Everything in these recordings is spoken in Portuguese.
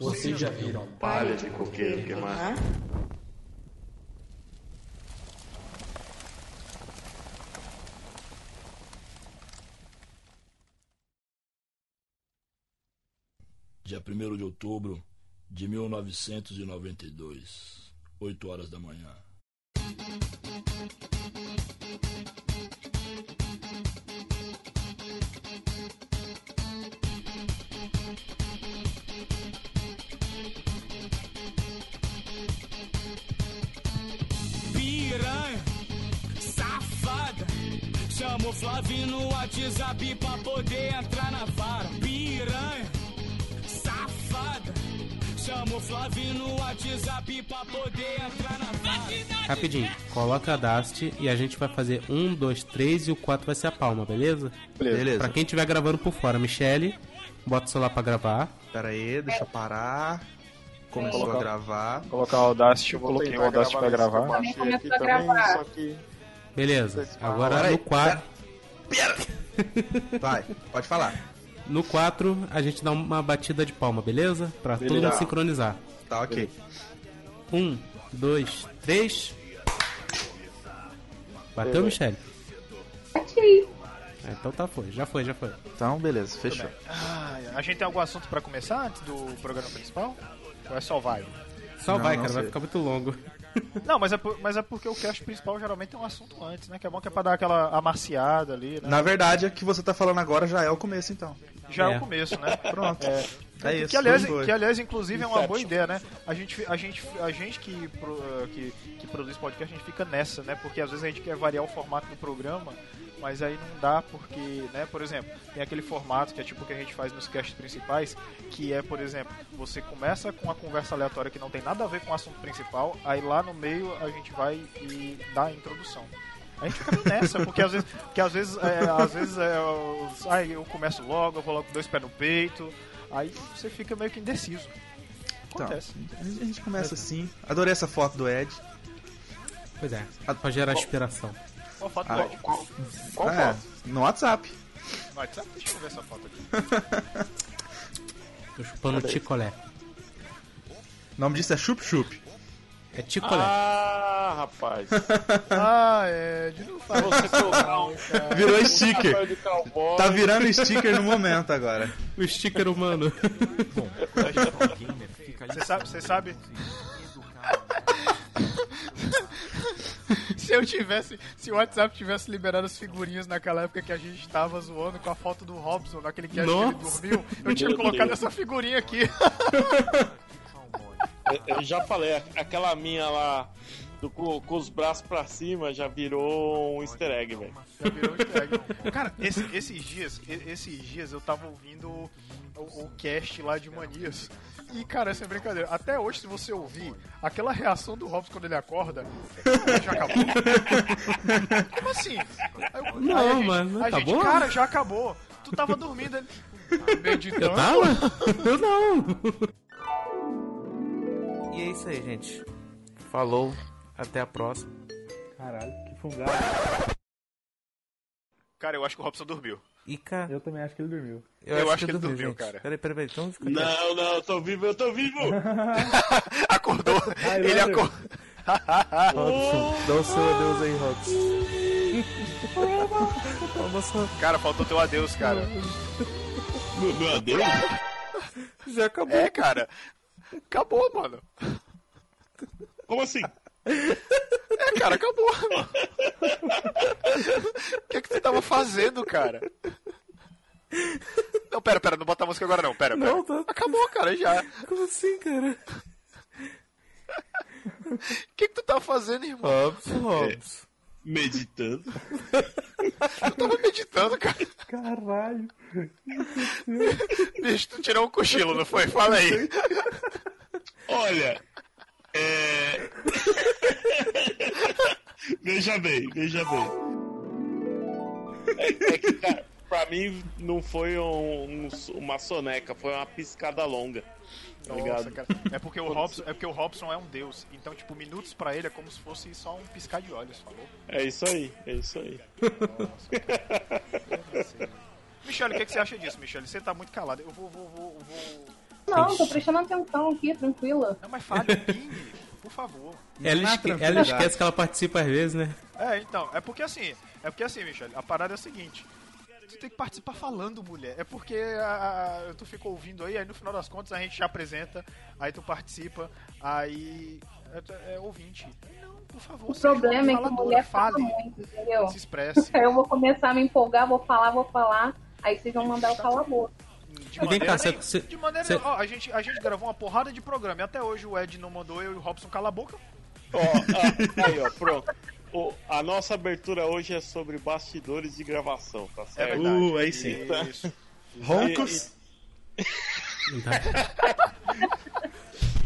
Vocês já viram palha de coqueiro queimar? Dia 1 de outubro de 1992, 8 horas da manhã. Chama o Flavio no WhatsApp pra poder entrar na vara. Piranha, safada. Chama o Flavio no WhatsApp pra poder entrar na vara. Rapidinho, coloca a Dast e a gente vai fazer um, dois, três e o quatro vai ser a palma, beleza? Beleza. Pra quem estiver gravando por fora, Michele, bota o celular pra gravar. Pera aí, deixa eu parar. Começou Colocar- a gravar. Colocar o Audacity, eu coloquei o Audacity pra gravar. Também começou a gravar. Beleza. Agora Pera aí, 4. Vai, pode falar. No 4, a gente dá uma batida de palma, beleza? Pra todo Beleza. mundo sincronizar. Tá ok. Um, dois, três. Bateu, Michele? Aqui. Ah, então tá, foi. Já foi, já foi. Então, beleza, fechou. Ah, a gente tem algum assunto pra começar antes do programa principal? Ou é só vai? Só Não, vai, não cara, vai sei. ficar muito longo. Não, mas é, por- mas é porque o cast principal geralmente tem um assunto antes, né? Que é bom que é pra dar aquela amaciada ali, né? Na verdade, o que você tá falando agora já é o começo, então. Já é. É. o começo, né? Pronto. É. É isso. que, aliás, que aliás, inclusive, é uma boa ideia, né? A gente, a gente, a gente que, pro- que, que produz podcast, a gente fica nessa, né? Porque às vezes a gente quer variar o formato do programa, mas aí não dá porque, né? Por exemplo, tem aquele formato que é tipo o que a gente faz nos casts principais, que é, por exemplo, você começa com uma conversa aleatória que não tem nada a ver com o assunto principal, aí lá no meio a gente vai e dá a introdução. A gente fica nessa, porque às vezes, porque às vezes, é, às vezes é, os- ai, eu começo logo, eu vou logo com dois pés no peito, aí você fica meio que indeciso. Então, Acontece. a gente começa assim. Adorei essa foto do Ed. Pois é, pra gerar inspiração. Qual foto Ah, Ed? Qual é, foto? no WhatsApp. No WhatsApp? Deixa eu ver essa foto aqui. Tô chupando ticolé. O nome disso é Chup Chup. É ticolé. Ah, rapaz. Ah, Você colocar um cara, Virou um sticker. de. Tá virando sticker no momento agora. O sticker humano. Você sabe, você sabe? se eu tivesse, se o WhatsApp tivesse liberado as figurinhas naquela época que a gente tava zoando com a foto do Robson, naquele que ele Nossa. dormiu, eu tinha Meu colocado Deus. essa figurinha aqui. Eu- Eu já falei, aquela minha lá do, com, com os braços pra cima já virou um easter egg, velho. Já virou easter egg. Cara, esse- esses dias, esses dias eu tava ouvindo o, o- o cast lá de manias. E, cara, sem brincadeira, até hoje, se você ouvir aquela reação do Robson quando ele acorda, já acabou. Como assim? Eu- Não, aí gente- mano, a gente, acabou? cara, já acabou. Tu tava dormindo ali. Meditando. Eu tava? Eu não. E é isso aí, gente. Falou. Até a próxima. Caralho, que fungado. Cara, eu acho que o Robson dormiu. E, cara, Eu também acho que ele dormiu. Eu acho que ele dormi, dormiu, gente. cara. Peraí, peraí, peraí. Então fica. Não, não, eu tô vivo, eu tô vivo! Acordou. Ai, ele acordou. Robson, dá o seu adeus aí, Robson. Robson, Cara, faltou teu adeus, cara. Meu, meu adeus? já acabou. É, cara. Acabou, mano. Como assim? É, cara, acabou. mano. O que é que você tava fazendo, cara? Não, pera, pera, não bota a música agora não, pera, pera. Não, tá- Acabou, cara, já. Como assim, cara? O que que tu tava fazendo, irmão? Robson. Meditando. Eu tava meditando, cara. Caralho. Bicho, tu tirou um cochilo, não foi? Fala aí. Olha, é. veja bem, veja bem. É, é que, cara, pra mim não foi um- um- uma soneca, foi uma piscada longa. Tá Nossa, ligado? cara. É porque o Robson, é porque o Robson é um deus. Então, tipo, minutos pra ele é como se fosse só um piscar de olhos, falou? É isso aí, é isso aí. Michele, o que, que você acha disso, Michele? Você tá muito calado. Eu vou, vou, vou, vou, Não, tô prestando atenção aqui, tranquila. Não, mas fale, opine, por favor. Ela, Na esque- ela esquece que ela participa às vezes, né? É, então, é porque assim, é porque assim, Michel, a parada é a seguinte. Você tem que participar falando, mulher. É porque a, a- tu fica ouvindo aí, aí no final das contas a gente te apresenta, aí tu participa, aí é, é ouvinte. Não, por favor, O problema é que a mulher fala fale, muito, entendeu? se expresse. Aí eu vou começar a me empolgar, vou falar, vou falar. Aí vocês vão mandar eu calar a boca. De vem cá, maneira, cê- nem- cê- de maneira cê- ó, a, gente, a gente gravou uma porrada de programa e até hoje o Ed não mandou eu e o Robson calar a boca. Ó, ó, aí, ó, pronto. O- a nossa abertura hoje é sobre bastidores de gravação, tá É certo? verdade. Uh, aí sim. Isso. Roncos. Então,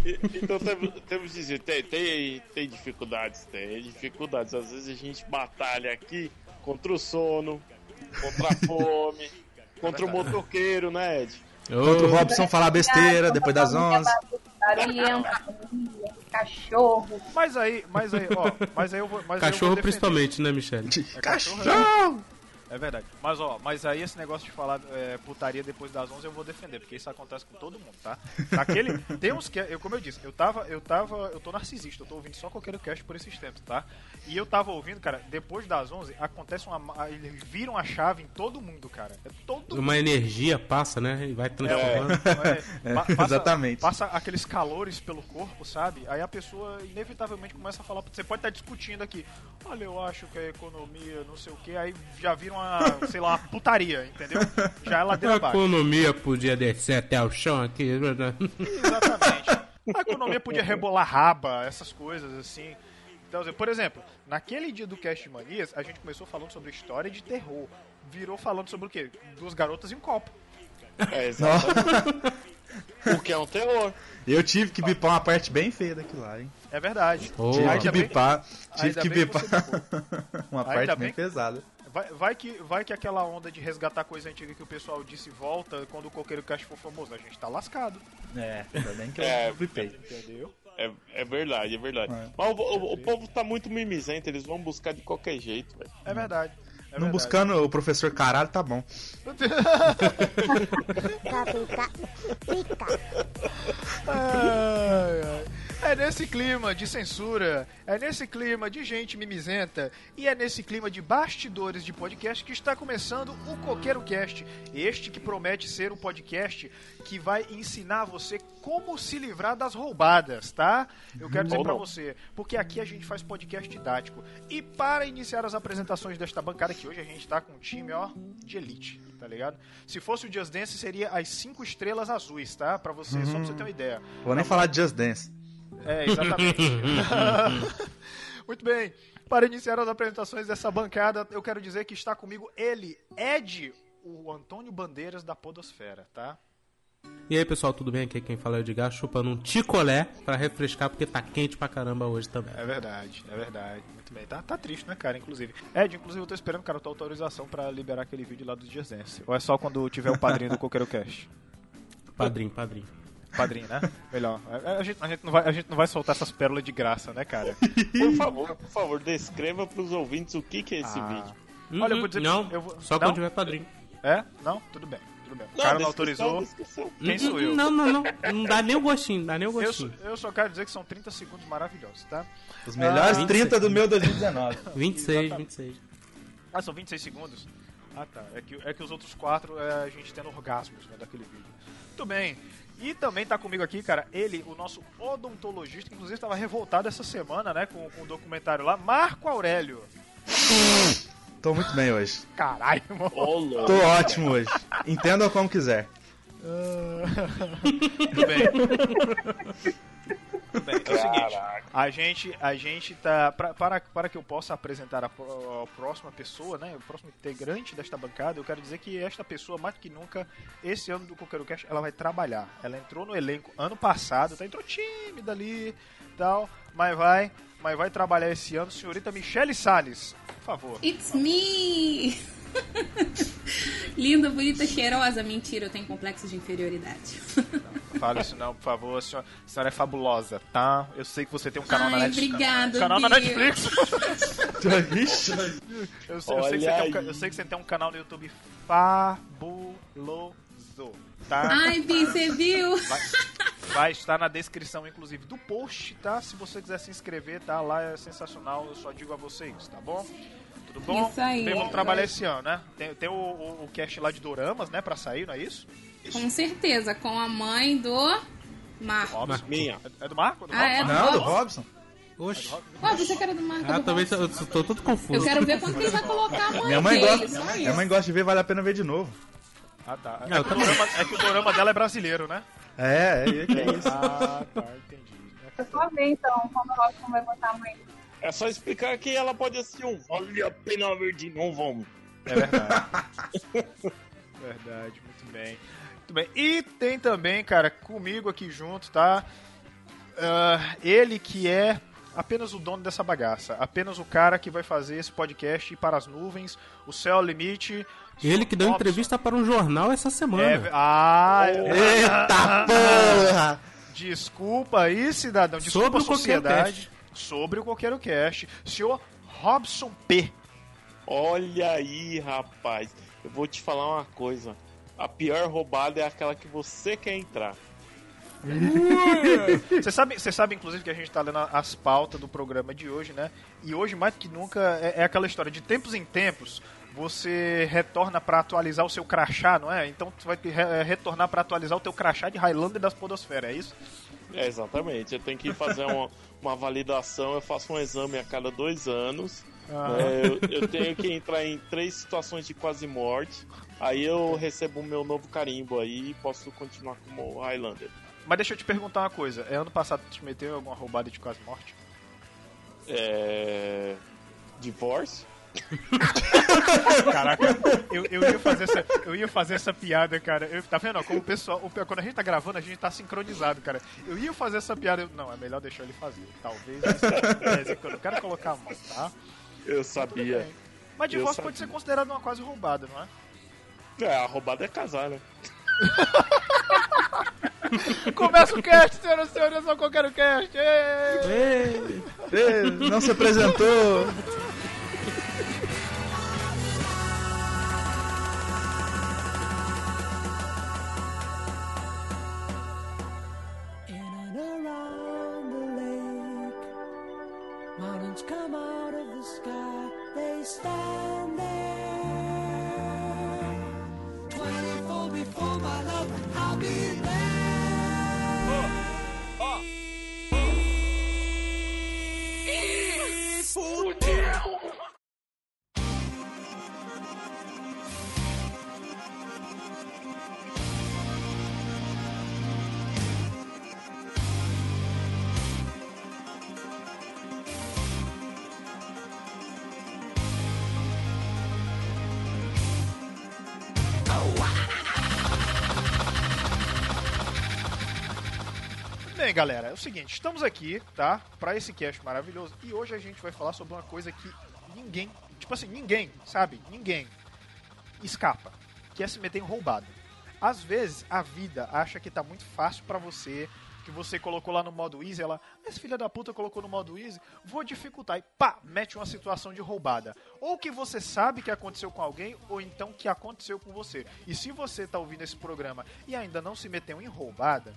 E- Então temos, temos que dizer, tem, tem, tem dificuldades, tem dificuldades. Às vezes a gente batalha aqui contra o sono, contra a fome, contra o motoqueiro, né, Ed? Contra o Robson falar besteira depois das 11. Barulhenta, família, cachorro. Mas aí, mas aí, ó, mas aí eu vou. Mas aí eu vou cachorro principalmente, né, Michele? É cachorro. É verdade. Mas ó, mas aí esse negócio de falar é, putaria depois das 11 eu vou defender, porque isso acontece com todo mundo, tá? Naquele, tem uns que, eu, como eu disse, eu tava, eu tava, eu tô narcisista, eu tô ouvindo só qualquer cast por esses tempos, tá? E eu tava ouvindo, cara, depois das 11 acontece uma, ma- eles viram a chave em todo mundo, cara. É todo Uma energia passa, né? E vai transformando. é, pa- passa- exatamente. Passa aqueles calores pelo corpo, sabe? Aí a pessoa inevitavelmente começa a falar. Você pode estar discutindo aqui. Olha, eu acho que a economia, não sei o que. Aí já vira uma, sei lá, uma putaria, entendeu? Já é A ladeira abaixo. economia podia descer até o chão aqui. Exatamente. A economia podia rebolar raba, essas coisas assim. Então, assim, por exemplo, naquele dia do Cast de Manias, a gente começou falando sobre história de terror. Virou falando sobre o quê? Duas garotas e um copo. É, exatamente. o que é um terror. Eu tive que bipar uma parte bem feia daquilo lá, hein? É verdade. Oh. Tive que bipar. Tive que bipar uma parte bem pesada. Vai, vai que, vai que aquela onda de resgatar coisa antiga que o pessoal disse volta quando o Coqueiro Cast for famoso. A gente tá lascado, É, ainda bem que eu É. entendeu? É, é verdade, é verdade. É. Mas o, o- o povo tá muito mimizento, eles vão buscar de qualquer jeito, velho. É verdade. É Não verdade. buscando o professor caralho, tá bom. Ai, ai. É nesse clima de censura, é nesse clima de gente mimizenta e é nesse clima de bastidores de podcast que está começando o Coqueiro Cast. Este que promete ser um podcast que vai ensinar você como se livrar das roubadas, tá? Eu quero dizer não. você, porque aqui a gente faz podcast didático. E para iniciar as apresentações desta bancada que hoje a gente tá com um time, ó, de elite, tá ligado? Se fosse o Just Dance seria as cinco estrelas azuis, tá? Pra você, só pra você ter uma ideia. Vou nem falar de Just Dance. É, exatamente. Muito bem. Para iniciar as apresentações dessa bancada, eu quero dizer que está comigo ele, Ed, o Antônio Bandeiras da Podosfera, tá? E aí, pessoal, tudo bem? Aqui quem fala é o Edgar, chupando um ticolé pra refrescar, porque tá quente pra caramba hoje também. É verdade, é verdade. Muito bem. Tá, tá triste, né, cara? Inclusive. Ed, inclusive eu tô esperando, cara, a tua autorização pra liberar aquele vídeo lá do Dance. Ou é só quando tiver o padrinho do Coqueiro Cash? Padrinho, padrinho. Padrinho, né? Melhor. A, gente, a, gente não vai, a gente não vai soltar essas pérolas de graça, né, cara? Por favor, por favor, descreva pros ouvintes o que, que é esse Ah. vídeo. Olha, eu vou Uhum, dizer- Não, eu vou- só não? quando tiver padrinho. É? Não? Tudo bem. Tudo bem. O cara não autorizou. descrição. Quem sou eu? Não, não, não. Não dá nem o gostinho, não dá nem o Eu só, gostinho. eu só quero dizer que são 30 segundos maravilhosos, tá? Os melhores Ah, 30 do meu 2019. 26, 26. Ah, são 26 segundos? Ah, tá. É que, é que os outros quatro é a gente tendo orgasmos né, daquele vídeo. Muito bem. E também tá comigo aqui, cara, ele, o nosso odontologista, que inclusive estava revoltado essa semana, né, com, com o documentário lá, Marco Aurélio. Tô muito bem hoje. Caralho, mano. Tô ótimo hoje. Entendam como quiser. Tudo bem. Tudo bem. É o seguinte, a gente, a gente tá. Pra, para, para que eu possa apresentar a, a próxima pessoa, né? O próximo integrante desta bancada, eu quero dizer que esta pessoa, mais do que nunca, esse ano do Coqueiro Cash, ela vai trabalhar. Ela entrou no elenco ano passado, tá? Entrou tímida ali e tal, mas vai, mas vai trabalhar esse ano, senhorita Michele Salles. Por favor. It's me! Linda, bonita, cheirosa. Mentira, eu tenho complexo de inferioridade. Fala isso não, por favor. A senhora, a senhora é fabulosa, tá? Eu sei que você tem um canal na Ai, Netflix. obrigada, Canal na Bia. Netflix. Eu sei, eu sei que Olha você tem um, eu sei que você tem um canal no YouTube fabuloso. Tá? Ai, Bi, você viu? Vai, vai estar na descrição, inclusive, do post, tá? Se você quiser se inscrever, tá? Lá é sensacional, eu só digo a vocês, tá bom? Tudo bom? Isso aí. Bem, vamos trabalhar esse ano, né? Tem, tem o, o, o cast lá de Doramas, né? Pra sair, não é isso? Com certeza, com a mãe do Marco. Robson. Minha. É, é do Marco? Do Ah, é Robson? do Não, do Robson? Robson. Oxi. Ah, você que era do Marco. Ah, do também Robson. tô, tô todo confuso. Eu quero ver quando ele vai colocar a mãe Minha mãe, dele, gosta, minha isso. mãe gosta de ver, vale a pena ver de novo. Ah, tá. Não, É, eu que o também. dorama, é que o dorama dela é brasileiro, né? É, é, que é isso. Ah, tá, entendi. Eu só ver então quando o Robson vai botar a mãe. É só explicar que ela pode assistir um. Vale a pena ver de novo, vamos. É verdade. verdade, muito bem. Muito bem. E tem também, cara, comigo aqui junto, tá? Ah, ele que é apenas o dono dessa bagaça. Apenas o cara que vai fazer esse podcast ir para as nuvens. O céu é o limite. Ele que deu Robson. entrevista para um jornal essa semana. É, ah, Eita porra! Desculpa aí, cidadão. Desculpa Sobre a sociedade. Sobre o Coqueiro Cast. Senhor Robson P. Olha aí, rapaz. Eu vou te falar uma coisa. A pior roubada é aquela que você quer entrar. Você sabe, você sabe, inclusive, que a gente tá lendo as pautas do programa de hoje, né? E hoje, mais do que nunca, é, é aquela história de tempos em tempos. Você retorna pra atualizar o seu crachá, não é? Então tu vai re- retornar pra atualizar o teu crachá de Highlander das Podosfera, é isso? É, exatamente. Eu tenho que fazer uma, uma validação. Eu faço um exame a cada dois anos. Ah. É, eu, eu tenho que entrar em três situações de quase morte. Aí eu recebo o meu novo carimbo aí e posso continuar como Highlander. Mas deixa eu te perguntar uma coisa. É ano passado te meteu alguma roubada de quase morte? É. Divórcio? Caraca, eu, eu, ia fazer essa, eu ia fazer essa piada, cara. Eu, tá vendo? ó, Como o pessoal. o- quando a gente tá gravando, a gente tá sincronizado, cara. Eu ia fazer essa piada. eu- não, é melhor deixar ele fazer. Talvez isso eu quero colocar a mão, tá? Eu sabia. Mas divórcio Eu pode ser considerado uma quase roubada, não é? É, a roubada é casar, né? Começa o cast, senhoras e senhores, eu quero o cast. Ei, ei, não se apresentou. Bem, galera, é o seguinte, estamos aqui, tá? Pra esse cast maravilhoso. E hoje a gente vai falar sobre uma coisa que ninguém, tipo assim, ninguém, sabe? Ninguém escapa, que é se meter em roubado. Às vezes a vida acha que tá muito fácil pra você, que você colocou lá no modo easy, ela, esse filho da puta colocou no modo easy, vou dificultar e pá, mete uma situação de roubada. Ou que você sabe que aconteceu com alguém, ou então que aconteceu com você. E se você tá ouvindo esse programa e ainda não se meteu em roubada,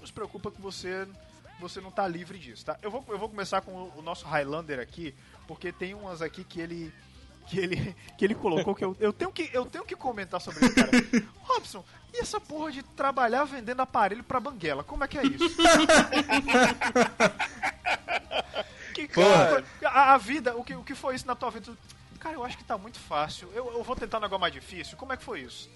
não se preocupa que você você não tá livre disso, tá? Eu vou, eu vou começar com o, o nosso Highlander aqui, porque tem umas aqui que ele que ele que ele colocou que eu, eu tenho que eu tenho que comentar sobre isso, cara. Robson, e essa porra de trabalhar vendendo aparelho pra banguela? Como é que é isso? que cara, a, a vida, o que, o que foi isso na tua vida? Cara, eu acho que tá muito fácil. Eu, eu vou tentar um negócio mais difícil. Como é que foi isso?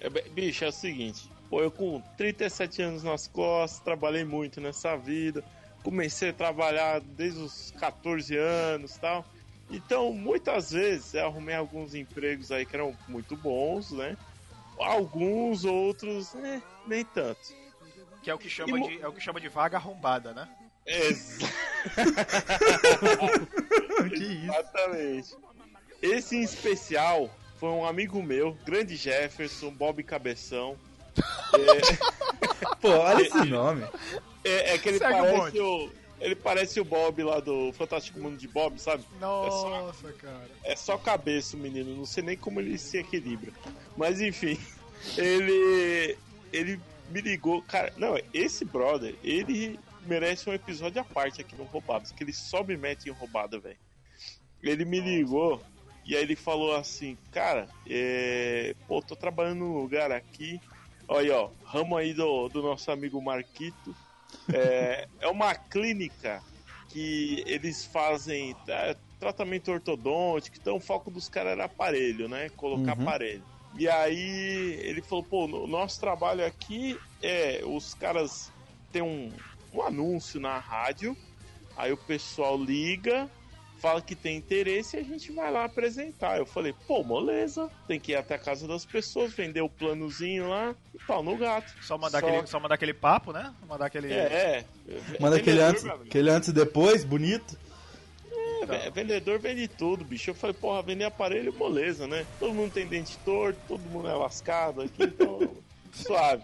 É, bicho, é o seguinte. Pô, eu com 37 anos nas costas, trabalhei muito nessa vida. Comecei a trabalhar desde os 14 anos e tal. Então, muitas vezes, eu arrumei alguns empregos aí que eram muito bons, né? Alguns outros, né, nem tanto. Que é o que chama E de é o que chama de vaga arrombada, né? Exa- Que isso? Exatamente. Esse em especial foi um amigo meu, grande Jefferson, Bob Cabeção. Pô, olha esse nome. É, é que ele Segue o parece bonde. o, ele parece o Bob lá do Fantástico Mundo de Bob, sabe? Nossa, cara. É só cabeça o menino, não sei nem como ele se equilibra. Mas enfim, ele. Ele me ligou, cara. Não, esse brother, ele merece um episódio à parte aqui no Roubados, que ele só me mete em roubada, velho. Ele me ligou e aí ele falou assim, cara, é... pô, tô trabalhando num lugar aqui. Olha aí, ó, ramo aí do, do nosso amigo Marquito. É, é uma clínica que eles fazem é, tratamento ortodôntico, então o foco dos caras era aparelho, né? Colocar Uhum. aparelho. E aí ele falou, pô, o nosso trabalho aqui é os caras têm um, um anúncio na rádio, aí o pessoal liga, fala que tem interesse e a gente vai lá apresentar. Eu falei, pô, moleza, tem que ir até a casa das pessoas, vender o planozinho lá e pau no gato. Só mandar, Só- Aquele, só mandar aquele papo, né? Mandar aquele. É, é. Manda aquele antes, aquele antes e depois, bonito. É, ve- vendedor vende tudo, bicho. Eu falei, porra, vender aparelho, moleza, né? Todo mundo tem dente torto, todo mundo é lascado aqui, então. suave.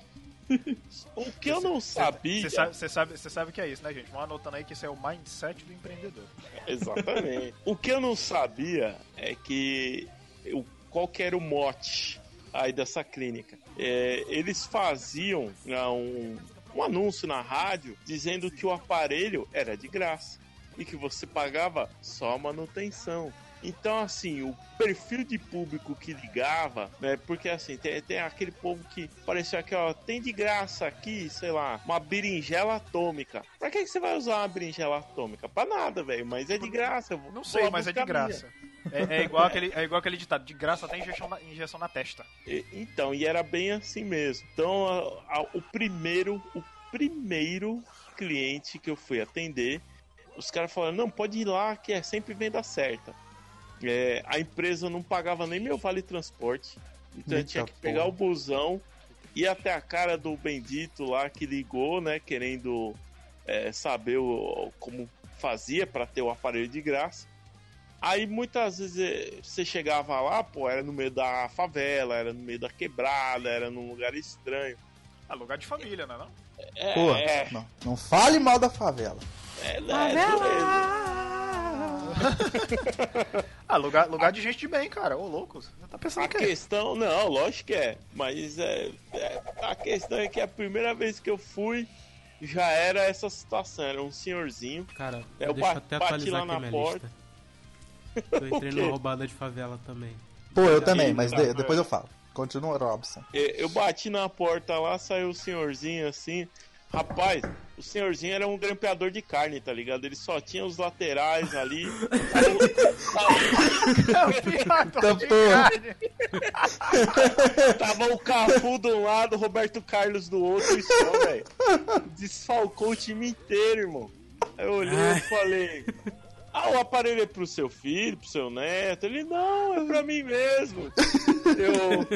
O que eu não sabia. Você sabe, cê sabe, cê sabe que é isso, né, gente? Vão anotando aí que isso é o mindset do empreendedor. Exatamente. o que eu não sabia é que. Eu, qual que era o mote aí dessa clínica? É, eles faziam né, um, um anúncio na rádio dizendo que o aparelho era de graça e que você pagava só a manutenção. Então, assim, o perfil de público que ligava, né? Porque assim, tem, tem aquele povo que parecia que, ó, tem de graça aqui, sei lá, uma berinjela atômica. Pra que, que você vai usar uma berinjela atômica? Pra nada, velho, mas é de graça. vou- Não sei, mas é de minha. graça. É, é igual aquele, é igual aquele ditado: de graça até injeção na, injeção na testa. E- Então, e era bem assim mesmo. Então, a- a- o primeiro, o primeiro cliente que eu fui atender, os caras falaram: não, pode ir lá que é sempre venda certa. É, a empresa não pagava nem meu vale transporte, então eu Eita tinha que pegar porra. o busão, ir até a cara do bendito lá que ligou, né, querendo é, saber o- como fazia para ter o aparelho de graça. Aí muitas vezes eh, você chegava lá, pô, era no meio da favela, era no meio da quebrada, era num lugar estranho. Ah, lugar de família, né? Não? É, Pô, é, não, não fale mal da favela. é, né, Ah, lugar, lugar de gente de bem, cara. Ô, louco. Você tá pensando A que é? questão, não, lógico que é, mas é, é, a questão é que a primeira vez que eu fui já era essa situação, era um senhorzinho. Cara, É, eu deixa até bati atualizar lá aqui na minha porta. lista. Eu entrei numa roubada de favela também. Pô, eu Já também, mas tá, de- depois eu falo. Continua, Robson. É, Eu bati na porta lá, saiu o senhorzinho assim. Rapaz, o senhorzinho era um grampeador de carne, tá ligado? Ele só tinha os laterais ali. Tá, porra. Tava o Cafu de um lado, o Roberto Carlos do outro e só, velho. Desfalcou o time inteiro, irmão. Aí eu olhei e falei. Ah, o aparelho é pro seu filho, pro seu neto? Ele, não, é pra mim mesmo. Eu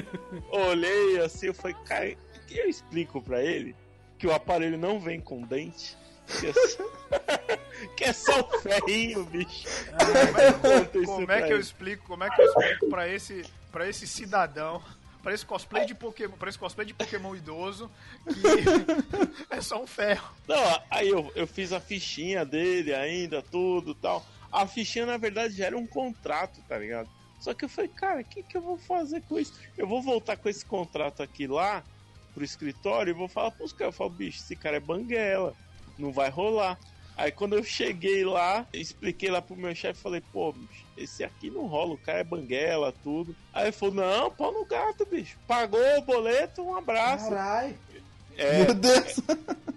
olhei assim, eu falei, cara, que eu explico pra ele que o aparelho não vem com dente? Que é só, que é só o ferrinho, bicho. Isso Como é que eu ele. explico, como é que eu explico pra esse, pra esse cidadão, pra esse cosplay de Pokémon, pra esse cosplay de Pokémon idoso, que é só um ferro. Não, aí eu, eu fiz a fichinha dele ainda, tudo tal. A fichinha, na verdade, já era um contrato, tá ligado? Só que eu falei, cara, o que, que eu vou fazer com isso? Eu vou voltar com esse contrato aqui lá pro escritório e vou falar pros caras, eu falo, bicho, esse cara é banguela, não vai rolar. Aí quando eu cheguei lá, expliquei lá pro meu chefe, falei, pô, bicho, esse aqui não rola, o cara é banguela, tudo. Aí ele falou, não, pau no gato, bicho. Pagou o boleto, um abraço. Caralho. É, Meu Deus.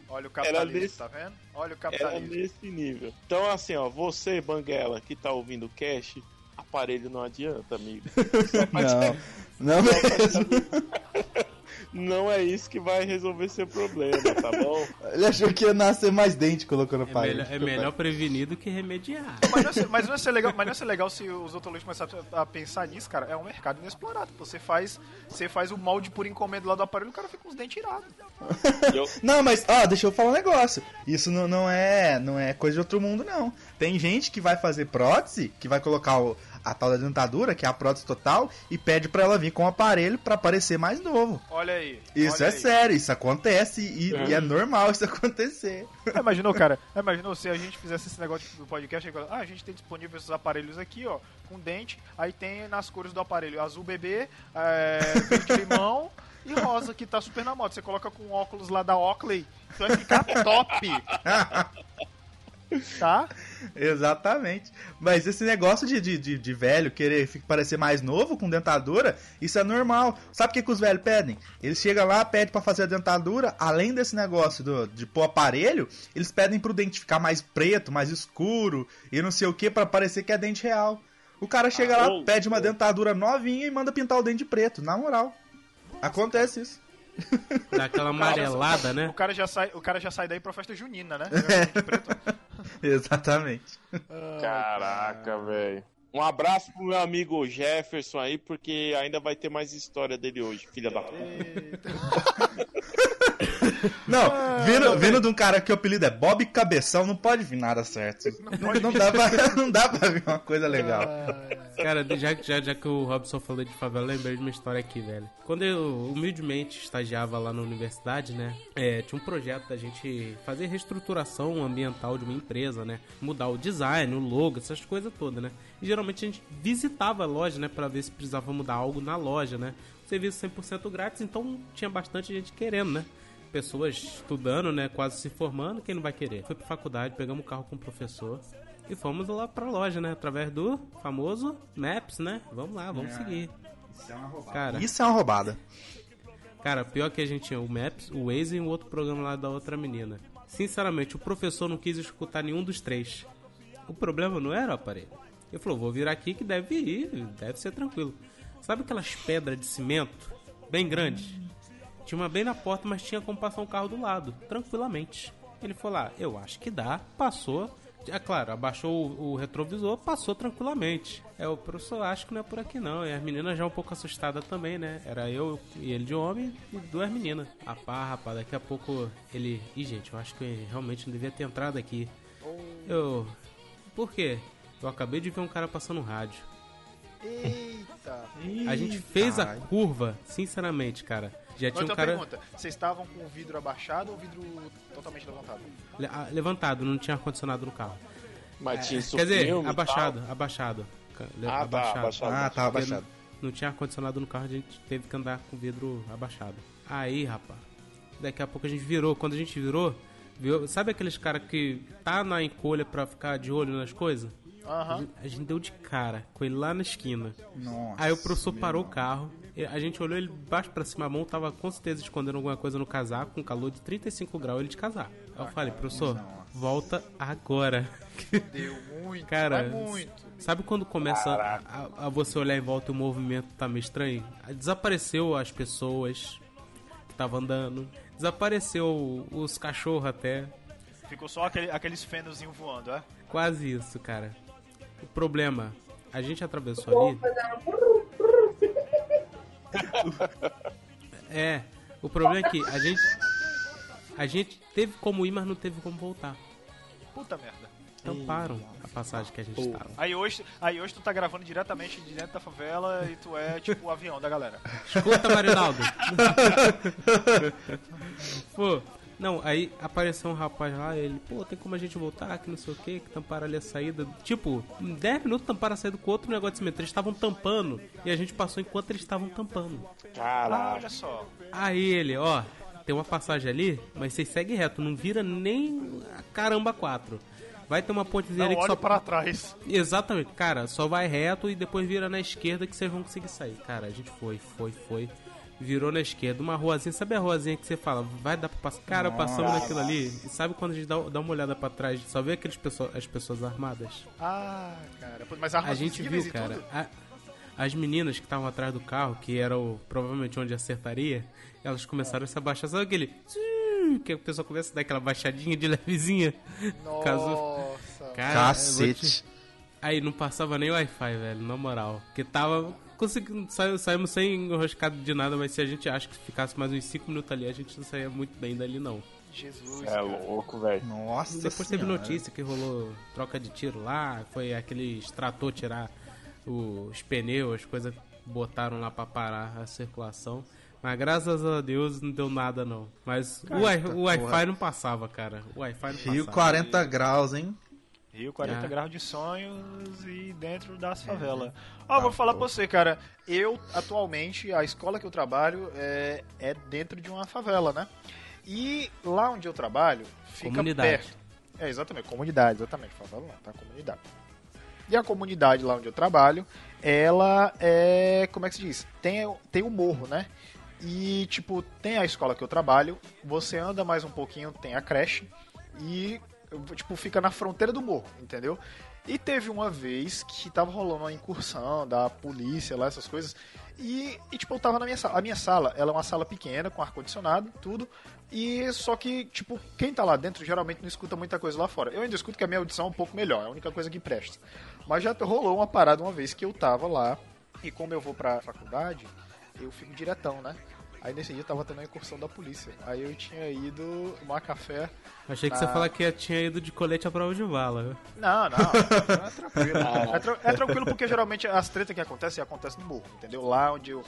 Olha o capitalismo, desse- tá vendo? Olha o Era capitalismo. nesse nível. Então, assim, ó, você, Banguela, que tá ouvindo o cast, aparelho não adianta, amigo. Não, não mesmo. Não é isso que vai resolver seu problema, tá bom? Ele achou que ia nascer mais dente colocando É pai. melhor, é melhor prevenir do que remediar. Mas não, é, mas, não é ser legal, mas não é ser legal se os odontologistas começarem a pensar nisso, cara. É um mercado inexplorado. Você faz, você faz o molde por encomenda lá do aparelho e o cara fica com os dentes tirados. Não, mas, ó, deixa eu falar um negócio. Isso não, não é não é coisa de outro mundo, não. Tem gente que vai fazer prótese, que vai colocar o- a tal da dentadura, que é a prótese total, e pede pra ela vir com o aparelho pra parecer mais novo. Olha aí. Isso olha é aí. sério, isso acontece e, e é normal isso acontecer. É, Imaginou, cara? Imaginou se a gente fizesse esse negócio do podcast aí, ah, a gente tem disponível esses aparelhos aqui, ó, com dente, aí tem nas cores do aparelho azul bebê, é, verde limão e rosa, que tá super na moda. Você coloca com óculos lá da Oakley, tu vai ficar top. tá? Exatamente. Mas esse negócio de, de, de, de velho querer parecer mais novo com dentadura, isso é normal. Sabe o que, que os velhos pedem? Eles chegam lá, pedem pra fazer a dentadura, além desse negócio do, de pôr aparelho, eles pedem pro dente ficar mais preto, mais escuro e não sei o que, pra parecer que é dente real. O cara chega Ah, lá, pede uma dentadura novinha e manda pintar o dente de preto, na moral. Acontece isso. Dá aquela amarelada, O né? cara já sai, o cara já sai daí pra festa junina, né? Exatamente. Caraca, velho. Um abraço pro meu amigo Jefferson aí, porque ainda vai ter mais história dele hoje, filha da puta. Não, vindo, vindo de um cara que o apelido é Bob Cabeção, não pode vir nada certo. Não, não dá, pra, não dá pra vir uma coisa legal. Cara, já, já, já que o Robson falou de favela, lembrei de uma história aqui, velho. Quando eu humildemente estagiava lá na universidade, né? é, tinha um projeto da gente fazer reestruturação ambiental de uma empresa, né? Mudar o design, o logo, essas coisas todas, né? E geralmente a gente visitava a loja, né? Pra ver se precisava mudar algo na loja, né? Serviço 100% grátis, então tinha bastante gente querendo, né? Pessoas estudando, né? Quase se formando, quem não vai querer? Foi pra faculdade, pegamos o carro com o professor. E fomos lá pra loja, né? Através do famoso Maps, né? Vamos lá, vamos seguir. Isso é uma roubada. Cara, Isso é uma roubada. cara, pior que a gente tinha o Maps, o Waze e um outro programa lá da outra menina. Sinceramente, o professor não quis escutar nenhum dos três. O problema não era o aparelho. Ele falou, vou virar aqui que deve ir, deve ser tranquilo. Sabe aquelas pedras de cimento, bem grandes? Tinha uma bem na porta, mas tinha como passar um carro do lado, tranquilamente. Ele falou lá, eu acho que dá, passou. É claro, abaixou o, o retrovisor, passou tranquilamente. É, o professor acho que não é por aqui não. E as meninas já um pouco assustadas também, né? Era eu e ele de homem e duas meninas. Rapaz, rapaz, daqui a pouco ele. Ih, gente, eu acho que eu realmente não devia ter entrado aqui. Eu. Por quê? Eu acabei de ver um cara passando no rádio. Eita. A gente fez a curva, sinceramente, cara. Já tinha um cara pergunta, vocês estavam com o vidro abaixado ou o vidro totalmente levantado? le- ah, levantado, não tinha ar-condicionado no carro. Mas tinha isso Quer dizer, filme e abaixado, abaixado. Ah, tá, abaixado. Ah, tá abaixado. Não, não tinha ar-condicionado no carro, a gente teve que andar com o vidro abaixado. Aí, rapaz, daqui a pouco a gente virou. Quando a gente virou, viu, sabe aqueles caras que tá na encolha pra ficar de olho nas coisas? A Aham. gente- A gente deu de cara com ele lá na esquina. Nossa, Aí o professor parou o carro, a gente olhou ele baixo pra cima, a mão tava com certeza escondendo alguma coisa no casaco, com calor de 35 graus, ele de casaco. Aí eu falei, professor, volta agora. Deu muito, Cara, muito. sabe quando começa a, a você olhar em volta e o movimento tá meio estranho? Desapareceu as pessoas que estavam andando, desapareceu os cachorros até, Ficou só aquele, aqueles fenozinhos voando, é? quase isso, cara. O problema, a gente atravessou ali... É, o problema é que a gente. A gente teve como ir, mas não teve como voltar. Puta merda. Tamparam a passagem que a gente tava. Aí hoje, aí hoje tu tá gravando diretamente de dentro da favela e tu é tipo o avião da galera. Escuta, Marinaldo. pô, não, aí apareceu um rapaz lá, ele, pô, tem como a gente voltar, que não sei o que, que tamparam ali a saída. Tipo, em 10 minutos tamparam a saída com outro negócio de cimento. Eles estavam tampando e a gente passou enquanto eles estavam tampando. Ah, Caralho. olha só. Aí ele, ó, tem uma passagem ali, mas vocês seguem reto, não vira nem a caramba quatro. Vai ter uma pontezinha Não ali que só para trás. Exatamente, cara, só vai reto e depois vira na esquerda que vocês vão conseguir sair. Cara, a gente foi, foi, foi. Virou na esquerda, uma ruazinha, sabe a ruazinha que você fala, vai dar pra passar? Cara, passamos naquilo ali. E sabe quando a gente dá, dá uma olhada pra trás, só vê aqueles pessoas, as pessoas armadas? Ah, cara. Mas armas A gente viu, cara. a- as meninas que estavam atrás do carro, que era o, provavelmente onde acertaria, elas começaram a se abaixar. Sabe aquele. Que a pessoa começa a dar aquela baixadinha de levezinha. Caso. Nossa. Cara, Cacete. te- Aí não passava nem Wi-Fi, velho, na moral. Porque tava. Conseguindo, sa- saímos sem enroscado de nada, mas se a gente acha que ficasse mais uns 5 minutos ali, a gente não saía muito bem dali, não. Jesus. É cara. louco, velho. Nossa Depois teve Senhora. notícia que rolou troca de tiro lá, foi aquele extrator tirar os pneus, as coisas botaram lá pra parar a circulação. Mas graças a Deus não deu nada não. Mas o, o Wi-Fi não passava, cara. O Wi-Fi não Rio passava. 40 graus, hein? Rio 40 Ah. graus de sonhos e dentro das favelas. Ó, vou falar pra você, cara. Eu, atualmente, a escola que eu trabalho é, é dentro de uma favela, né? E lá onde eu trabalho, fica Comunidade. perto. É, exatamente, comunidade, exatamente. Favela não, tá? Comunidade. E a comunidade lá onde eu trabalho, ela é. Como é que se diz? Tem, tem o morro, né? E, tipo, tem a escola que eu trabalho, você anda mais um pouquinho, tem a creche, e, tipo, fica na fronteira do morro, entendeu? E teve uma vez que tava rolando uma incursão da polícia lá, essas coisas, e, e, tipo, eu tava na minha sala. A minha sala, ela é uma sala pequena, com ar-condicionado, tudo, e só que, tipo, quem tá lá dentro geralmente não escuta muita coisa lá fora. Eu ainda escuto que a minha audição é um pouco melhor, é a única coisa que presta. Mas já rolou uma parada uma vez que eu tava lá, e como eu vou pra faculdade, eu fico diretão, né? Aí nesse dia tava tendo a incursão da polícia. Aí eu tinha ido tomar café. Achei que na- você falou que tinha ido de colete à prova de bala. Não, não, é tranquilo. É, tra- é tranquilo porque geralmente as tretas que acontecem acontecem no morro, entendeu? Lá onde eu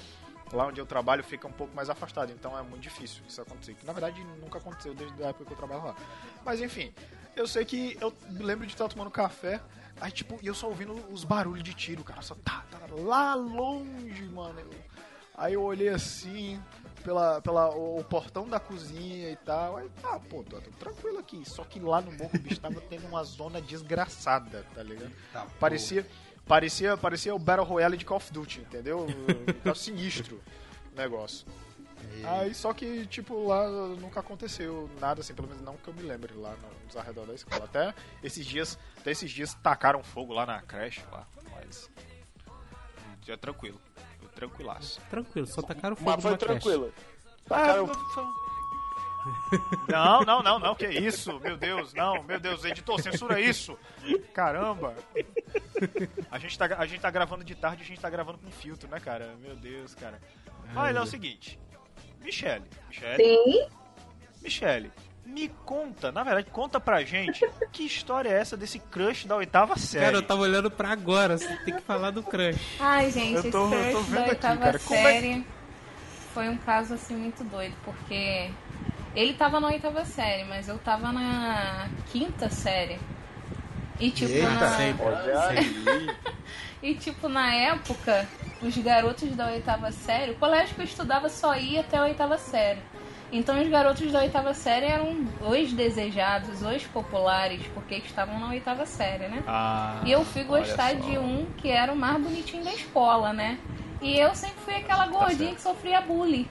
lá onde eu trabalho fica um pouco mais afastado, então é muito difícil isso acontecer. Que na verdade nunca aconteceu desde a época que eu trabalho lá. Mas enfim, eu sei que eu me lembro de estar tomando café, aí tipo, e eu só ouvindo os barulhos de tiro, cara, só tá, tá lá longe, mano. Eu- Aí eu olhei assim, pela, pela o, o portão da cozinha e tal. Aí, ah, pô, tô, tô tranquilo aqui. Só que lá no morro o bicho tava tendo uma zona desgraçada, tá ligado? parecia, parecia, parecia o Battle Royale de Call of Duty, entendeu? Tava sinistro o negócio. Aí só que, tipo, lá nunca aconteceu nada assim, pelo menos não que eu me lembre lá no- nos arredores da escola. Até esses dias, até esses dias tacaram fogo lá na creche lá, mas já tranquilo. Tranquilaço. Tranquilo, só tacaram fogo Mas foi tranquilo. Ah, Tacaram- Não, não, não, não, que isso? Meu Deus, não, meu Deus, editor, censura isso! Caramba! A gente, tá, a gente tá gravando de tarde, a gente tá gravando com filtro, né, cara? Meu Deus, cara. Mas é o seguinte, Michele, Michele, Sim. Michele, me conta, na verdade, conta pra gente que história é essa desse crush da oitava série. Cara, eu tava olhando pra agora, você tem que falar do crush. Ai, gente, Eu tô- esse eu tô crush vendo da aqui, oitava cara. Como é- série foi um caso assim muito doido, porque ele tava na oitava série, mas eu tava na quinta série. E tipo, Eita. na... Sempre. E tipo, na época, os garotos da oitava série, o colégio que eu estudava só ia até a oitava série. Então os garotos da oitava série eram os desejados, os populares, porque estavam na oitava série, né? Ah, E eu fui gostar de um que era o mais bonitinho da escola, né? E eu sempre fui aquela gordinha certo. que sofria bullying.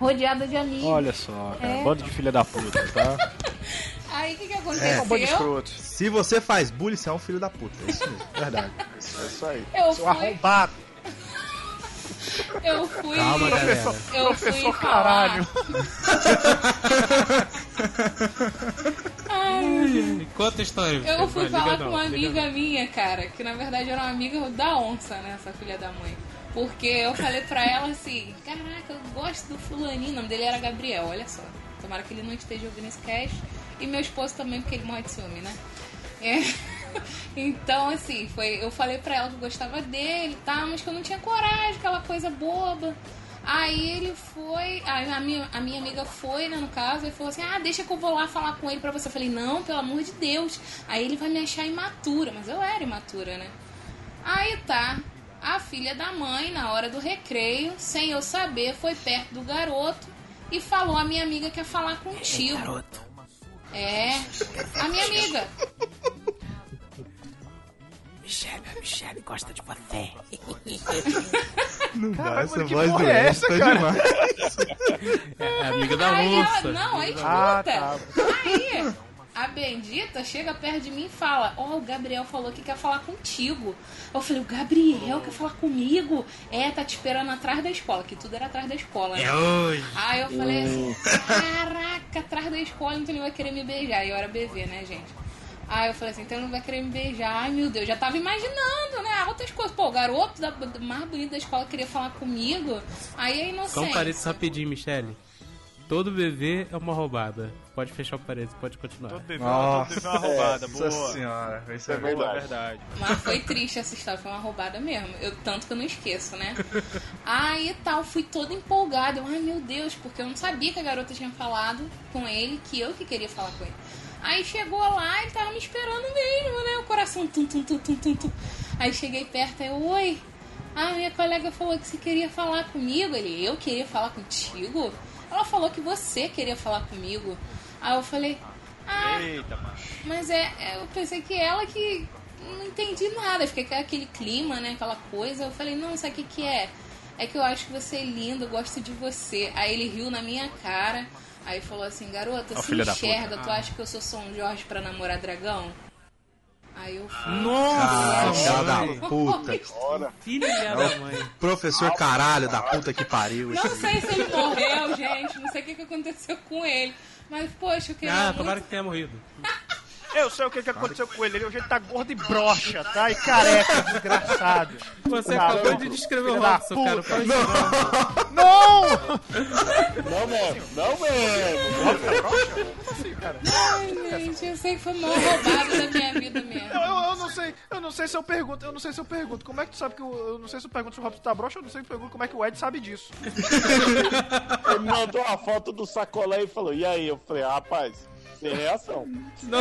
Rodeada de amigos. Olha só, cara, É. bando de filha da puta, tá? Aí o que, que É um bando de aconteceu? escroto, Se você faz bullying, você é um filho da puta. É isso mesmo. verdade. É isso aí. eu Seu fui, arrombado, eu fui, Calma, galera. eu fui professor falar. caralho. Ai, Conta a história. Eu fui vai, falar com uma amiga minha, cara, que na verdade era uma amiga da onça, né, essa filha da mãe. Porque eu falei pra ela assim, caraca, eu gosto do fulaninho, o nome dele era Gabriel, olha só. Tomara que ele não esteja ouvindo esse cast. E meu esposo também, porque ele morre de ciúme, né? É. Então, assim, foi, eu falei pra ela que eu gostava dele e tal, mas que eu não tinha coragem, aquela coisa boba. Aí ele foi, a minha, a minha amiga foi, né, no caso, e falou assim: Ah, deixa que eu vou lá falar com ele pra você. Eu falei: Não, pelo amor de Deus. Aí ele vai me achar imatura, mas eu era imatura, né? Aí tá, a filha da mãe, na hora do recreio, sem eu saber, foi perto do garoto e falou: A minha amiga quer falar contigo. Garoto. É, a minha amiga. Michelle, a Michelle gosta de você. Não dá, Caralho, essa voz porra do é Edson essa, tá cara? demais. É amiga da Aí onça. ela, não, aí escuta. Ah, tá. Aí a bendita chega perto de mim e fala: Ó, o Gabriel falou que quer falar contigo. Eu falei: O Gabriel quer falar comigo? É, tá te esperando atrás da escola, que tudo era atrás da escola, né? É hoje. Aí eu falei assim: Caraca, atrás da escola, então ele vai querer me beijar. E eu era bebê, né, gente? Aí eu falei assim, então ele não vai querer me beijar. Ai, meu Deus, já tava imaginando, né? Outras coisas. Pô, o garoto da, mais bonito da escola queria falar comigo. Aí é Só um inocente. parênteses rapidinho, Michele. Todo bebê é uma roubada. Pode fechar o parênteses, pode continuar. Todo bebê, todo bebê é uma roubada, Nossa boa. senhora, isso é É Boa, verdade. verdade. Mas foi triste essa história, foi uma roubada mesmo. Eu, tanto que eu não esqueço, né? Aí tal, fui toda empolgada. Eu, ai meu Deus, porque eu não sabia que a garota tinha falado com ele, que eu que queria falar com ele. Aí chegou lá e tava me esperando mesmo, né? O coração tum, tum, tum, tum, tum, tum. Aí cheguei perto, aí, oi. Ah, minha colega falou que você queria falar comigo. Ele, eu queria falar contigo? Ela falou que você queria falar comigo. Aí eu falei, ah, Eita, mas é, é, eu pensei que ela que não entendi nada, fiquei com aquele clima, né, aquela coisa. Eu falei, não, sabe o que que é? É que eu acho que você é lindo, eu gosto de você. Aí ele riu na minha cara, aí falou assim, garota, Ó, se enxerga, tu acha que eu sou São Jorge pra namorar dragão? Aí eu fui. Ah, filha da puta. Filha da mãe. professor caralho da puta que pariu. Não sei se ele morreu, gente, não sei o que, que aconteceu com ele. Mas, poxa, eu queria Ah, muito... tomara que tenha morrido. Eu sei o que, que aconteceu com ele. Ele hoje ele tá gordo e broxa, tá? E careca, desgraçado. Você Caramba. acabou de descrever o Robson, cara. não. Não! não mesmo, não mesmo. Robson broxa? Como cara? Ai, gente, eu sei que foi maior roubado da minha vida mesmo. Eu, eu, eu não sei, eu não sei se eu pergunto, eu não sei se eu pergunto. Como é que tu sabe que eu, eu não sei se eu pergunto se o Robson tá broxa, eu não sei se eu pergunto como é que o Ed sabe disso. Ele mandou uma foto do sacolé e falou, e aí? Eu falei, ah, rapaz, sem reação. Não,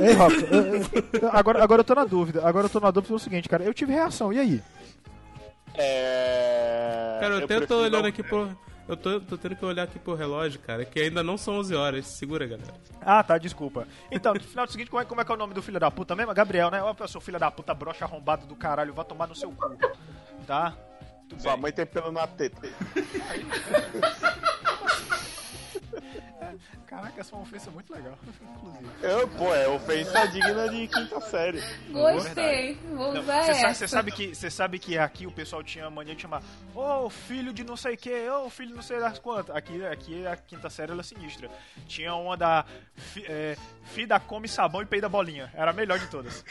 Ei, eu- eu- agora, agora eu tô na dúvida. Agora eu tô na dúvida do seguinte, cara. Eu tive reação, e aí? É... Cara, eu, até tô olhando não- aqui pro. Eu tô, tô tendo que olhar aqui pro relógio, cara, que ainda não são 11 horas. Segura, galera. Ah, tá, desculpa. Então, no final do seguinte, como é, como é que é o nome do filho da puta mesmo? Gabriel, né? Ó, seu filho da puta broxa arrombado do caralho, vai tomar no seu cu. Tá? Tudo Sua bem. mãe tem pelo na teta. Caraca, essa é uma ofensa muito legal, inclusive. Eu, pô, é ofensa digna de quinta série. Gostei, vou Não, usar Você essa. sabe, você sabe que você sabe que aqui o pessoal tinha a mania de chamar Ô filho de não sei o que, ô filho de não sei das quantas. Aqui, aqui a quinta série ela é sinistra. Tinha uma da fi, é, Fida come sabão e peida bolinha. Era a melhor de todas.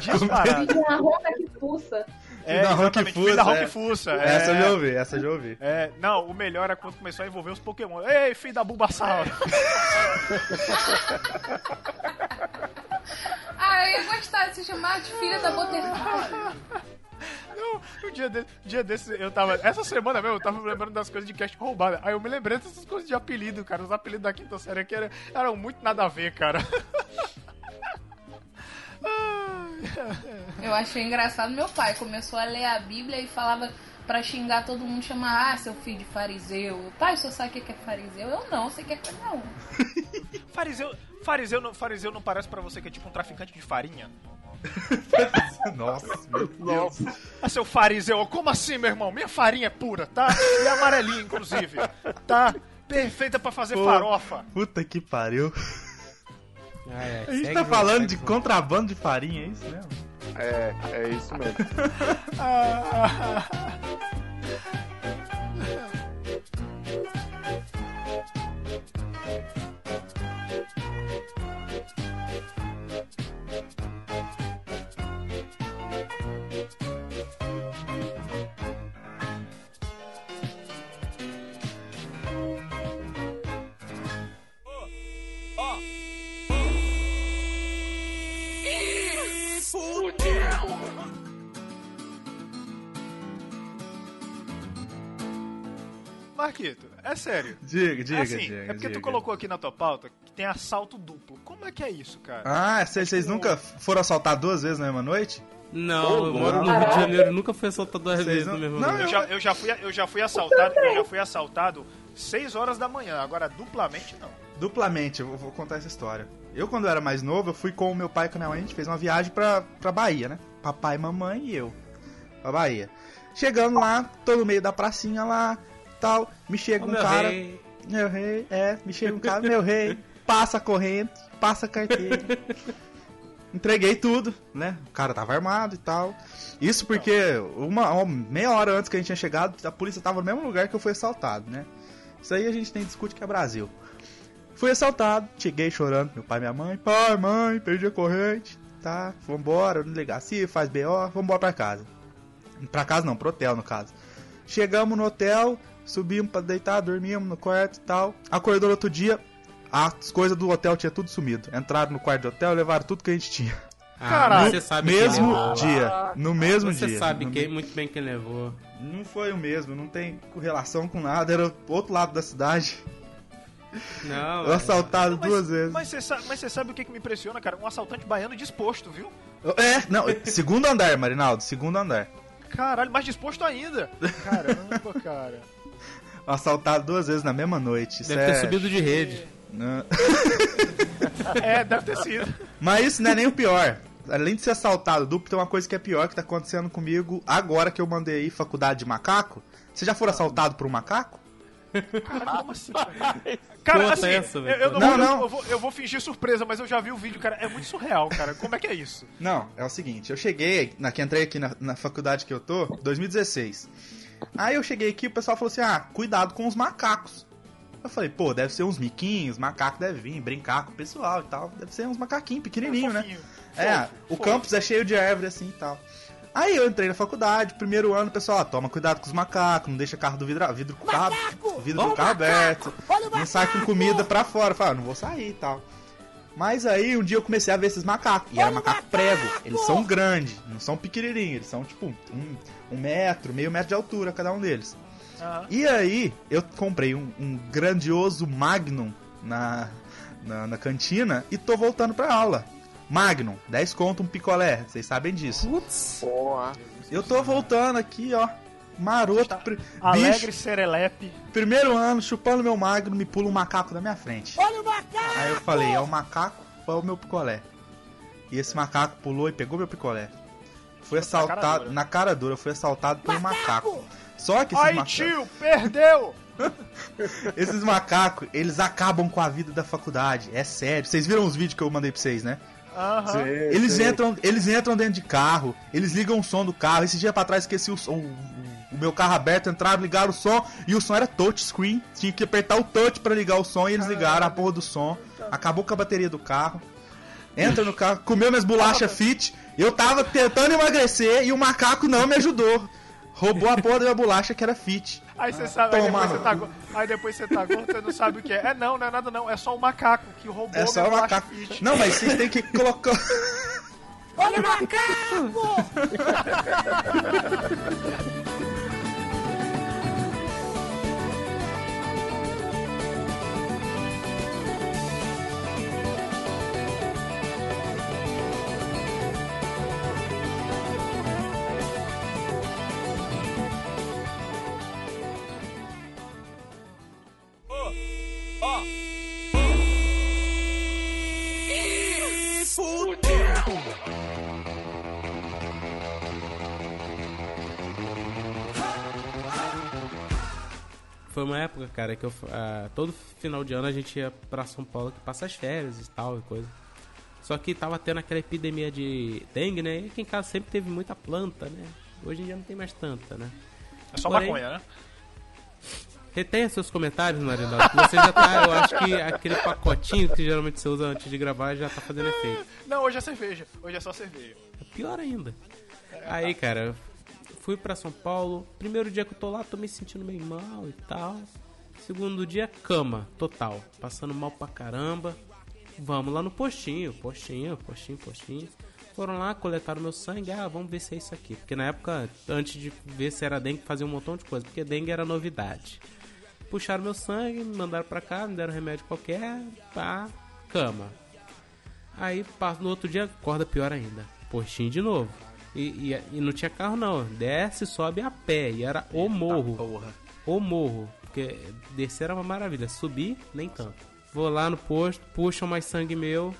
Disparado. Filho da ronca que fuça. É, da Rock filho da Fussa, Rock é. Fussa. Essa eu é. já ouvi, essa eu já ouvi. É, não, o melhor é quando começou a envolver os Pokémon. Ei, filho da Bulbasaur! Ah, eu ia gostar de se chamar de filha da Butterfly. Não, um dia, de, um dia desse eu tava. Essa semana mesmo eu tava me lembrando das coisas de cast roubada. Aí eu me lembrei dessas coisas de apelido, cara. Os apelidos da quinta série aqui eram, eram muito nada a ver, cara. Eu achei engraçado. Meu pai começou a ler a Bíblia e falava pra xingar todo mundo, chamar, ah, seu filho de fariseu. Pai, o senhor sabe o que é fariseu? Eu não, você quer coisa não. Fariseu, fariseu, não, fariseu não parece pra você que é tipo um traficante de farinha? Nossa, meu Deus. Ah, seu fariseu, como assim, meu irmão? Minha farinha é pura, tá? E amarelinha, inclusive. Tá? Perfeita pra fazer Pô. farofa. Puta que pariu. Ah, é, A gente tá falando de contrabando de farinha, é isso mesmo? É, é isso mesmo. Marquito, é sério. Diga, diga, assim, diga. é porque diga. tu colocou aqui na tua pauta que tem assalto duplo. Como é que é isso, cara? Ah, vocês vocês nunca foram assaltar duas vezes na mesma noite? Não, eu moro no. Rio de Janeiro, nunca fui assaltado duas vezes não- no mesmo não, lugar. Eu já, eu já fui, eu já fui assaltado, eu já fui assaltado 6 horas da manhã, agora duplamente não. Duplamente, eu vou, contar essa história. Eu, quando eu era mais novo, eu fui com o meu pai e com a minha mãe, a gente fez uma viagem pra, pra Bahia, né? Papai, mamãe e eu. Pra Bahia. Chegando lá, tô no meio da pracinha lá, tal, me chega Ô, um meu cara... rei. Meu rei, é, me chega um cara, meu rei, passa a corrente, passa a carteira. Entreguei tudo, né? O cara tava armado e tal. Isso porque uma, uma meia hora antes que a gente tinha chegado, a polícia tava no mesmo lugar que eu fui assaltado, né? Isso aí a gente tem discute que é Brasil. Fui assaltado, cheguei chorando, meu pai e minha mãe, pai, mãe, perdi a corrente, tá? Vambora, delegacia, faz BO, vambora pra casa. Pra casa não, pro hotel no caso. Chegamos no hotel, subimos pra deitar, dormimos no quarto e tal. Acordou no outro dia, as coisas do hotel tinha tudo sumido. Entraram no quarto do hotel levaram tudo que a gente tinha. Ah, caralho. Você sabe mesmo dia. No mesmo Você dia. sabe No quem, muito bem quem levou. Não foi o mesmo, não tem relação com nada, era o outro lado da cidade. Não, Eu é- assaltado Mas- duas vezes. Mas você sabe, mas você sabe o que, que me impressiona, cara? Um assaltante baiano disposto, viu? É, não, segundo andar, Marinaldo, segundo andar. Caralho, mais disposto ainda. Caramba, cara. Assaltado duas vezes na mesma noite. Isso deve é... ter subido de rede. Não. É, deve ter sido. Mas isso não é nem o pior. Além de ser assaltado duplo, tem uma coisa que é pior que tá acontecendo comigo agora que eu mandei aí faculdade de macaco. Você já foram assaltado por um macaco? Caralho, como assim? Cara, assim, essa, eu, velho. eu não, Não, vou, não. Eu, vou, eu vou fingir surpresa, mas eu já vi o vídeo, cara. É muito surreal, cara. Como é que é isso? Não, é o seguinte, eu cheguei, na que entrei aqui na, na faculdade que eu tô, 2016. Aí eu cheguei aqui e o pessoal falou assim: ah, cuidado com os macacos. Eu falei, pô, deve ser uns miquinhos, macaco deve vir, brincar com o pessoal e tal. Deve ser uns macaquinhos pequenininhos, né? É, Fofo, o fofo. campus é cheio de árvore assim e tal. Aí eu entrei na faculdade, primeiro ano, pessoal, ó, toma cuidado com os macacos, não deixa carro do vidro, vidro com o carro, vidro do carro aberto, não sai com comida pra fora. Eu falei, ah, não vou sair e tal. Mas aí um dia eu comecei a ver esses macacos, e era macaco prego, eles são grandes, não são pequenininhos, eles são tipo um, um metro, meio metro de altura cada um deles. Aham. E aí, eu comprei um, um grandioso Magnum na, na, na cantina e tô voltando pra aula. Magnum, 10 conto um picolé, vocês sabem disso. Porra. Eu tô voltando aqui, ó. Maroto, pri- Alegre bicho, Serelepe. primeiro ano, chupando meu Magnum, me pula um macaco na minha frente. Olha o macaco! Aí eu falei, é o macaco ou é o meu picolé? E esse macaco pulou e pegou meu picolé. Fui na cara assaltado, dura. na cara dura, fui assaltado por um macaco. Só que esses Ai, macacos... tio, perdeu! Esses macacos, eles acabam com a vida da faculdade. É sério. Vocês viram os vídeos que eu mandei pra vocês, né? Aham. Eles entram, eles entram dentro de carro, eles ligam o som do carro. Esse dia pra trás esqueci o som. O, o meu carro aberto, entraram, ligaram o som e o som era touchscreen. Tinha que apertar o touch pra ligar o som e eles ligaram a porra do som. Acabou com a bateria do carro. Entra no carro, comeu minhas bolachas fit. Eu tava tentando emagrecer e o macaco não me ajudou. Roubou a porra da minha bolacha que era fit. Aí você sabe, aí Toma. depois você, tá, go- aí depois você tá gordo, você não sabe o que é. É não, não é nada não, é só um macaco que roubou É só minha o bolacha macaco. fit. Não, mas vocês têm que colocar. Olha o macaco! Foi uma época, cara, que eu, ah, todo final de ano a gente ia pra São Paulo que passa as férias e tal e coisa. Só que tava tendo aquela epidemia de dengue, né? E aqui em casa sempre teve muita planta, né? Hoje em dia não tem mais tanta, né? É só Porém- maconha, né? Retenha seus comentários, Marinaldo. que Você já tá, eu acho que aquele pacotinho que geralmente você usa antes de gravar já tá fazendo efeito. Não, hoje é cerveja. Hoje é só cerveja. É pior ainda. Aí, cara, fui pra São Paulo. Primeiro dia que eu tô lá, tô me sentindo meio mal e tal. Segundo dia, cama, total. Passando mal pra caramba. Vamos lá no postinho, postinho, postinho, postinho. Foram lá, coletaram meu sangue. Ah, vamos ver se é isso aqui. Porque na época, antes de ver se era dengue, fazia um montão de coisa. Porque dengue era novidade. Puxaram meu sangue, me mandaram pra cá, me deram remédio qualquer. Pá, cama. Aí no outro dia acorda pior ainda. Postinho de novo. E, e- e não tinha carro não. Desce, sobe a pé. E era o morro. Porra. O morro. Porque descer era uma maravilha. Subir, nem tanto. Vou lá no posto, puxam mais sangue meu.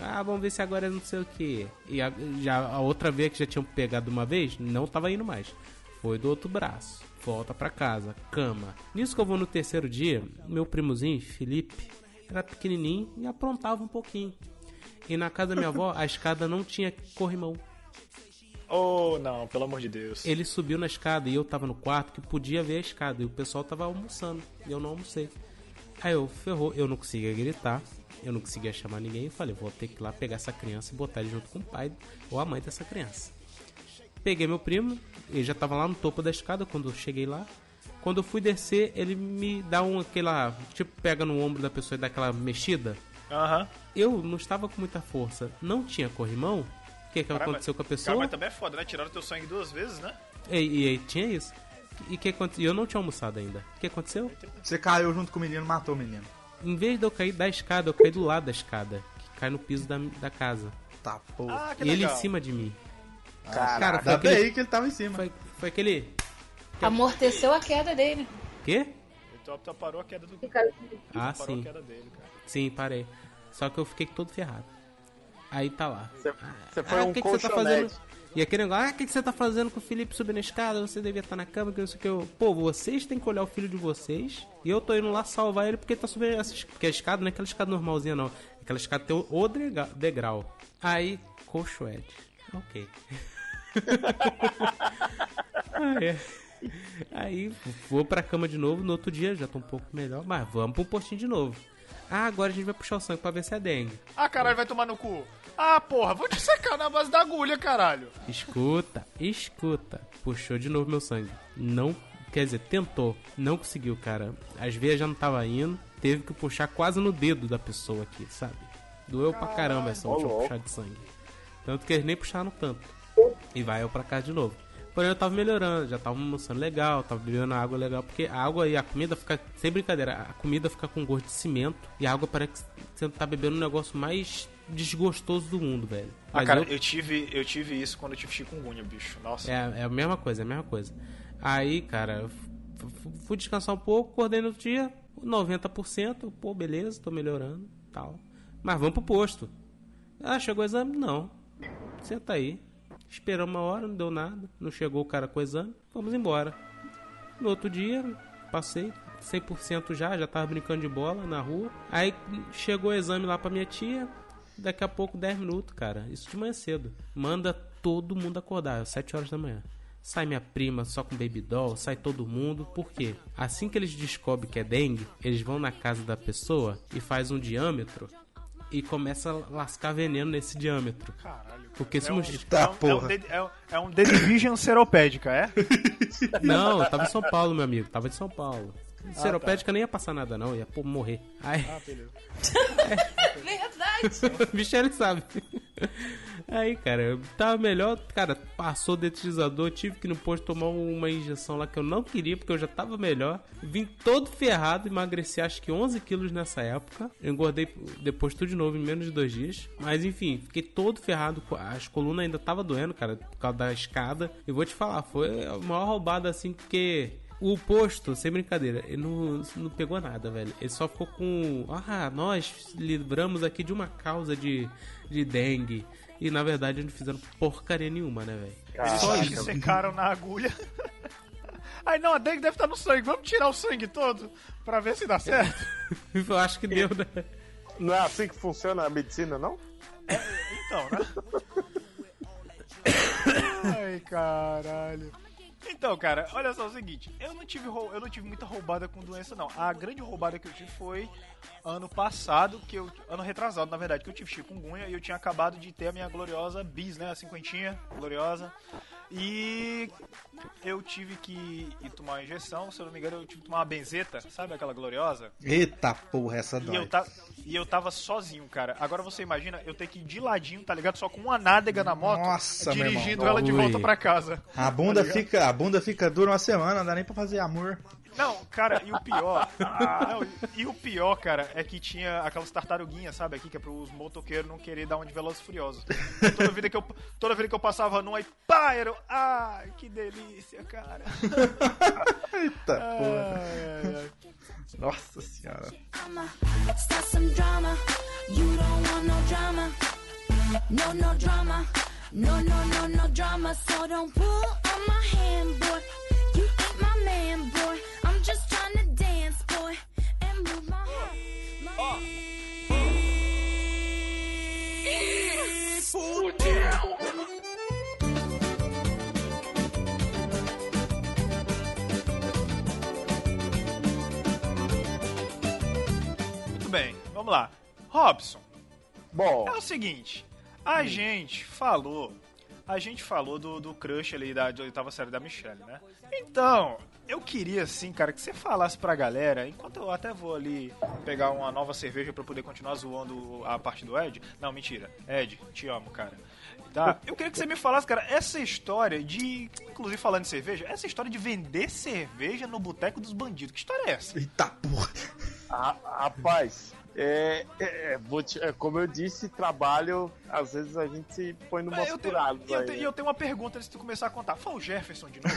Ah, vamos ver se agora é não sei o que. E a, já, a outra vez que já tinham pegado uma vez, não tava indo mais. Foi do outro braço. Volta pra casa, cama. Nisso que eu vou no terceiro dia, meu primozinho, Felipe, era pequenininho e aprontava um pouquinho. E na casa da minha avó, a escada não tinha corrimão. Oh, não, pelo amor de Deus. Ele subiu na escada e eu tava no quarto que podia ver a escada. E o pessoal tava almoçando. E eu não almocei. Aí eu, ferrou, eu não conseguia gritar. Eu não conseguia chamar ninguém. Eu falei, vou ter que ir lá pegar essa criança e botar ele junto com o pai ou a mãe dessa criança. Peguei meu primo, ele já tava lá no topo da escada quando eu cheguei lá. Quando eu fui descer, ele me dá um aquela. Tipo, pega no ombro da pessoa e dá aquela mexida. Aham. Eu não estava com muita força, não tinha corrimão. O que, que Caralho, aconteceu com a Cara, pessoa? mas também é foda, né? Tiraram teu sangue duas vezes, né? E, e, e tinha isso. E que aconteceu? Eu não tinha almoçado ainda. O que aconteceu? Você caiu junto com o menino, matou o menino. Em vez de eu cair da escada, eu caí do lado da escada. Que cai no piso da, da casa. Tá, porra. Ah, E ele em cima de mim. Caraca, Cara, foi aquele, bem que ele tava em cima. foi, foi aquele. Amorteceu a queda dele. Quê? Então tu parou a queda do. Ah, parou sim. a queda dele, cara. Sim, parei. Só que eu fiquei todo ferrado. Aí tá lá. Você, foi Ah, um o que, que tá? E aquele negócio, ah, o que, que você tá fazendo com o Felipe subindo a escada? Você devia estar na cama, que não sei o que. Eu, Pô, vocês têm que olhar o filho de vocês. E eu tô indo lá salvar ele porque ele tá subindo essa es- Porque a escada não é aquela escada normalzinha, não. Aquela escada tem o, degrau. Aí, colchoete. Ok. ah, é. Aí, vou pra cama de novo. No outro dia, já tô um pouco melhor. Mas vamos pro postinho de novo. Ah, agora a gente vai puxar o sangue pra ver se é dengue. Ah, caralho, vai tomar no cu. Ah, porra, vou te secar na base da agulha, caralho. Escuta, escuta. Puxou de novo meu sangue. Não, quer dizer, tentou. Não conseguiu, cara. As veias já não tava indo. Teve que puxar quase no dedo da pessoa aqui, sabe? Doeu pra caramba essa última louco. puxada de sangue. Tanto que eles nem puxaram tanto. E vai eu pra casa de novo. Porém, eu tava melhorando, já tava almoçando legal, tava bebendo água legal, porque a água e a comida fica. Sem brincadeira, a comida fica com gosto de cimento e a água parece que você tá bebendo um negócio mais desgostoso do mundo, velho. Ah, Mas cara, eu- eu... tive, eu tive isso quando eu tive chikungunya, bicho. Nossa. é, é a mesma coisa, é a mesma coisa. Aí, cara, fui descansar um pouco, acordei no outro dia, 90%, pô, beleza, tô melhorando, tal. Mas vamos pro posto. Ah, chegou o exame? Não. Senta aí. Esperamos uma hora, não deu nada. Não chegou o cara com o exame. Vamos embora. No outro dia, passei 100% já, já tava brincando de bola na rua. Aí chegou o exame lá pra minha tia. Daqui a pouco, 10 minutos, cara. Isso de manhã cedo. Manda todo mundo acordar, 7 horas da manhã. Sai minha prima só com baby doll, sai todo mundo. Por quê? Assim que eles descobrem que é dengue, eles vão na casa da pessoa e faz um diâmetro e começa a lascar veneno nesse diâmetro. Caralho. Porque se É um, não- Tá, é um, é um, porra. É um, é um The Division seropédica, é? Não, eu tava em São Paulo, meu amigo. Tava em São Paulo. Seropédica nem ia passar nada, não. Ia pô, morrer. Aí, Ah, beleza. Verdade. Michele sabe. Aí, cara, eu tava melhor. Cara, passou o detetizador. Tive que ir no posto tomar uma injeção lá que eu não queria, porque eu já tava melhor. Vim todo ferrado, emagreci acho que 11 quilos nessa época. Eu engordei depois tudo de novo em menos de dois dias. Mas enfim, fiquei todo ferrado. As colunas ainda tava doendo, cara, por causa da escada. E vou te falar, foi a maior roubada assim, porque. O posto, sem brincadeira, ele não, não pegou nada, velho. Ele só ficou com. Ah, nós livramos aqui de uma causa de, de dengue. E na verdade não fizeram porcaria nenhuma, né, velho? Eles Só isso. secaram na agulha. Aí não, a dengue deve estar no sangue. Vamos tirar o sangue todo pra ver se dá certo. Eu acho que deu, né? Não é assim que funciona a medicina, não? Então, né? Ai, caralho. Então, cara, olha só o seguinte, eu não tive eu não tive muita roubada com doença não. A grande roubada que eu tive foi ano passado, que eu ano retrasado, na verdade, que eu tive chikungunya e eu tinha acabado de ter a minha gloriosa bis, né, a cinquentinha, gloriosa. E eu tive que ir tomar uma injeção, se eu não me engano, eu tive que tomar uma benzeta, sabe aquela gloriosa? Eita porra, essa E eu, dói. ta... e eu tava sozinho, cara. Agora você imagina eu ter que ir de ladinho, tá ligado? Só com uma nádega na moto, Nossa, meu dirigindo irmão. ela de volta pra casa. A bunda Tá fica, a bunda fica dura uma semana, não dá nem pra fazer amor. Não, cara, e o pior. ah, não, e o pior, cara, é que tinha aquelas tartaruguinhas, sabe, aqui, que é pros motoqueiros não querer dar um de Velozes e Furiosos. Toda vida que eu, toda vida que eu passava num aí, pá, era. Ai, que delícia, cara. Eita porra. Ai, ai, ai. Nossa senhora. drama. Start some drama. You don't want no drama. No, no drama. No, no, no, no drama. So don't pull on my hand, boy. You ain't my man, boy. Muito bem, vamos lá. Robson, Bom, é o seguinte. A gente falou. A gente falou do, do crush ali da, da oitava série da Michelle, né? Então, eu queria, assim, cara, que você falasse pra galera, enquanto eu até vou ali pegar uma nova cerveja pra poder continuar zoando a parte do Ed. Não, mentira. Ed, te amo, cara. Tá? Eu queria que você me falasse, cara, essa história de. Inclusive falando de cerveja, essa história de vender cerveja no boteco dos bandidos. Que história é essa? Eita porra. Ah, rapaz, é, é, é, vou te- é, como eu disse, trabalho, às vezes a gente se põe numa tenho, furada. e eu, tenho, e eu tenho uma pergunta antes de tu começar a contar. Foi o Jefferson de novo?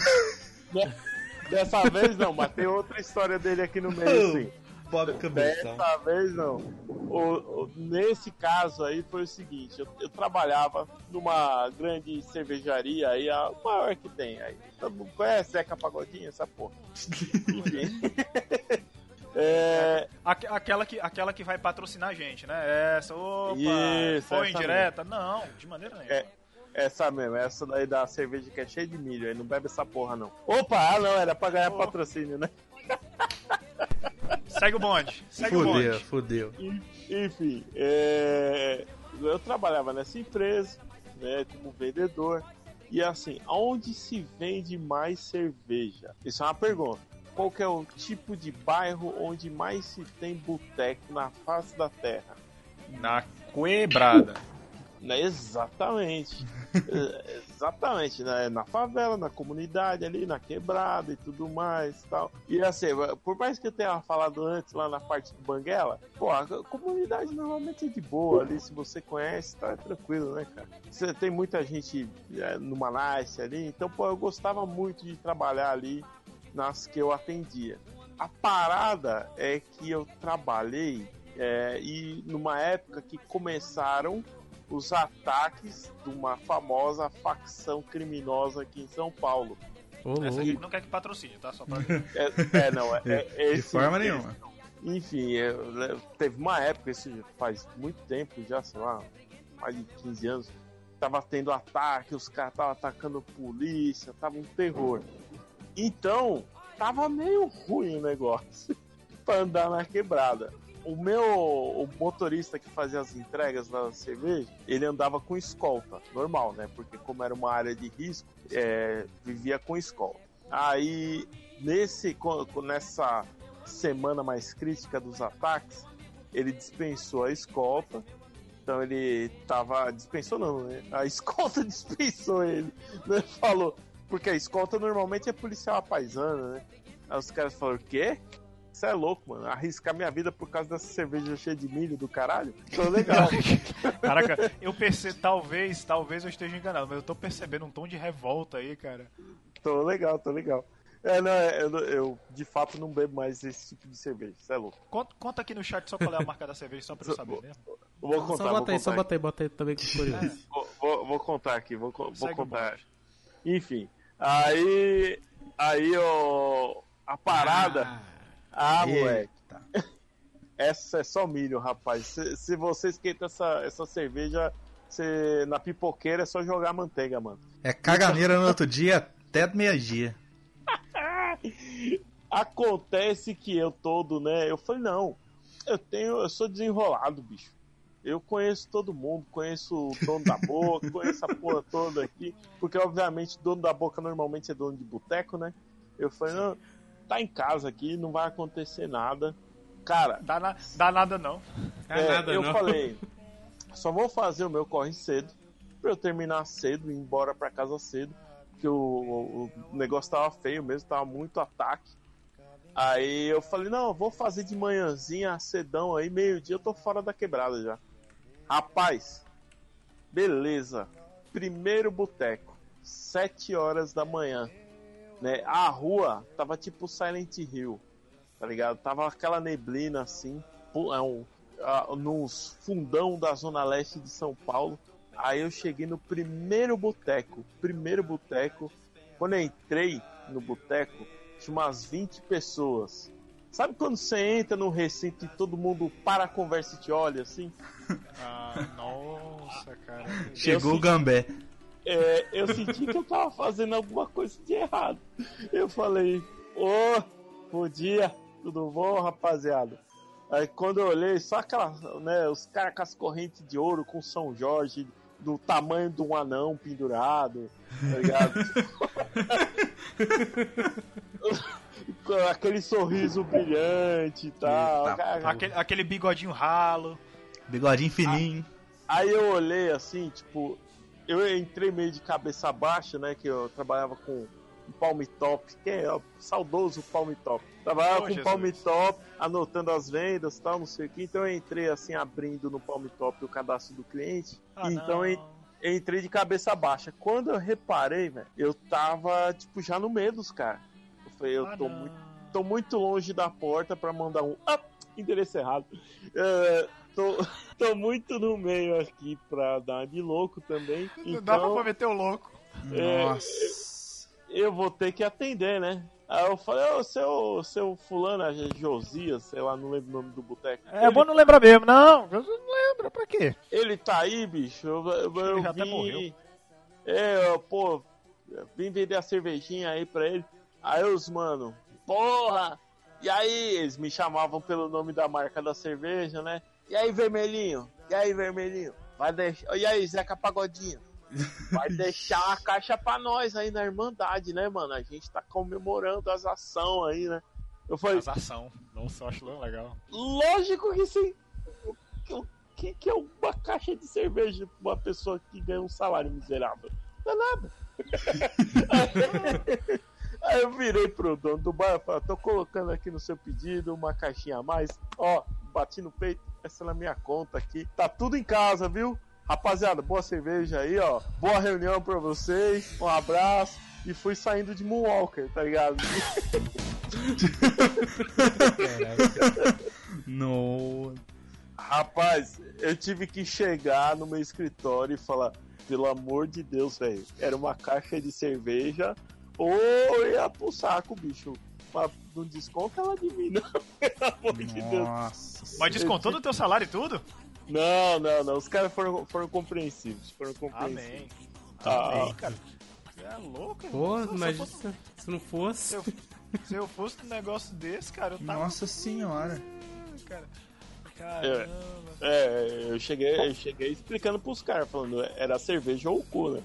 Dessa vez não, mas tem outra história dele aqui no meio, sim. Bob Cabeção. Dessa vez não. O- o- nesse caso aí foi o seguinte, eu, eu trabalhava numa grande cervejaria aí, a maior que tem aí. Todo mundo conhece Zeca Pagodinho, essa porra. Enfim. É, Aque- aquela, que, aquela que vai patrocinar a gente, né? Essa, opa, Isso, foi essa indireta? Não, de maneira nenhuma. É, essa mesmo, essa daí da cerveja que é cheia de milho, aí não bebe essa porra não. Opa, ah não, era pra ganhar patrocínio, né? Segue o bonde, segue o Fudeu, bonde. fudeu. Enfim, é, eu trabalhava nessa empresa, né, como vendedor. E assim, aonde se vende mais cerveja? Isso é uma pergunta. Qual que é o tipo de bairro onde mais se tem boteco na face da terra? Na quebrada. Né, exatamente. Exatamente, né? Na favela, na comunidade ali, na quebrada e tudo mais e tal. E assim, por mais que eu tenha falado antes lá na parte do Banguela, pô, a comunidade normalmente é de boa ali, se você conhece, tá é tranquilo, né, cara? Você tem muita gente é, no Manaus ali, então, pô, eu gostava muito de trabalhar ali nas que eu atendia. A parada é que eu trabalhei é, e numa época que começaram os ataques de uma famosa facção criminosa aqui em São Paulo. Essa aqui não quer que patrocine, tá? Só pra... É, é, não, é, é De esse- forma esse- nenhuma. Enfim, eu- eu- teve uma época, isso faz muito tempo já, sei lá, mais de 15 anos, tava tendo ataque, os caras estavam atacando polícia, tava um terror. Então, tava meio ruim o negócio pra andar na quebrada. O meu o motorista que fazia as entregas da cerveja, ele andava com escolta, normal, né? Porque como era uma área de risco, é, vivia com escolta. Aí, nesse, nessa semana mais crítica dos ataques, ele dispensou a escolta. Então ele tava. Dispensou não, né? A escolta dispensou ele. Né? Falou. Porque a escolta normalmente é policial paisana, né? Aí os caras falaram, o quê? Você é louco, mano. Arriscar minha vida por causa dessa cerveja cheia de milho do caralho? Tô legal. Caraca, eu percebo, talvez, talvez eu esteja enganado, mas eu tô percebendo um tom de revolta aí, cara. tô legal, tô legal. É, não, é, eu, eu de fato não bebo mais esse tipo de cerveja. Você é louco. Conta, conta aqui no chat só qual é a marca da cerveja, só pra eu saber mesmo. Eu vou contar, Só bota aí, só bota aí, bota aí também que curioso. Vou, vou- vou contar aqui, vou, vou contar. Enfim, aí. Aí, ó. A parada. Ah, moleque. Essa é só milho, rapaz. Se, se você esquenta essa, essa cerveja você, na pipoqueira, é só jogar manteiga, mano. É caganeira no outro dia até meio-dia. Acontece que eu todo, né? Eu falei, não, eu tenho, eu sou desenrolado, bicho. Eu conheço todo mundo, conheço o dono da boca, conheço a porra toda aqui, porque obviamente dono da boca normalmente é dono de boteco, né? Eu falei, não, tá em casa aqui, não vai acontecer nada. Cara, Dá, na- dá nada não. Dá é, nada, eu não. falei, só vou fazer o meu corre cedo, pra eu terminar cedo e ir embora pra casa cedo, porque o, o- o negócio tava feio mesmo, tava muito ataque. Aí eu falei, não, eu vou fazer de manhãzinha, cedão aí, meio-dia eu tô fora da quebrada já. Rapaz, beleza. Primeiro boteco, 7 horas da manhã. Né? A rua tava tipo Silent Hill, tá ligado? Tava aquela neblina assim, é um, nos fundão da zona leste de São Paulo. Aí eu cheguei no primeiro boteco, primeiro boteco. Quando eu entrei no boteco, tinha umas 20 pessoas. Sabe quando você entra num recinto e todo mundo para a conversa e te olha assim? Ah, nossa, cara. Chegou Eu o Gambé. É, eu senti que eu tava fazendo alguma coisa de errado. Eu falei, ô, bom dia, tudo bom, rapaziada? Aí quando eu olhei, só aquela, né, os caras com as correntes de ouro com São Jorge, do tamanho de um anão pendurado, tá ligado? Aquele sorriso brilhante e tal. Eita, cara. Aquele, aquele bigodinho ralo. Bigodinho fininho. Aí eu olhei assim, tipo, eu entrei meio de cabeça baixa, né? Que eu trabalhava com um palm top, que é o saudoso palm top. Trabalhava Oh, com Jesus. palm top, anotando as vendas e tal, não sei o que. Então eu entrei assim, abrindo no palm top o cadastro do cliente. Ah, então eu, eu entrei de cabeça baixa. Quando eu reparei, velho, eu tava, tipo, já no meio dos caras. Eu falei, eu Ah, tô não. muito tô muito longe da porta pra mandar um. Ah, endereço errado. É, tô, tô muito no meio aqui pra dar de louco também. Não dá pra Então, meter o louco. É, Nossa. eu vou ter que atender, né? Aí eu falei, ô, seu, seu fulano, Josias, sei lá, não lembro o nome do boteco. É ele, bom não lembrar mesmo, não. Eu Não lembra, pra quê? ele tá aí, bicho? Eu, eu, eu ele já até vim. morreu. É, eu, pô, vim vender a cervejinha aí pra ele. Aí os mano, porra! E aí, eles me chamavam pelo nome da marca da cerveja, né? E aí, vermelhinho? E aí, vermelhinho? Vai deixar. E aí, Zeca Pagodinho? Vai deixar a caixa pra nós aí na Irmandade, né, mano? A gente tá comemorando as ações aí, né? Eu falei, Ação. Nossa, eu acho legal. lógico que sim. O que, que é uma caixa de cerveja pra uma pessoa que ganha um salário miserável? Não é nada. Aí eu virei pro dono do bar e falei, tô colocando aqui no seu pedido uma caixinha a mais. Ó, bati no peito, essa na minha conta aqui. Tá tudo em casa, viu? Rapaziada, boa cerveja aí, ó. Boa reunião pra vocês. Um abraço. E fui saindo de Moonwalker, tá ligado? No. Rapaz, eu tive que chegar no meu escritório e falar, pelo amor de Deus, velho, era uma caixa de cerveja ou ia pro saco, bicho. Mas não desconta ela de mim, não, pelo amor de Deus. Nossa. Mas descontou do teu salário e tudo? Não, não, não, os caras foram, foram compreensivos, foram compreensivos. Amém. Ah, Amém, cara. Você é louco, Pô, irmão. Se mas fosse- se, se não fosse. Se eu, se eu fosse um negócio desse, cara, eu tava. Nossa senhora. Cara. Caramba. É, eu cheguei, eu cheguei explicando pros caras, falando, era cerveja ou o cu, né?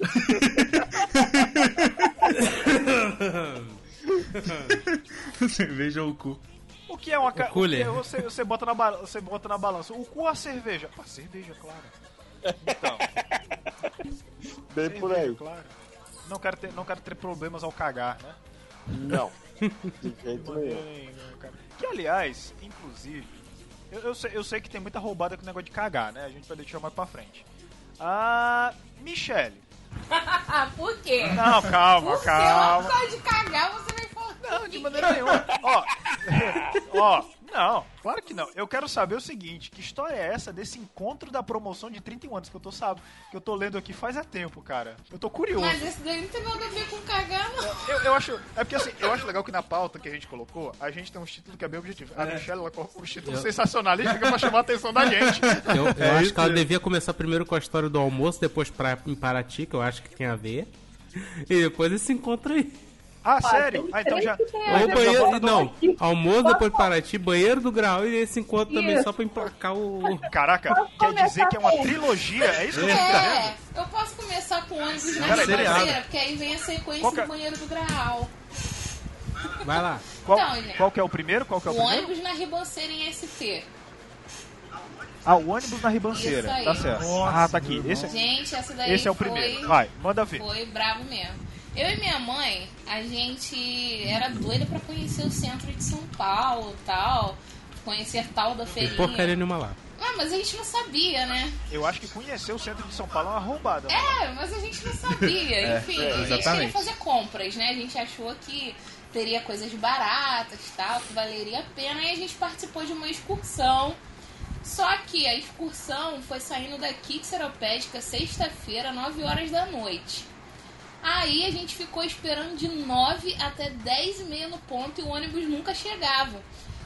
Cerveja ou o cu. O que é uma ca... O que você, você, bota na ba- você bota na balança. O cu ou a cerveja? A cerveja, claro. Então, Bem por aí. claro. Não quero, ter, não quero ter problemas ao cagar, né? Não, de jeito nenhum. Nenhum, cara. Que aliás, inclusive, eu, eu, sei, eu sei que tem muita roubada com o negócio de cagar, né? A gente vai deixar mais pra frente. Ah. Michele. Por quê? Não, calma, Porque calma. eu de cagar, você vai falar. Não, de maneira nenhuma. Ó, ó, não, claro que não. Eu quero saber o seguinte, que história é essa desse encontro da promoção de 31 anos que eu tô sabe, que eu tô lendo aqui faz há tempo, cara. Eu tô curioso. Mas esse daí não tem nada a ver com cagar, não. Eu, eu acho, é porque assim, eu acho legal que na pauta que a gente colocou, a gente tem um título que é bem objetivo. A Michelle ela colocou um título Eu- sensacionalista que é pra chamar a atenção da gente. Eu, eu É acho isso que ela devia começar primeiro com a história do almoço, depois pra, em Paraty, que eu acho que tem a ver. E depois esse encontro aí. Ah, sério? Ah, então já. Ou banheiro. Não, almoço, depois Paraty, banheiro do grau e esse encontro também Isso. só pra emplacar o. Caraca, quer dizer que é uma trilogia? É isso que eu tô entendendo? É, eu posso começar com ônibus na ribanceira, porque aí vem a sequência Qual que é- do banheiro do Graal. Vai lá. Qual, Então, qual que é o primeiro? Qual que é o O primeiro? ônibus na ribanceira em SP. Ah, o ônibus na ribanceira. Tá certo. Nossa, ah, tá aqui. Esse, é- Gente, essa daí esse é o foi, primeiro. Vai, manda ver. foi bravo mesmo. Eu e minha mãe, a gente era doida pra conhecer o centro de São Paulo e tal. Conhecer tal da Tem feirinha. porcaria nenhuma lá. Ah, mas a gente não sabia, né? Eu acho que conhecer o centro de São Paulo é uma roubada. mano. É, mas a gente não sabia. Enfim, a gente queria fazer compras, né? A gente achou que teria coisas baratas tal, que valeria a pena. E a gente participou de uma excursão. Só que a excursão foi saindo daqui de Seropédica sexta-feira, 9 horas da noite. Aí a gente ficou esperando de 9 até 10 e meia no ponto e o ônibus nunca chegava.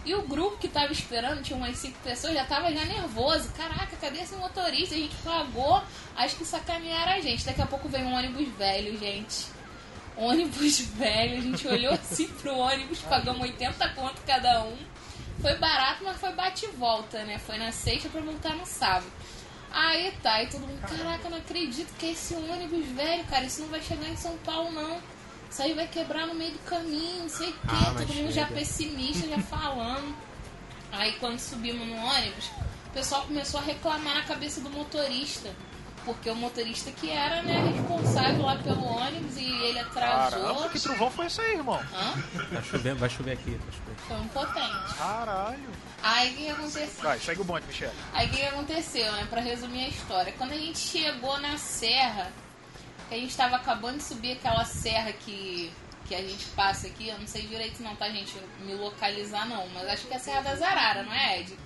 E o grupo que tava esperando, tinha umas 5 pessoas, já tava já nervoso. Caraca, cadê esse motorista? A gente pagou, acho que sacanearam a gente. Daqui a pouco vem um ônibus velho, gente. Ônibus velho, a gente olhou assim pro ônibus, pagamos 80 conto cada um. Foi barato, mas foi bate e volta, né? Foi na sexta pra voltar no sábado. Aí tá, e todo mundo, caraca, não acredito que é esse ônibus velho, cara, isso não vai chegar em São Paulo, não. Isso aí vai quebrar no meio do caminho, não sei o quê. Ah, Todo mundo já pessimista, já falando. Aí quando subimos no ônibus, o pessoal começou a reclamar na cabeça do motorista. Porque o motorista que era, né, responsável lá pelo ônibus e ele atrasou. Caramba, que trovão foi esse aí, irmão? Hã? Vai chover, vai chover aqui. Vai chover. Foi um potente. Caralho. Aí o que aconteceu? Vai, segue o bonde, Michel. Aí o que, que aconteceu, né? Pra resumir a história. Quando a gente chegou na serra, que a gente tava acabando de subir aquela serra que, que a gente passa aqui, eu não sei direito não, tá, gente? Me localizar não, mas acho que é a Serra das Arara, não é, Ed?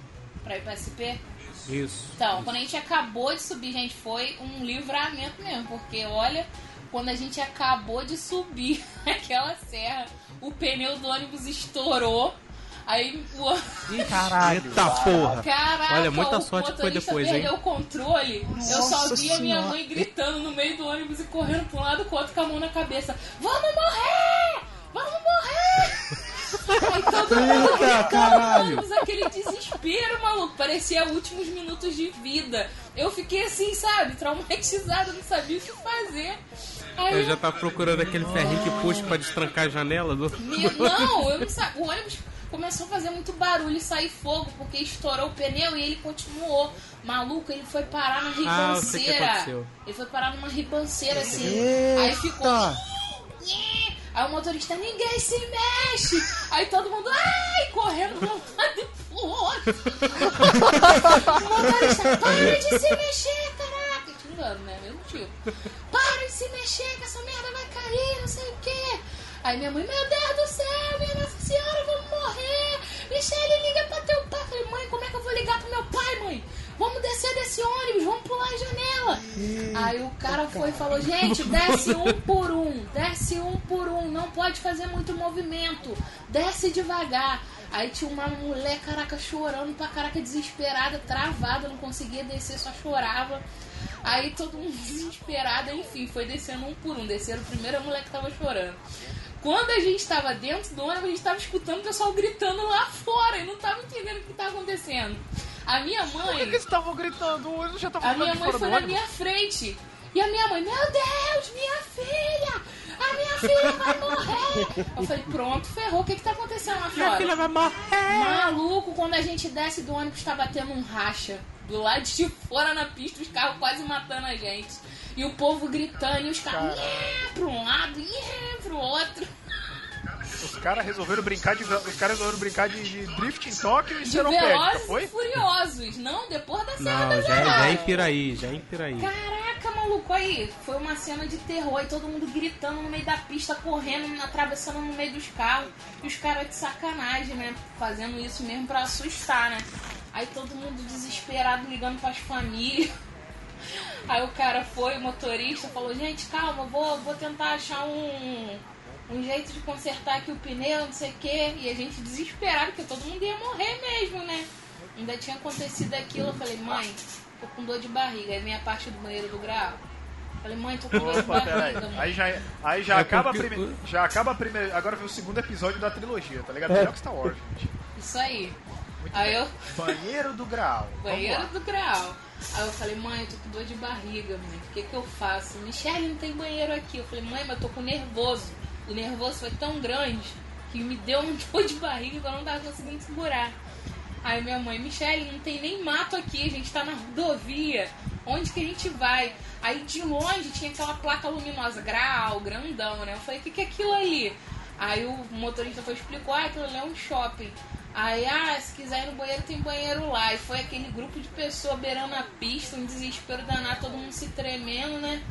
Pra ir pra SP? Isso. Então, quando a gente acabou de subir, gente, foi um livramento mesmo, porque olha, quando a gente acabou de subir aquela serra, o pneu do ônibus estourou. Aí o. Caralho. Eita porra. Caraca, Olha, muita o sorte que foi motorista depois, hein? perdeu o controle. eu só Nossa vi a minha mãe gritando no meio do ônibus e correndo pra um lado com o outro com a mão na cabeça. Vamos morrer! Todo mundo Eita, gritando ônibus, aquele desespero, maluco. Parecia últimos minutos de vida. Eu fiquei assim, sabe, traumatizada, não sabia o que fazer. Aí Eu já tava procurando aquele ferrinho que puxa pra destrancar a janela do. meu- Não, eu não sabia. O ônibus começou a fazer muito barulho e sair fogo, porque estourou o pneu e ele continuou. Maluco, ele foi parar na Ah, ribanceira. aconteceu. ele foi parar numa ribanceira assim. Aí ficou. "Nhê". Aí o motorista, ninguém se mexe! Aí todo mundo, ai, correndo de um lado e pro outro. o motorista, para de se mexer, caraca! Xingando, né? Mesmo tipo. Para de se mexer, que essa merda vai cair, não sei o quê. Aí minha mãe, meu Deus do céu, minha Nossa Senhora, vamos morrer. Michele, liga pra teu pai. Falei, mãe, como é que eu vou ligar pro meu pai, mãe? Vamos descer desse ônibus, vamos pular a janela. Aí o cara foi e falou, gente, desce um por um, desce um por um, não pode fazer muito movimento, desce devagar. Aí tinha uma mulher, caraca, chorando pra caraca, desesperada, travada, não conseguia descer, só chorava. Aí todo mundo desesperado, enfim, foi descendo um por um. Desceram primeiro a mulher que tava chorando. Quando a gente tava dentro do ônibus, a gente tava escutando o pessoal gritando lá fora e não tava entendendo o que tava acontecendo. A minha Por que, mãe. que eles estavam gritando? Ônibus já tava A minha mãe foi na minha frente. E a minha mãe, meu Deus, minha filha! A minha filha vai morrer! Eu falei, pronto, ferrou. O que que tá acontecendo lá fora? filha vai morrer! Maluco, quando a gente desce do ônibus, tá batendo um racha. Do lado de fora na pista, os carros quase matando a gente. E o povo gritando, e os carros nhé, pra um lado, nhé, pro outro. Os caras resolveram brincar de. Os caras resolveram brincar de, de drift em Tóquio e Seropédica, foi? furiosos. Não, depois da Serra Não, da já, é- já é em Piraí, já é em Piraí. Caraca, maluco, aí foi uma cena de terror e todo mundo gritando no meio da pista, correndo, atravessando no meio dos carros. E os caras de sacanagem, né? Fazendo isso mesmo pra assustar, né? Aí todo mundo desesperado ligando pras famílias. Aí o cara foi, o motorista, falou, gente, calma, vou, vou tentar achar um, um jeito de consertar aqui o pneu, não sei o quê. E a gente desesperado, porque todo mundo ia morrer mesmo, né? Ainda tinha acontecido aquilo, eu falei, mãe, tô com dor de barriga. Aí vem a parte do banheiro do grau. Falei, mãe, tô com dor de barriga, mãe. Aí já, aí já É acaba a porque- primeira. Já acaba a primeira. Agora vem o segundo episódio da trilogia, tá ligado? É. Melhor que Star Wars, gente. Isso aí. Muito Aí bem. eu, Banheiro do Graal. Vamos banheiro do grau. Aí eu falei, mãe, eu tô com dor de barriga, mãe. O que que eu faço? Michelle, não tem banheiro aqui. Eu falei, mãe, mas eu tô com nervoso. O nervoso foi tão grande que me deu um dor de barriga que eu não tava conseguindo segurar. Aí minha mãe, Michelle, não tem nem mato aqui, a gente tá na rodovia. Onde que a gente vai? Aí de longe tinha aquela placa luminosa, grau, grandão, né? Eu falei, o que, que é aquilo ali? Aí o motorista foi explicou, ah, aquilo ali é um shopping. Aí, ah, se quiser ir no banheiro, tem banheiro lá. E foi aquele grupo de pessoas beirando a pista, um desespero danado, todo mundo se tremendo, né?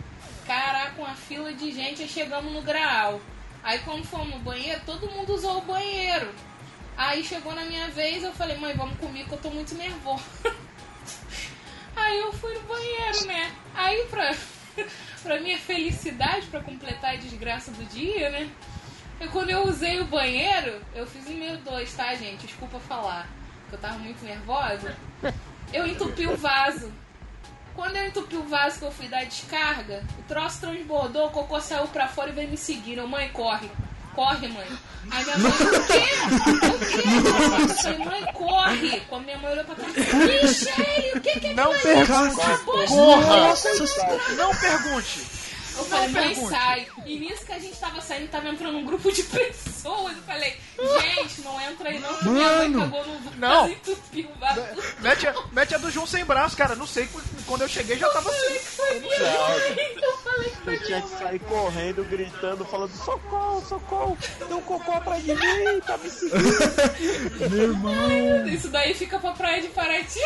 Caraca, uma fila de gente, aí chegamos no graal. Aí quando fomos no banheiro, todo mundo usou o banheiro. Aí chegou na minha vez, eu falei, mãe, vamos comigo que eu tô muito nervosa. Aí eu fui no banheiro, né? Aí pra, pra minha felicidade, pra completar a desgraça do dia, né? E quando eu usei o banheiro, eu fiz o meu dois, tá, gente? Desculpa falar, que eu tava muito nervosa. Eu entupi o vaso. Quando eu entupi o vaso que eu fui dar descarga, o troço transbordou, o cocô saiu pra fora e veio me seguir. Eu, mãe, corre. Corre, mãe. Aí minha mãe, o quê? O quê? Eu falei, mãe, corre. Quando minha mãe olhou pra trás, Michele, o que que é Não pergunte. Corra. Não pergunte. Eu falei, mãe, sai. E nisso que a gente tava saindo, tava entrando um grupo de pessoas. Eu falei, gente, não entra aí não, que minha mãe Mano, cagou no não. entupiu o. Mete a, mete a do João sem braço, cara. Não sei, quando eu cheguei já tava assim. Eu falei que foi Você tinha que sair correndo, gritando, falando socorro, socorro, tem um cocô atrás de mim, tá me seguindo. Meu irmão. Isso daí fica pra praia de Paraty.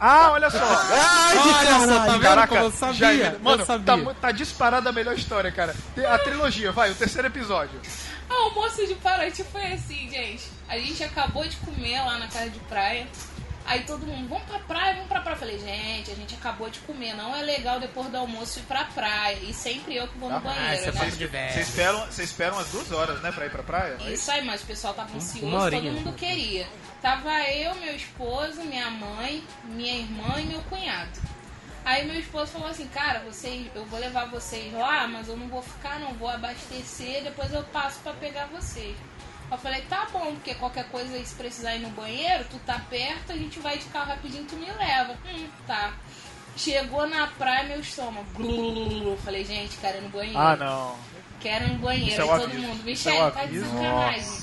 Ah, olha só. Ai, que Olha só, tá caralho. vendo Caraca, como eu sabia? já- Eu mano, sabia. Tá, tá disparada a melhor história, cara. A trilogia, vai, o terceiro episódio. O almoço de Paraty foi assim, gente. A gente acabou de comer lá na casa de praia. Aí todo mundo, vamos pra praia, vamos pra praia. Eu falei, gente, a gente acabou de comer. Não é legal depois do almoço ir pra praia. E sempre eu que vou no banheiro, né? Vocês esperam, vocês esperam as duas horas, né, pra ir pra praia? Isso aí, mas o pessoal tava ansioso, todo mundo queria. Tava eu, meu esposo, minha mãe, minha irmã e meu cunhado. Aí meu esposo falou assim, cara, vocês, eu vou levar vocês lá, mas eu não vou ficar, não vou abastecer, depois eu passo pra pegar vocês. Eu falei, tá bom, porque qualquer coisa aí, se precisar ir no banheiro, tu tá perto, a gente vai de carro rapidinho, tu me leva. Hum, tá. Chegou na praia, meu estômago. Eu falei, gente, quero ir no banheiro. Ah, não. Quero ir no banheiro. É um todo mundo, é Michelle, um tá de sacanagem.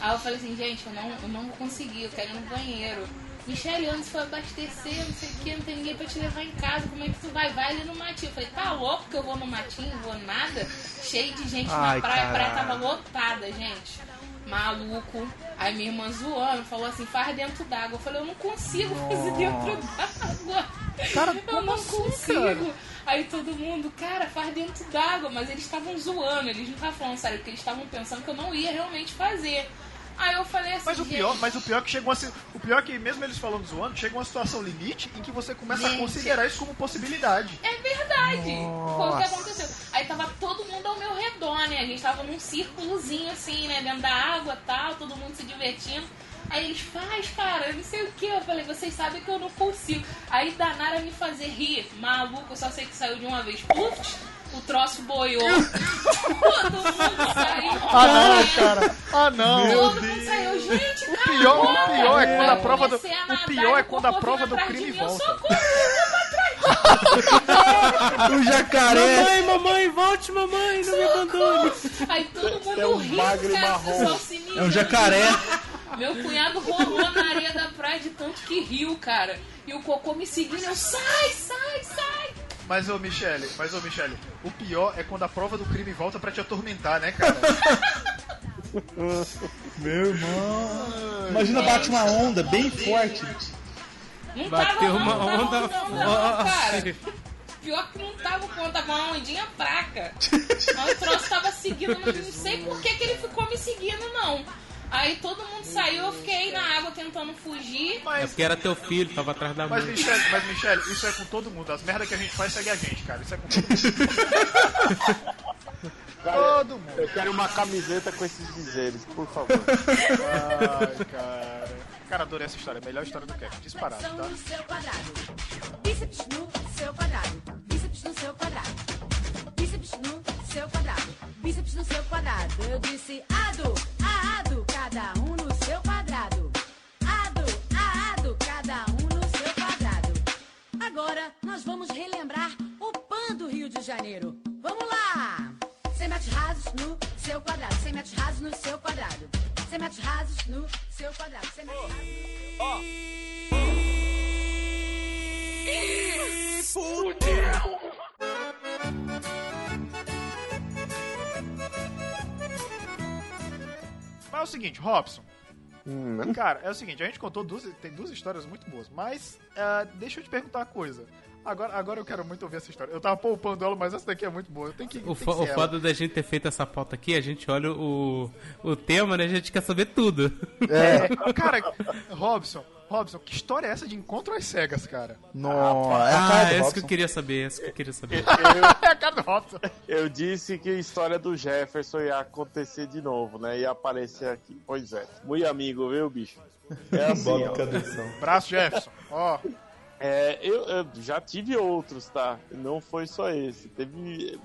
Aí eu falei assim, gente, eu não, eu não vou conseguir, eu quero ir no banheiro. Michelle, antes foi abastecer, não sei o que, não tem ninguém pra te levar em casa, como é que tu vai? Vai ali no matinho. Eu falei, tá louco que eu vou no matinho, não vou nada? Cheio de gente Ai, na praia, a praia caralho. tava lotada, gente. Maluco. Aí minha irmã zoando, falou assim, faz dentro d'água. Eu falei, eu não consigo fazer dentro d'água. Cara, eu como não assim, consigo. cara? Aí todo mundo, cara, faz dentro d'água, mas eles estavam zoando, eles não estavam falando sério, porque eles estavam pensando que eu não ia realmente fazer. Aí eu falei assim, Mas o pior, mas o pior é que chegou a ser, o pior é que mesmo eles falando zoando, chega uma situação limite em que você começa a Gente. considerar isso como possibilidade. É verdade. Foi o que aconteceu. Aí tava todo mundo ao meu redor, né? A gente tava num círculozinho assim, né? Dentro da água e tal, todo mundo se divertindo. Aí eles, faz, cara, não sei o que. Eu falei, vocês sabem que eu não consigo. Aí danaram a me fazer rir. Maluco, eu só sei que saiu de uma vez. Putz, o troço boiou. todo mundo saiu. Ah não, cara. Ah não. Todo mundo saiu, gente, O pior, o pior é quando a prova do, o pior é quando a prova do crime eu volta. O jacaré. Mamãe, mamãe, volte, mamãe, não me abandone. Aí todo mundo Tem um bagre cara. É um jacaré. Meu cunhado rolou na areia da praia de tanto que riu, cara. E o cocô me seguindo, eu sai, sai, sai. Mas ô Michele, mas ô Michele, o pior é quando a prova do crime volta pra te atormentar, né, cara? Meu irmão. Imagina bate uma onda bem forte. Não Bateu uma não, não onda forte. cara. Pior que não tava com onda, tava uma ondinha fraca. Mas o troço tava seguindo, mas não sei por que, que ele ficou me seguindo, não. Aí todo mundo saiu, eu fiquei na água tentando fugir. É Mas, porque era teu filho, tava atrás da mas mãe. Michele, mas Michele, isso é com todo mundo. As merdas que a gente faz segue a gente, cara. Isso é com todo mundo. todo mundo. Eu quero uma camiseta com esses dizeres, por favor. Ai, cara. Cara, adorei essa história. Melhor história do cast. Disparado, tá? no seu quadrado. Bíceps no seu quadrado. Bíceps no seu quadrado. Bíceps no seu quadrado. Bíceps no seu quadrado. Eu disse ado, Mas é o seguinte, Robson. Cara, é o seguinte, a gente contou duas, tem duas histórias muito boas, mas ah, deixa eu te perguntar uma coisa. Agora, agora eu quero muito ouvir essa história. Eu tava poupando ela, mas essa daqui é muito boa. Eu tenho que, O, que o foda da gente ter feito essa pauta aqui, a gente olha o, o tema, né? A gente quer saber tudo. É, cara, Robson, Robson, que história é essa de encontro às cegas, cara? Nossa, é a ah, cara do essa que eu queria saber, essa que eu queria saber. é a cara do Robson. Eu disse que a história do Jefferson ia acontecer de novo, né? Ia aparecer aqui. Pois é. Muito amigo, viu, bicho? É assim, Bob ó. Braço Jefferson, ó. É, eu, eu já tive outros, tá? Não foi só esse. Teve.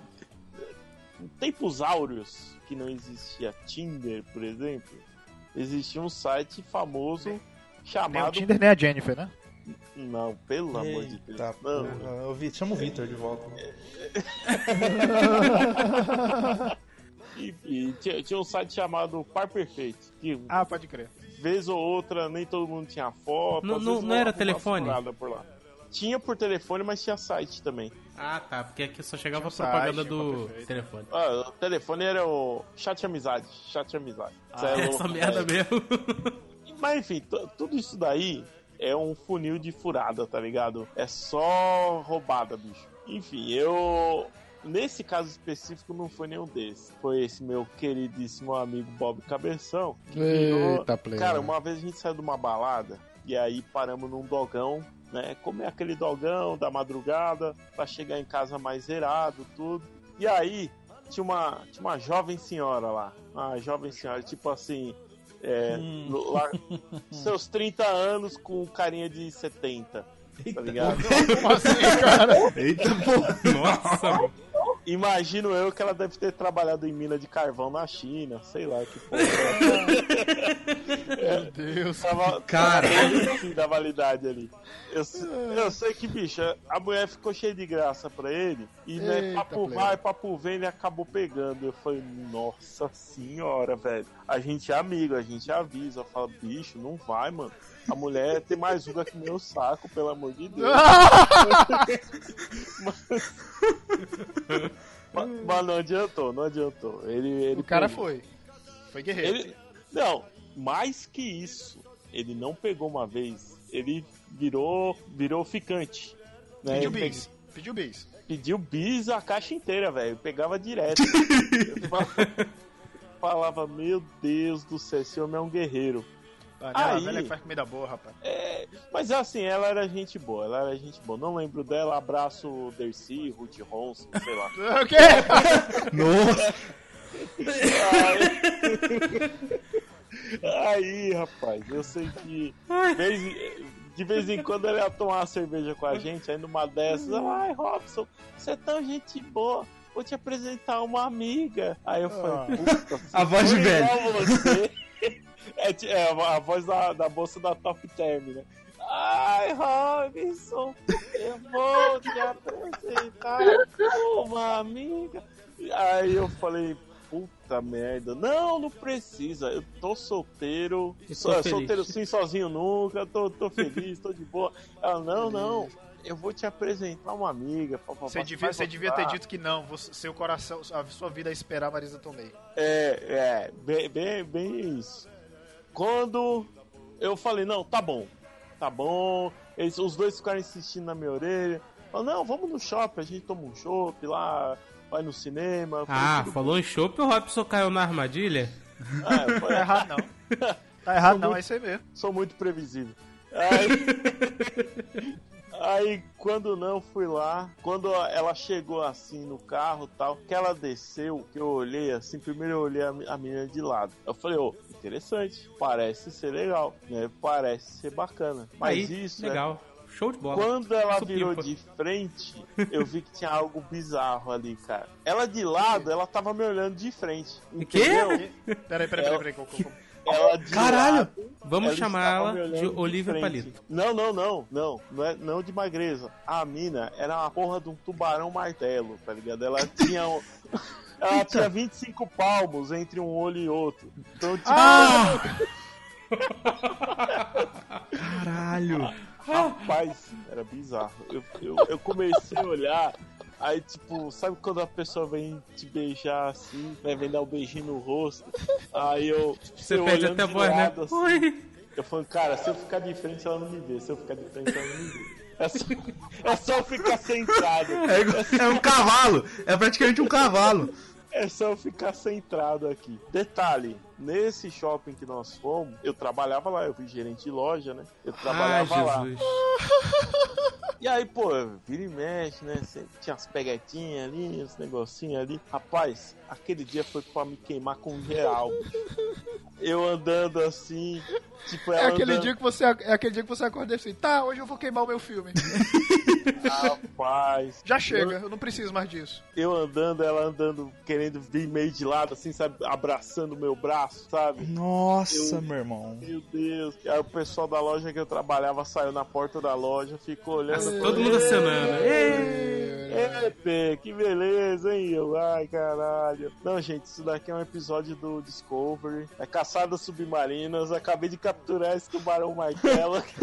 Em tempos áureos, que não existia Tinder, por exemplo, existia um site famoso Nem o chamado. Tinder nem a Jennifer, né? Não, pelo amor de Deus. Eita, Não. porra. Ô, Vi- Chama o Vitor de volta. Enfim, tinha, tinha um site chamado Par Perfeito. Que Ah, pode crer. vez ou outra nem todo mundo tinha foto. Não- não- não era telefone? Por lá. Tinha por telefone, mas tinha site também. Ah, tá, porque aqui só chegava Tinha propaganda site, do telefone. Ah, o telefone era o chat amizade. Chat amizade. É Ah, louco, essa merda velho. mesmo. Mas enfim, tudo isso daí é um funil de furada, tá ligado? É só roubada, bicho. Enfim, eu. Nesse caso específico não foi nenhum desses. Foi esse meu queridíssimo amigo Bob Cabeção. Eita, play. Cara, uma vez a gente saiu de uma balada e aí paramos num dogão, né? Comer aquele dogão da madrugada pra chegar em casa mais zerado, tudo. E aí tinha uma, tinha uma jovem senhora lá. Uma jovem senhora, tipo assim. É, Hum. lá, seus 30 anos com carinha de 70. Tá ligado? Como assim, cara? Eita, porra. Nossa, mano. Imagino eu que ela deve ter trabalhado em mina de carvão na China, sei lá que porra. Meu Deus. Tava, Cara. tava da validade ali. Eu, eu sei que, bicho, a mulher ficou cheia de graça pra ele. E, né, Eita, papo plebe. vai, papo vem, ele acabou pegando. Eu falei, nossa senhora, velho. A gente é amigo, a gente avisa. Eu falo, bicho, não vai, mano. A mulher tem mais uga que meu saco, pelo amor de Deus. mas, mas não adiantou, não adiantou. Ele, ele O cara pegou. foi. Foi guerreiro. Ele, não, mais que isso, ele não pegou uma vez, ele virou, virou ficante. Né? Pediu bis. Pediu bis. pe- Pediu bis a caixa inteira, velho. Pegava direto. Falava, meu Deus do céu, esse homem é um guerreiro. Daniela Aí- velha que faz comida boa, rapaz. É, mas assim, ela era gente boa, ela era gente boa. Não lembro dela, abraço Dercy, Ruth Ronson, sei lá. O quê? Nossa. Aí, rapaz, eu sei que de vez, em- de vez em quando ele ia tomar uma cerveja com a gente, aí numa dessas, ai, Robson, você é tão gente boa, vou te apresentar uma amiga. Aí eu falei, puta, se A voz de velho. igual você. É, é, a voz da, da moça da Top Term, né? Ai, Robson, eu vou te apresentar uma amiga. Aí eu falei, puta merda. Não, não precisa. Eu tô solteiro. E So, tô feliz. solteiro sim, sozinho nunca. Tô, tô feliz, tô de boa. Ela, não, não. Eu vou te apresentar uma amiga. pá, pá, Você pá, devia, você devia ter dito que não. você- seu coração, a sua vida é esperar a Marisa Tomei. É, é, bem, bem, bem isso. Quando eu falei, não, tá bom, tá bom. Eles, os dois ficaram insistindo na minha orelha. Falaram, não, vamos no shopping, a gente toma um chopp lá, vai no cinema. Ah, "Tudo falou em chopp, o Robson caiu na armadilha? bom." Ah, eu falei, Tá errado não. Tá errado não, é isso aí mesmo. Sou muito previsível. Aí, aí, quando não, fui lá. Quando ela chegou assim no carro tal, que ela desceu, que eu olhei assim, primeiro eu olhei a, a menina de lado. Eu falei, ô, interessante, parece ser legal, né? Parece ser bacana. Mas Aí, isso, né? legal. Show de bola. Quando ela Isso virou pipa. de frente, eu vi que tinha algo bizarro ali, cara. Ela de lado, ela tava me olhando de frente. quê? Entendeu? Peraí, peraí, peraí, peraí. Ela de Caralho! lado, Vamos ela chamar ela de Olivia. Palito. Não, não, não, não. Não, é, não de magreza. A mina era uma porra de um tubarão martelo, tá ligado? Ela tinha. um- Ela tinha 25 palmos entre um olho e outro. Então, tipo, Ah! Caralho! Rapaz, era bizarro. Eu, eu, eu comecei a olhar, aí tipo, sabe quando a pessoa vem te beijar assim, né? Vem dar um beijinho no rosto. Aí eu. Você eu perde até a voz, né? assim, Oi! Eu falei, cara, se eu ficar de frente ela não me vê, se eu ficar de frente ela não me vê. É só, é só eu ficar centrado. É, é um cavalo! É praticamente um cavalo! É só eu ficar centrado aqui. Detalhe, nesse shopping que nós fomos, eu trabalhava lá, eu fui gerente de loja, né? Eu Ah, trabalhava lá. Jesus. E aí, pô, vira e mexe, né? Sempre tinha as peguetinhas ali, uns negocinhos ali. Rapaz, aquele dia foi pra me queimar com geral. Eu andando assim, tipo, É aquele, andando... dia que você, é aquele dia que você acorda assim, tá, hoje eu vou queimar o meu filme. Rapaz. Já chega, eu não preciso mais disso. Eu andando, ela andando, querendo vir meio de lado, assim, sabe? Abraçando o meu braço, sabe? Nossa, Eu- meu irmão. Meu Deus. Aí o pessoal da loja que eu trabalhava saiu na porta da loja, ficou olhando. Todo mundo acenando. É, Pê, que beleza, hein? Eu, ai, caralho. Não, gente, isso daqui é um episódio do Discovery. É caçadas submarinas. Acabei de capturar esse tubarão Martela.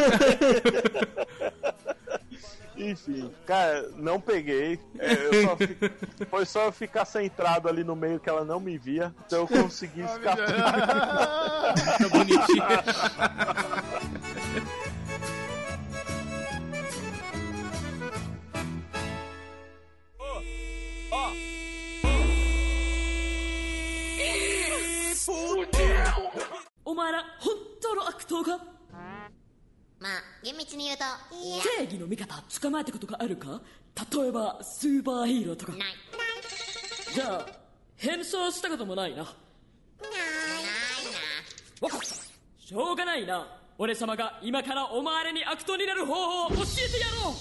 Enfim, cara, não peguei. É, eu só fi- Foi só eu ficar centrado ali no meio que ela não me via. Então eu consegui escapar. Fica bonitinho. Ó. お前ら本当の悪党か まあ厳密に言うと正義の味方捕まえたことがあるか？例えばスーパーヒーローとか。ない。じゃあ変装したこともないな。ない。わかった。しょうがないな。俺様が今からお前らに悪党になる方法を教えてやろう。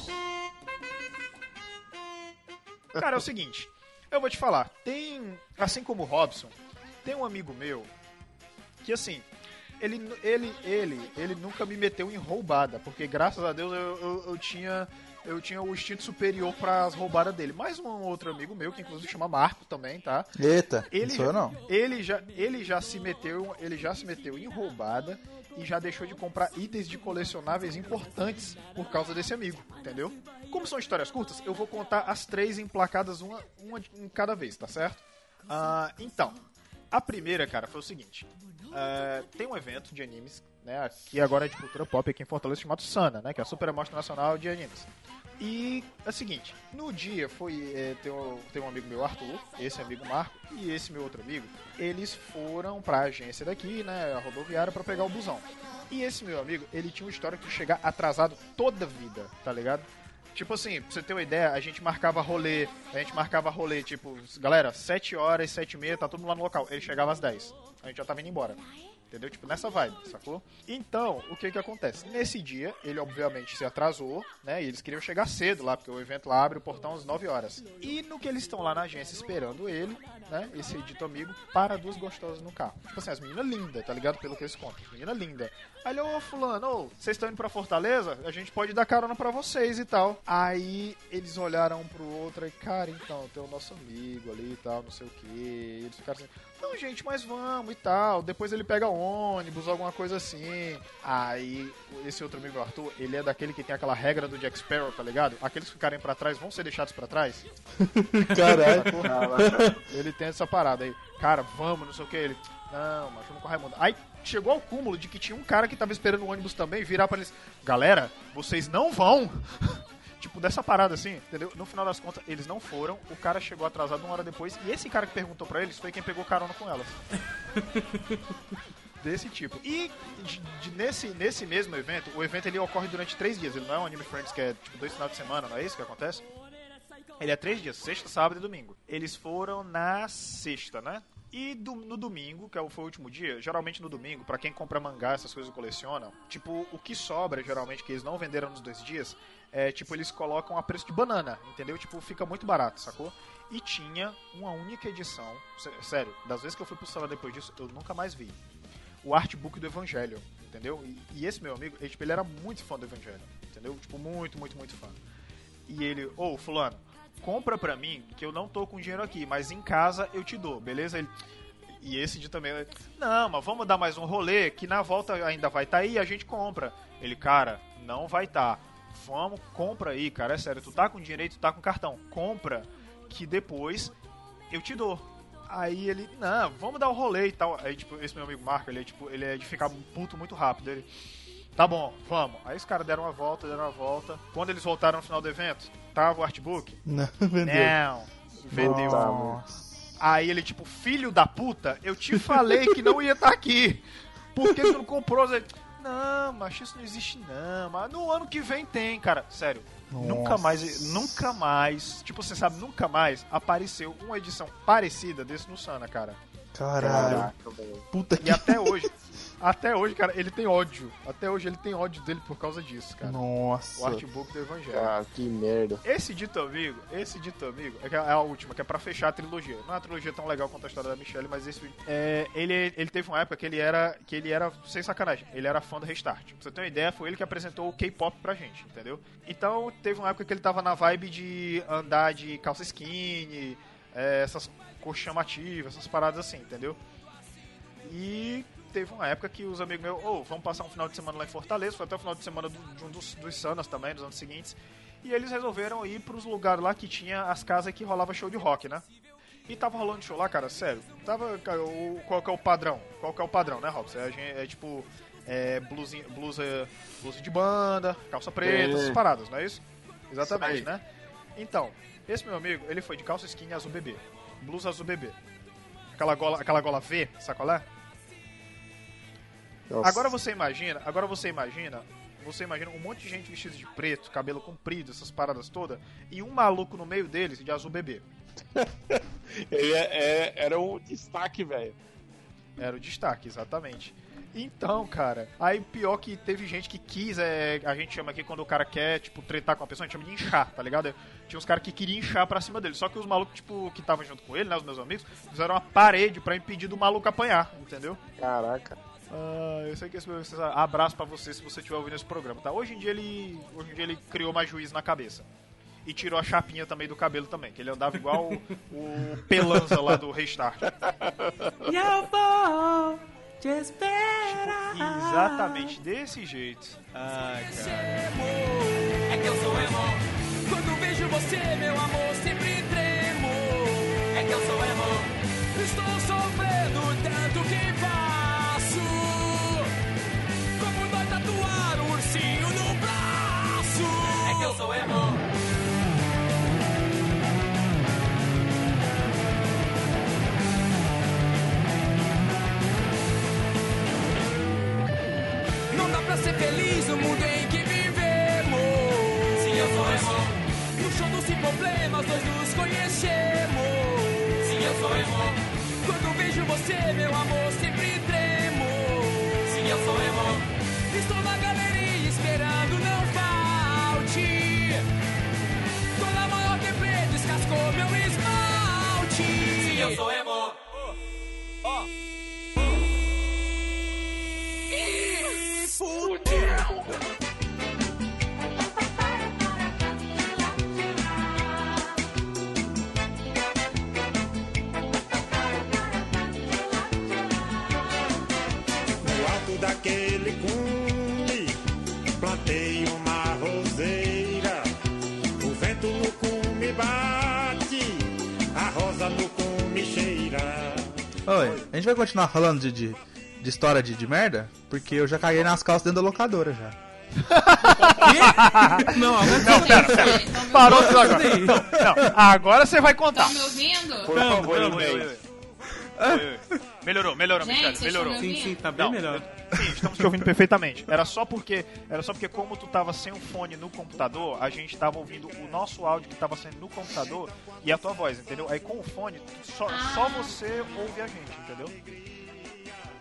Cara, é o seguinte, eu vou te falar, tem, assim como o Robson, tem um amigo meu que assim, ele, ele, ele, ele nunca me meteu em roubada, porque graças a Deus eu, eu, eu tinha eu tinha o instinto superior para as roubadas dele. Mais um outro amigo meu, que inclusive chama Marco também, tá? Eita, Ele não sou eu não. Ele já, ele já se meteu, ele já se meteu em roubada e já deixou de comprar itens de colecionáveis importantes por causa desse amigo, entendeu? Como são histórias curtas, eu vou contar as três emplacadas uma, uma em cada vez, tá certo? Ah, então, a primeira, cara, foi o seguinte: é, tem um evento de animes, né? Aqui agora é de cultura pop aqui em Fortaleza chamado Sana, né? Que é a Super Amostra Nacional de Animes. E é o seguinte, no dia foi. é, tem, um, tem um amigo meu, Arthur, esse amigo Marco, e esse meu outro amigo, eles foram pra agência daqui, né? A rodoviária, pra pegar o busão. E esse meu amigo, ele tinha uma história de chegar atrasado toda a vida, tá ligado? Tipo assim, pra você ter uma ideia, a gente marcava rolê, a gente marcava rolê, tipo, galera, 7 horas, 7 e meia, tá todo mundo lá no local. Ele chegava às 10. A gente já tava indo embora. Entendeu? Tipo, nessa vibe, sacou? Então, o que que acontece? Nesse dia, ele obviamente se atrasou, né? E eles queriam chegar cedo lá, porque o evento lá abre o portão às 9 horas. E no que eles estão lá na agência esperando ele, né? Esse dito amigo, para duas gostosas no carro. Tipo assim, as meninas lindas, tá ligado? Pelo que eles contam. Menina linda. Aí ele, ô fulano, ô, vocês estão indo pra Fortaleza? A gente pode dar carona pra vocês e tal. Aí eles olharam um pro outro e, cara, então, tem o nosso amigo ali e tal, não sei o que. Eles ficaram assim, não, gente, mas vamos e tal. Depois ele pega ônibus, alguma coisa assim. Aí, esse outro amigo, Arthur, ele é daquele que tem aquela regra do Jack Sparrow, tá ligado? Aqueles que ficarem pra trás vão ser deixados pra trás. Caralho. Ele tem essa parada aí. Cara, vamos, não sei o que. Ele, não, mas vamos com o Raimundo. Aí chegou ao cúmulo de que tinha um cara que tava esperando o ônibus também virar pra eles: Galera, vocês não vão! tipo, dessa parada assim, entendeu? No final das contas, eles não foram. O cara chegou atrasado uma hora depois. E esse cara que perguntou pra eles foi quem pegou carona com elas. Desse tipo. E de- de- nesse, nesse mesmo evento, o evento ele ocorre durante três dias. Ele não é um Anime Friends que é tipo dois finais de semana, não é isso que acontece? Ele é três dias, sexta, sábado e domingo. Eles foram na sexta, né? E do- no domingo, que é foi o último dia, geralmente no domingo, pra quem compra mangá, essas coisas coleciona, tipo, o que sobra, geralmente, que eles não venderam nos dois dias, é tipo, eles colocam a preço de banana, entendeu? Tipo, fica muito barato, sacou? E tinha uma única edição, sé- sério, das vezes que eu fui pro salão depois disso, eu nunca mais vi. O artbook do Evangelho, entendeu? E, e esse meu amigo, ele, tipo, ele era muito fã do Evangelho, entendeu? Tipo, muito, muito, muito fã. E ele, ô, fulano, compra pra mim, que eu não tô com dinheiro aqui, mas em casa eu te dou, beleza? Ele, e esse dia também, não, mas vamos dar mais um rolê, que na volta ainda vai estar tá aí a gente compra. Ele, cara, não vai estar. Tá. Vamos, compra aí, cara, é sério, tu tá com dinheiro aí, tu tá com cartão, compra, que depois eu te dou. Aí ele, não, vamos dar o rolê e tal. Aí, tipo, esse meu amigo Marco, ele é, tipo, ele é de ficar puto muito rápido. Ele, tá bom, vamos. Aí os caras deram uma volta, deram uma volta. Quando eles voltaram no final do evento, tava o artbook? Não, vendeu. Não, vendeu. Nossa. Aí ele, tipo, filho da puta, eu te falei que não ia estar aqui. Por que tu não comprou? Não, mas isso não existe não. Mas no ano que vem tem, cara. Sério. Nunca Nossa. mais, nunca mais, tipo, você sabe, nunca mais apareceu uma edição parecida desse no Sana, cara. Caralho. Puta que E até hoje, até hoje, cara, ele tem ódio. Até hoje ele tem ódio dele por causa disso, cara. Nossa. O artbook do Evangelho. Ah, que merda. Esse dito amigo, esse dito amigo, é que é a última, que é pra fechar a trilogia. Não é uma trilogia tão legal quanto a história da Michelle, mas esse é, ele, ele teve uma época que ele era, que ele era, sem sacanagem, ele era fã do Restart. Pra você ter uma ideia, foi ele que apresentou o K-pop pra gente, entendeu? Então teve uma época que ele tava na vibe de andar de calça skinny, é, essas cores chamativas, essas paradas assim, entendeu? E teve uma época que os amigos meus, ô, vamos passar um final de semana lá em Fortaleza, foi até o final de semana do- de um dos, dos Sanas também, nos anos seguintes. E eles resolveram ir pros lugares lá que tinha as casas que rolava show de rock, né? E tava rolando show lá, cara, sério. Tava. cara, o, qual que é o padrão? Qual que é o padrão, né, Robson? É, é tipo. É, blusinha, blusa, blusa de banda, calça preta, essas paradas, não é isso? Exatamente, Isso né? Então, esse meu amigo, ele foi de calça skinny azul bebê. Blusa azul bebê. Aquela gola, aquela gola V, sacolé? Nossa. Agora você imagina, agora você imagina, você imagina um monte de gente vestida de preto, cabelo comprido, essas paradas todas, e um maluco no meio deles de azul bebê. Ele é- é- era um destaque, velho. Era o destaque, exatamente. Então, cara, aí pior que teve gente que quis, é, a gente chama aqui quando o cara quer, tipo, tretar com a pessoa, a gente chama de inchar, tá ligado? Tinha uns caras que queriam inchar pra cima dele, só que os malucos, tipo, que estavam junto com ele, né, os meus amigos, fizeram uma parede pra impedir do maluco apanhar, entendeu? Caraca. Ah, eu sei que esse esse- abraço pra você se você estiver ouvindo esse programa, tá? Hoje em dia ele, hoje em dia ele criou mais juízo na cabeça. E tirou a chapinha também do cabelo também, que ele andava igual o, o Pelanza lá do Restart. Eu vou te esperar. Exatamente desse jeito. Ai, cara. É que eu sou emo. Quando vejo você, meu amor, sempre tremo. É que eu sou emo. Estou sofrendo tanto que faço. Sou emo. Não dá pra ser feliz no mundo em que vivemos. Sim, eu sou emo. No show do Sem Problemas, nós nos conhecemos. Sim, eu sou emo. Quando vejo você, meu amor, sempre descascou meu esmalte. Sim, eu sou emo. Ó. Ih, fudeu. No alto daquele cume, plantei Oi, a gente vai continuar falando de, de, de história de, de merda? Porque eu já caguei nas calças dentro da locadora já. Não, agora Não, pera, pera. Parou tudo agora. Não, não, agora você vai contar. Estão me ouvindo? Por favor. Melhorou, melhorou, Gente, melhorou. Sim, sim, tá bem Não, melhor. Sim, estamos te ouvindo perfeitamente. Era só porque, era só porque como tu tava sem o fone no computador, a gente tava ouvindo o nosso áudio que tava sendo no computador e a tua voz, entendeu? Aí com o fone, só, só você ouve a gente, entendeu?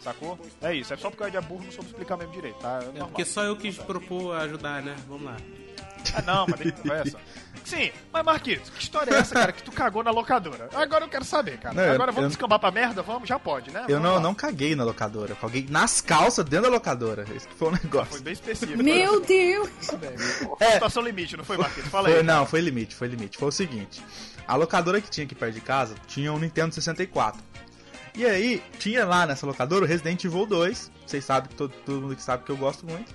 Sacou? É isso, é só porque eu é burro não soube explicar mesmo direito, tá? É É porque só eu quis propor ajudar, né? Vamos lá. Ah, não, mas de conversa. Sim, mas Marquinhos, que história é essa, cara, que tu cagou na locadora? Agora eu quero saber, cara. Não, eu- Agora vamos eu- descambar pra merda? Vamos? Já pode, né? Eu não, lá. não caguei na locadora, eu caguei nas calças dentro da locadora. Esse que foi o Foi negócio. bem específico. Meu Deus! É. Situação limite, não foi, Marquinhos? Fala aí. Foi, não, foi limite, foi limite. Foi o seguinte: a locadora que tinha aqui perto de casa tinha um Nintendo 64. E aí, tinha lá nessa locadora o Resident Evil 2. Vocês sabem, todo, todo mundo que sabe que eu gosto muito.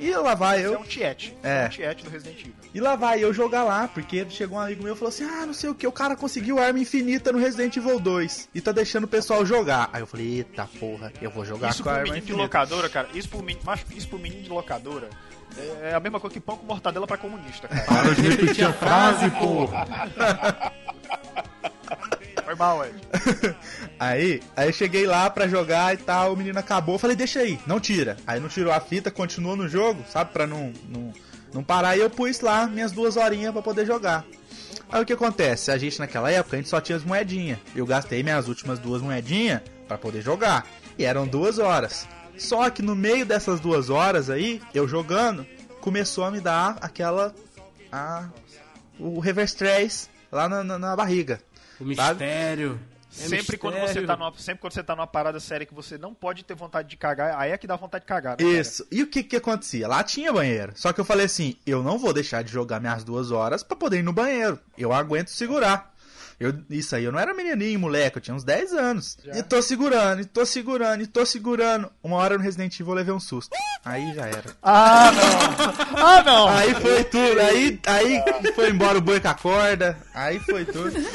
E lá vai Isso é eu. um tiete. É. É um tiete do Resident Evil. E lá vai eu jogar lá, porque chegou um amigo meu e falou assim: Ah, não sei o que, o cara conseguiu arma infinita no Resident Evil 2 e tá deixando o pessoal jogar. Aí eu falei: Eita porra, eu vou jogar Isso com a pro arma menino de locadora, cara, isso pro, menino, isso pro menino de locadora é a mesma coisa que pão com mortadela pra comunista, cara. Para de repetir a frase, porra. Mal, Ed. Aí, aí cheguei lá pra jogar e tal, o menino acabou, falei, deixa aí, não tira. Aí não tirou a fita, continuou no jogo, sabe, pra não, não, não parar. E eu pus lá minhas duas horinhas pra poder jogar. Aí o que acontece? A gente naquela época, a gente só tinha as moedinhas. Eu gastei minhas últimas duas moedinhas pra poder jogar. E eram duas horas. Só que no meio dessas duas horas aí, eu jogando, começou a me dar aquela. A, o reverse stress lá na, na, na barriga. O mistério. É Sempre quando, você tá numa, sempre quando você tá numa parada séria que você não pode ter vontade de cagar, aí é que dá vontade de cagar, né, cara? Isso. E o que que acontecia? Lá tinha banheiro. Só que eu falei assim, eu não vou deixar de jogar minhas duas horas pra poder ir no banheiro. Eu aguento segurar. Eu, isso aí, eu não era menininho, moleque, eu tinha uns 10 anos. E tô segurando, e tô segurando, e tô segurando. Uma hora no Resident Evil eu levei um susto. Aí já era. Ah, não! Ah, não! Aí foi tudo, aí, aí foi embora o boi com a corda, aí foi tudo.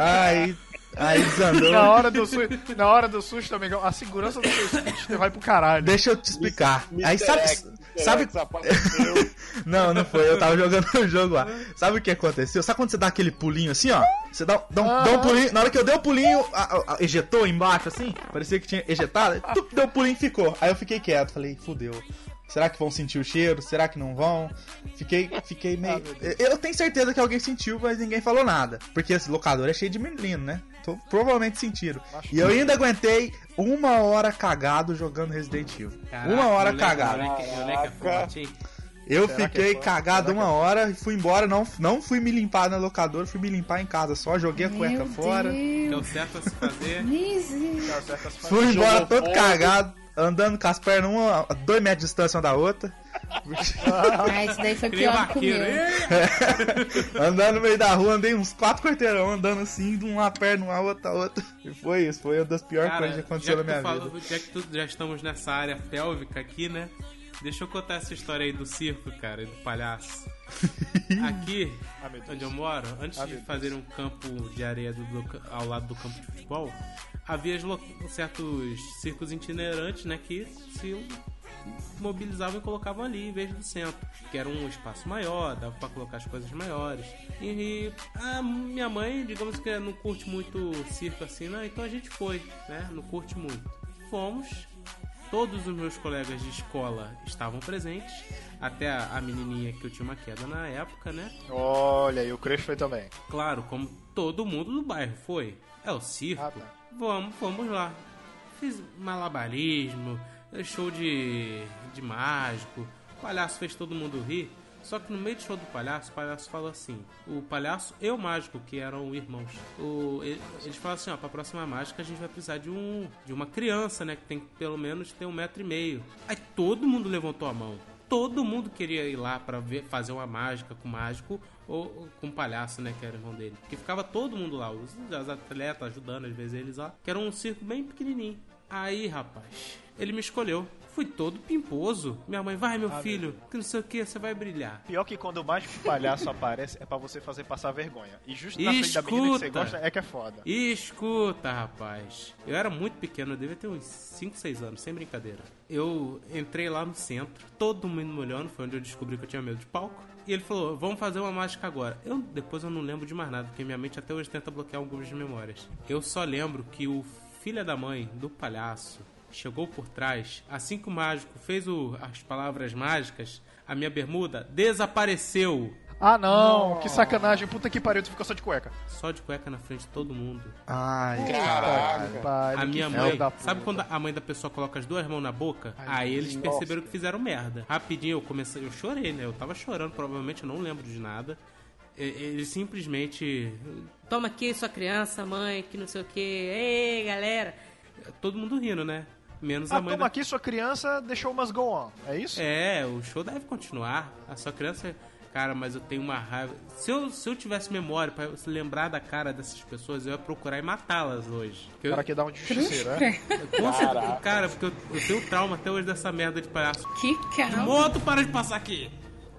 Aí, aí desandou. Na hora do susto, na hora do susto, amigão, a segurança do seu Switch vai pro caralho. Deixa eu te explicar. Mr. Aí sabe. X, sabe... Não, não foi. Eu tava jogando o jogo lá. Sabe o que aconteceu? Sabe quando você dá aquele pulinho assim, ó? Você dá, dá, um, dá um pulinho. Na hora que eu dei o pulinho, a- a- a- ejetou embaixo assim. Parecia que tinha ejetado. tup, deu o pulinho e ficou. Aí eu fiquei quieto. Falei, fudeu. Será que vão sentir o cheiro? Será que não vão? Fiquei, fiquei meio. eu eu tenho certeza que alguém sentiu, mas ninguém falou nada. Porque esse locador é cheio de menino, né? Então, provavelmente sentiram. E eu ainda aguentei uma hora cagado jogando Resident Evil. Caraca, uma hora moleque, cagado. Moleque, moleque é? Eu é fiquei forte? cagado uma é hora e fui embora. Não, não fui me limpar na locadora, fui me limpar em casa. Só joguei a cueca Meu fora. Que é Deus. o certo a se fazer. Fui embora Jogou todo cagado, andando com as pernas uma, a dois metros de distância uma da outra. Ah, isso daí foi Que pior que o meu. Ê! andando no meio da rua, andei uns quatro quarteirão, andando assim, de uma perna, uma outra, outra. E foi isso, foi uma das piores Cara, coisas que aconteceu já na que minha tu vida. falou- já que tu, já estamos nessa área pélvica aqui, né? Deixa eu contar essa história aí do circo, cara, e do palhaço. Aqui, Ah, onde eu moro, antes Ah, de fazer um campo de areia do- do- ao lado do campo de futebol, havia certos circos itinerantes, né, que se mobilizavam e colocavam ali em vez do centro, que era um espaço maior, dava pra colocar as coisas maiores. E a minha mãe, digamos que não curte muito circo assim, não, então a gente foi, né? Não curte muito. Fomos, todos os meus colegas de escola estavam presentes, até a, a menininha que eu tinha uma queda na época, né? Olha, e o Crespo foi também. Claro, como todo mundo do bairro foi. É o circo. Ah, tá. Vamos, vamos lá. Fiz malabarismo, show de, de mágico. O palhaço fez todo mundo rir. Só que no meio do show do palhaço, o palhaço falou assim: o palhaço e o mágico, que eram irmãos, o, eles falaram assim: ó, pra próxima mágica a gente vai precisar de um de uma criança, né? Que tem pelo menos ter um metro e meio. Aí todo mundo levantou a mão. Todo mundo queria ir lá pra ver, fazer uma mágica com o mágico ou, ou com o palhaço, né? Que era o irmão dele. Porque ficava todo mundo lá, os, os atletas ajudando, às vezes eles lá. Que era um circo bem pequenininho. Aí, rapaz, ele me escolheu. Fui todo pimposo. Minha mãe, vai, meu filho, que não sei o que, você vai brilhar. Pior que quando o mágico palhaço aparece, é pra você fazer passar vergonha. E justo na frente da menina que você Escuta. gosta, é que é foda. Escuta, rapaz. Eu era muito pequeno, eu devia ter uns 5, 6 anos, sem brincadeira. Eu entrei lá no centro, todo mundo me olhando, foi onde eu descobri que eu tinha medo de palco. E ele falou, vamos fazer uma mágica agora. Eu depois eu não lembro de mais nada, porque minha mente até hoje tenta bloquear algumas memórias. Eu só lembro que o filho da mãe do palhaço chegou por trás, assim que o mágico fez o- as palavras mágicas, a minha bermuda desapareceu. Ah não, que sacanagem, puta que pariu, tu ficou só de cueca. Só de cueca na frente de todo mundo. Ai, Caraca. Pariu, A minha mãe, sabe quando a mãe da pessoa coloca as duas mãos na boca? aí eles nossa. perceberam que fizeram merda. Rapidinho eu comecei, eu chorei, né? Eu tava chorando, provavelmente eu não lembro de nada. E- Eles simplesmente. Toma aqui sua criança, mãe, que não sei o que. Ei, galera. Todo mundo rindo, né? Menos Ah, a mãe toma da... aqui, sua criança deixou umas go on, é isso? É, o show deve continuar. A sua criança. Cara, mas eu tenho uma raiva. Se eu, se eu tivesse memória pra se lembrar da cara dessas pessoas, eu ia procurar e matá-las hoje. O cara quer dar um justiceiro, é? Com certeza, cara, porque eu, eu tenho trauma até hoje dessa merda de palhaço. Que cara. Moto, para de passar aqui!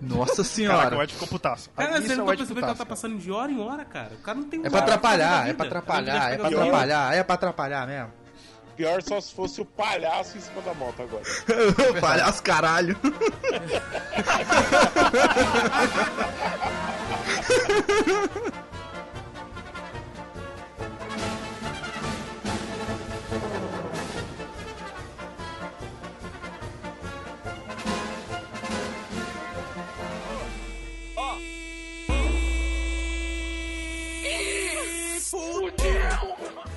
Nossa Caraca, senhora. o Ed ficou putaço. Cara, Isso você é não o tá Ed percebendo que ela tá passando de hora em hora, cara? O cara não tem É pra atrapalhar, é pra atrapalhar, é pra atrapalhar, é pra atrapalhar mesmo. Pior só se fosse o palhaço em cima da moto agora. palhaço caralho. Fudeu!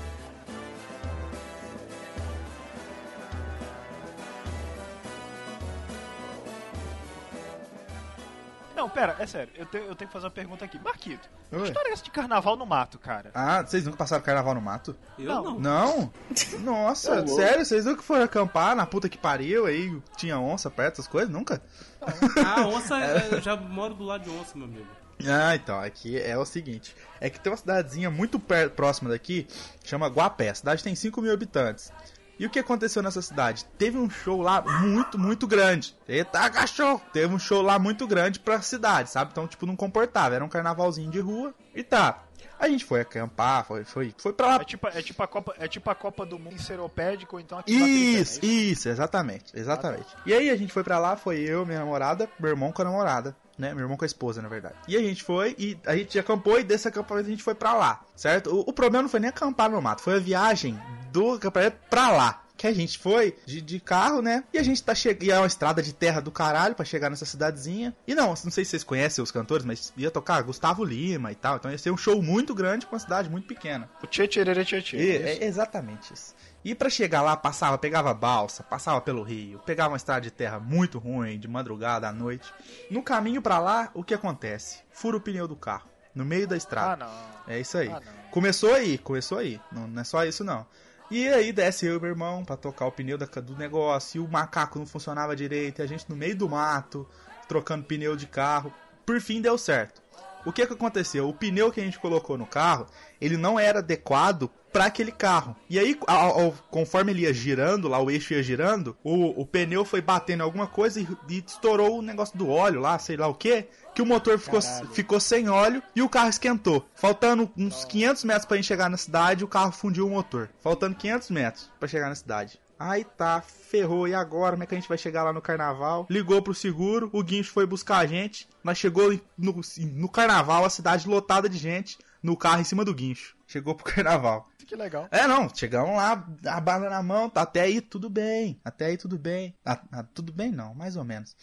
Não, pera, é sério, eu tenho, eu tenho que fazer uma pergunta aqui. Marquito, que Oi. história é essa de carnaval no mato, cara? Ah, vocês nunca passaram carnaval no mato? Eu não. Não? Nossa, Ô, louco. sério? Vocês nunca foram acampar na puta que pariu aí? Tinha onça perto, essas coisas? Nunca? Ah, onça, eu já moro do lado de onça, meu amigo. Ah, então, aqui é o seguinte. É que tem uma cidadezinha muito próxima daqui, chama Guapé. A cidade tem 5 mil habitantes. E o que aconteceu nessa cidade? Teve um show lá muito, muito grande. Eita, cachorro! Teve um show lá muito grande pra cidade, sabe? Então, tipo, não comportava. Era um carnavalzinho de rua e tá. A gente foi acampar, foi, foi, foi pra lá. É tipo, é, tipo a Copa, é tipo a Copa do Mundo seropédico, ou então aqui Tritana, Isso, isso, exatamente, exatamente. E aí a gente foi pra lá, foi eu, minha namorada, meu irmão com a namorada, né? Meu irmão com a esposa, na verdade. E a gente foi e a gente acampou e desse acampamento a gente foi pra lá, certo? O, o problema não foi nem acampar no mato, foi a viagem do acampamento pra lá. Que a gente foi de, de carro, né? E a gente tá chegando. É uma estrada de terra do caralho pra chegar nessa cidadezinha. E não, não sei se vocês conhecem os cantores, mas ia tocar Gustavo Lima e tal. Então ia ser um show muito grande com uma cidade muito pequena. O Tchê Tchê Tchê Tchê. É exatamente isso. E pra chegar lá, passava, pegava balsa, passava pelo rio, pegava uma estrada de terra muito ruim, de madrugada à noite. No caminho pra lá, o que acontece? Fura o pneu do carro, no meio da estrada. Ah, não. É isso aí. Ah, começou aí, começou aí. Não, não é só isso, não. E aí desce eu e meu irmão pra tocar o pneu do negócio, e o macaco não funcionava direito, e a gente no meio do mato, trocando pneu de carro. Por fim deu certo. O que que aconteceu? O pneu que a gente colocou no carro, ele não era adequado para aquele carro. E aí, ao- ao- conforme ele ia girando, lá o eixo ia girando, o, o pneu foi batendo em alguma coisa e, e estourou o negócio do óleo lá, sei lá o que, que o motor ficou, ficou sem óleo e o carro esquentou. Faltando uns 500 metros pra gente chegar na cidade, o carro fundiu o motor. Faltando 500 metros pra chegar na cidade. Aí tá, ferrou, e agora? Como é que a gente vai chegar lá no carnaval? Ligou pro seguro, o guincho foi buscar a gente. Nós chegou no, no carnaval, a cidade lotada de gente, no carro em cima do guincho. Chegou pro carnaval. Que legal. É, não, chegamos lá, a bala na mão, tá até aí tudo bem. Até aí tudo bem. Ah, ah, tudo bem não, mais ou menos.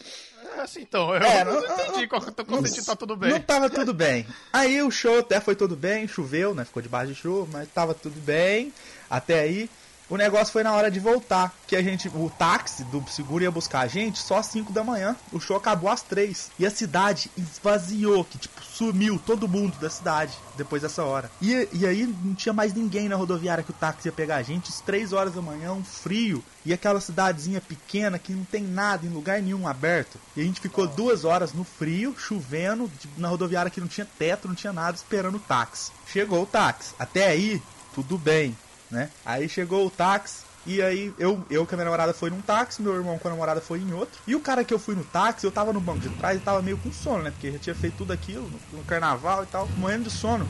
É assim, então, eu É, não, não- entendi qual que eu tô consentindo, tá tudo bem. Não tava tudo bem. Aí o show até foi tudo bem, choveu, né? Ficou debaixo de chuva, mas tava tudo bem. Até aí. O negócio foi na hora de voltar. Que a gente. O táxi do seguro ia buscar a gente só às 5 da manhã. O show acabou às 3. E a cidade esvaziou, que tipo, sumiu todo mundo da cidade depois dessa hora. E, e aí não tinha mais ninguém na rodoviária que o táxi ia pegar a gente. Às 3 horas da manhã, um frio. E aquela cidadezinha pequena que não tem nada em lugar nenhum aberto. E a gente ficou duas horas no frio, chovendo, tipo, na rodoviária que não tinha teto, não tinha nada, esperando o táxi. Chegou o táxi. Até aí, tudo bem, né? Aí chegou o táxi. E aí, eu, eu com a minha namorada foi num táxi, meu irmão com a namorada foi em outro. E o cara que eu fui no táxi, eu tava no banco de trás e tava meio com sono, né? Porque já tinha feito tudo aquilo no, no carnaval e tal, morrendo de sono.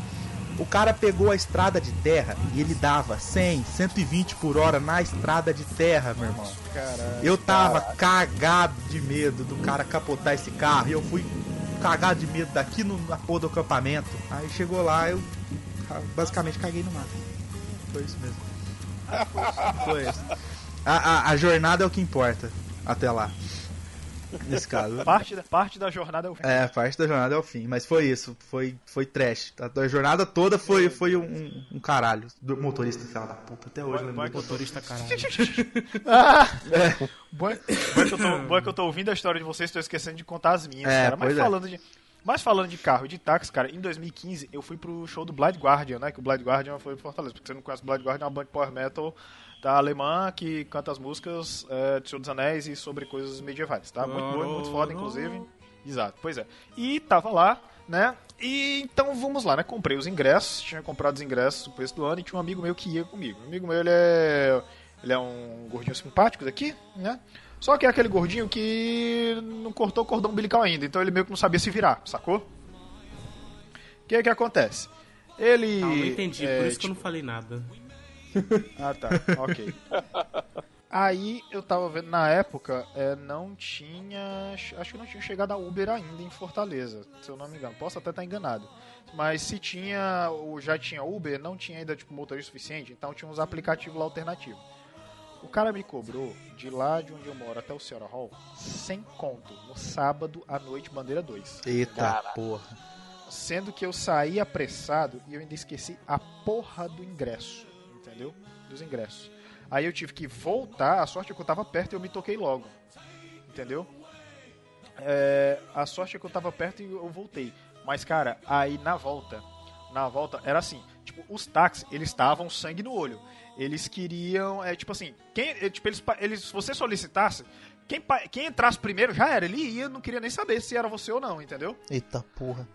O cara pegou a estrada de terra e ele dava 100, 120 por hora na estrada de terra, meu irmão. Caralho. Eu tava cagado de medo do cara capotar esse carro e eu fui cagado de medo daqui no, na porra do acampamento. Aí chegou lá, eu basicamente caguei no mato. Foi isso mesmo. Foi isso. A, a, a jornada é o que importa até lá. Nesse caso. Parte da, parte da jornada é o fim. É, parte da jornada é o fim, mas foi isso, foi, foi trash. A, a jornada toda foi, foi um, um caralho. Do motorista, filha da puta, até hoje lembro. Motorista caralho. Ah! É. Bom, é- bom é que eu tô, bom é que eu tô ouvindo a história de vocês, tô esquecendo de contar as minhas, É, cara. Mas é. falando de. Mas falando de carro e de táxi, cara, em 2015 eu fui pro show do Blind Guardian, né? Que o Blind Guardian foi em Fortaleza. Porque você não conhece o Blind Guardian, é uma banda de power metal da alemã que canta as músicas é, de Senhor dos Anéis e sobre coisas medievais, tá? Muito boa, muito foda, inclusive. Exato, pois é. E tava lá, né? E então vamos lá, né? Comprei os ingressos, tinha comprado os ingressos no começo do ano e tinha um amigo meu que ia comigo. Um amigo meu, ele é. Ele é um gordinho simpático daqui, né? Só que é aquele gordinho que não cortou o cordão umbilical ainda, então ele meio que não sabia se virar, sacou? O que que acontece? Ele. Não, não entendi, é, por isso que eu tipo- não falei nada. ah, tá. Ok. Aí eu tava vendo, na época, é, não tinha. Acho que não tinha chegado a Uber ainda em Fortaleza, se eu não me engano. Posso até estar enganado. Mas se tinha, ou já tinha Uber, não tinha ainda tipo motorista suficiente, então tinha uns aplicativos lá alternativos. O cara me cobrou de lá de onde eu moro até o Sierra Hall sem conto, no sábado à noite, bandeira 2. Eita porra. Sendo que eu saí apressado e eu ainda esqueci a porra do ingresso. Entendeu? Dos ingressos. Aí eu tive que voltar, a sorte é que eu tava perto e eu me toquei logo. Entendeu? É, a sorte é que eu tava perto e eu voltei. Mas, cara, aí na volta, na volta, era assim, tipo, os táxis, eles estavam sangue no olho. Eles queriam, é, tipo assim, quem, é, tipo, eles, eles, se você solicitasse, quem, quem entrasse primeiro já era, ele ia, não queria nem saber se era você ou não, entendeu? Eita porra.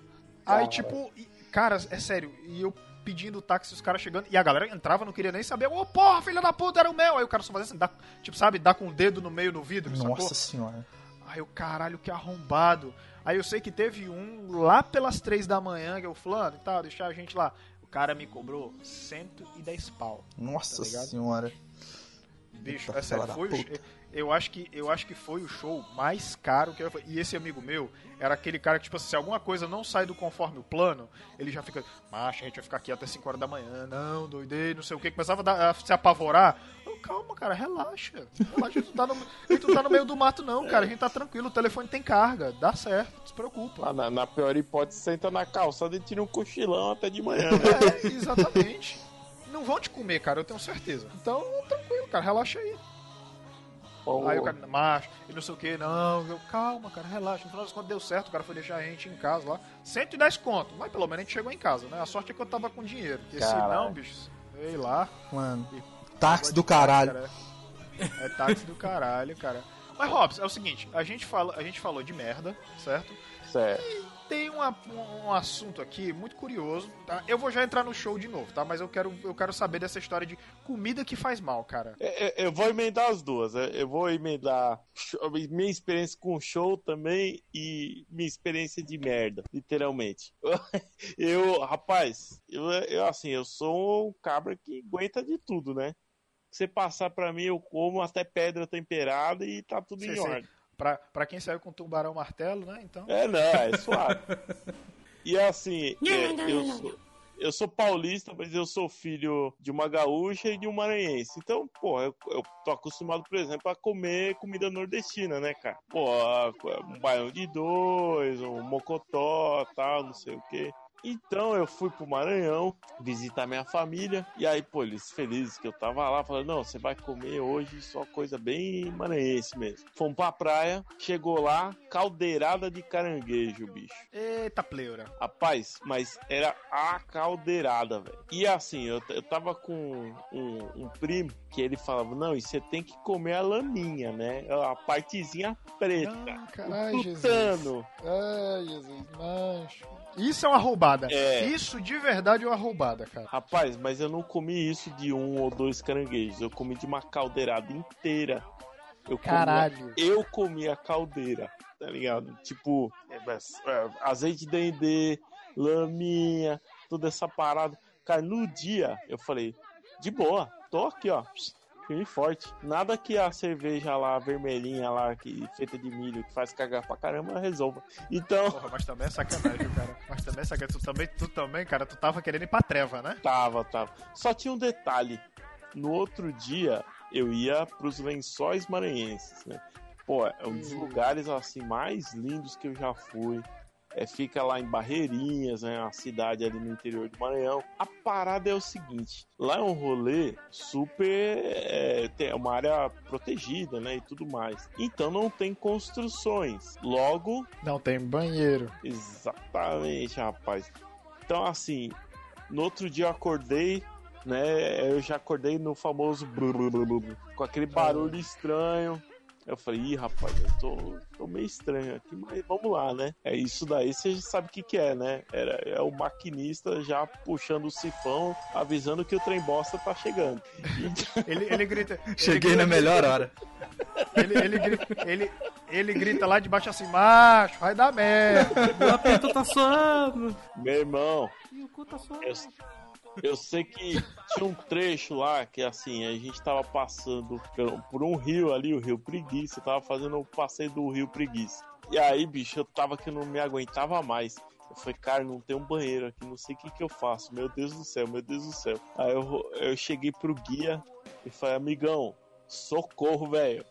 Aí, tipo, e- cara, é sério, e eu pedindo o táxi, os caras chegando, e a galera entrava, não queria nem saber, ô porra, filha da puta, era o meu. Aí o cara só fazia assim, dá, tipo, sabe, dá com o dedo no meio no vidro, sacou? Nossa senhora. Aí eu, caralho, que arrombado. Aí eu sei que teve um lá pelas três da manhã, que eu fulano e tal, deixar a gente lá. O cara me cobrou 110 pau. Nossa tá senhora. Bicho, Eita, é sério, foi. Eu acho que eu acho que foi o show mais caro que eu E esse amigo meu era aquele cara que, tipo, assim, se alguma coisa não sai do conforme o plano, ele já fica, macho, a gente vai ficar aqui até 5 horas da manhã, não, doidei, não sei o que, começava a, dar- a se apavorar. Eu, calma, cara, relaxa. Relaxa, tu tá no, tu tá no meio do mato, não, cara. A gente tá tranquilo, o telefone tem carga, dá certo, não se preocupa. Ah, na, na pior hipótese, senta na calçada e tira um cochilão até de manhã. né? É, exatamente. Não vão te comer, cara, eu tenho certeza. Então, tranquilo, cara, relaxa aí. Pô, Aí o cara, macho, e não sei o que, não, eu, calma, cara, relaxa. No final das contas deu certo, o cara foi deixar a gente em casa lá. 110 conto, mas pelo menos a gente chegou em casa, né? A sorte é que eu tava com dinheiro. Porque se não, bicho, sei lá. Mano, táxi do caralho. Cara, é táxi do caralho, cara. Mas, Robson, é o seguinte, a gente, fala, a gente falou de merda, certo? Certo. Tem uma- um, assunto aqui muito curioso, tá? Eu vou já entrar no show de novo, tá? Mas eu quero, eu quero saber dessa história de comida que faz mal, cara. É, é, Eu vou emendar as duas. é, Eu vou emendar minha experiência com show também e minha experiência de merda, literalmente. Eu, rapaz, eu, eu assim, eu sou um cabra que aguenta de tudo, né? Você passar pra mim, eu como até pedra temperada e tá tudo Sei, em sei. ordem. Pra, pra quem saiu com tubarão martelo, né? Então. É, não, é suave. E assim, é, eu, sou, eu sou paulista, mas eu sou filho de uma gaúcha e de um maranhense. Então, pô, eu, eu tô acostumado, por exemplo, a comer comida nordestina, né, cara? Pô, um baião de dois, um mocotó, tal, não sei o quê. Então eu fui pro Maranhão visitar minha família. E aí, pô, eles felizes que eu tava lá, falando: não, você vai comer hoje só coisa bem maranhense mesmo. Fomos pra praia, chegou lá, caldeirada de caranguejo, bicho. Eita pleura. Rapaz, mas era a caldeirada, velho. E assim, eu, eu tava com um, um primo que ele falava: não, e você tem que comer a laminha, né? A partezinha preta. Ah, caralho, o Jesus. Ai, Jesus, macho. Isso é uma roubada. É. Isso de verdade é uma roubada, cara. Rapaz, mas eu não comi isso de um ou dois caranguejos. Eu comi de uma caldeirada inteira. Eu comi- Caralho. eu comi a caldeira, tá ligado? Tipo, é, é, azeite de dendê, laminha, toda essa parada. Cara, no dia eu falei, de boa, tô aqui, ó. Firme e forte. Nada que a cerveja lá, vermelhinha lá, que feita de milho, que faz cagar pra caramba, resolva. Então. Porra, mas também é sacanagem, cara. Mas também é sacanagem. Tu também, tu também, cara, tu tava querendo ir pra treva, né? Tava, tava. Só tinha um detalhe. No outro dia, eu ia pros lençóis maranhenses, né? Pô, é um dos lugares, assim, mais lindos que eu já fui. É, fica lá em Barreirinhas, né? Uma cidade ali no interior do Maranhão. A parada é o seguinte: lá é um rolê super. É, tem uma área protegida, né? E tudo mais. Então não tem construções. Logo, Não tem banheiro. Exatamente, rapaz. Então, assim, no outro dia eu acordei, né? Eu já acordei no famoso com aquele barulho estranho. Eu falei, ih, rapaz, eu tô, tô meio estranho aqui, mas vamos lá, né? É isso daí, você já sabe o que, que é, né? Era, é o maquinista já puxando o sifão, avisando que o trem bosta tá chegando. Ele, ele grita. Cheguei ele na grita- melhor hora. Ele, ele, grita, ele, ele grita lá de baixo assim, macho, vai dar merda. O aperto tá suando. Meu irmão, E o cu tá suando. Eu, eu sei que tinha um trecho lá que assim, a gente tava passando por, um rio ali, o Rio Preguiça, eu tava fazendo o passeio do Rio Preguiça. E aí, bicho, eu tava que não me aguentava mais. Eu falei, cara, não tem um banheiro aqui, não sei o que que eu faço. Meu Deus do céu, meu Deus do céu. Aí eu, eu cheguei pro guia e falei, amigão, socorro, velho.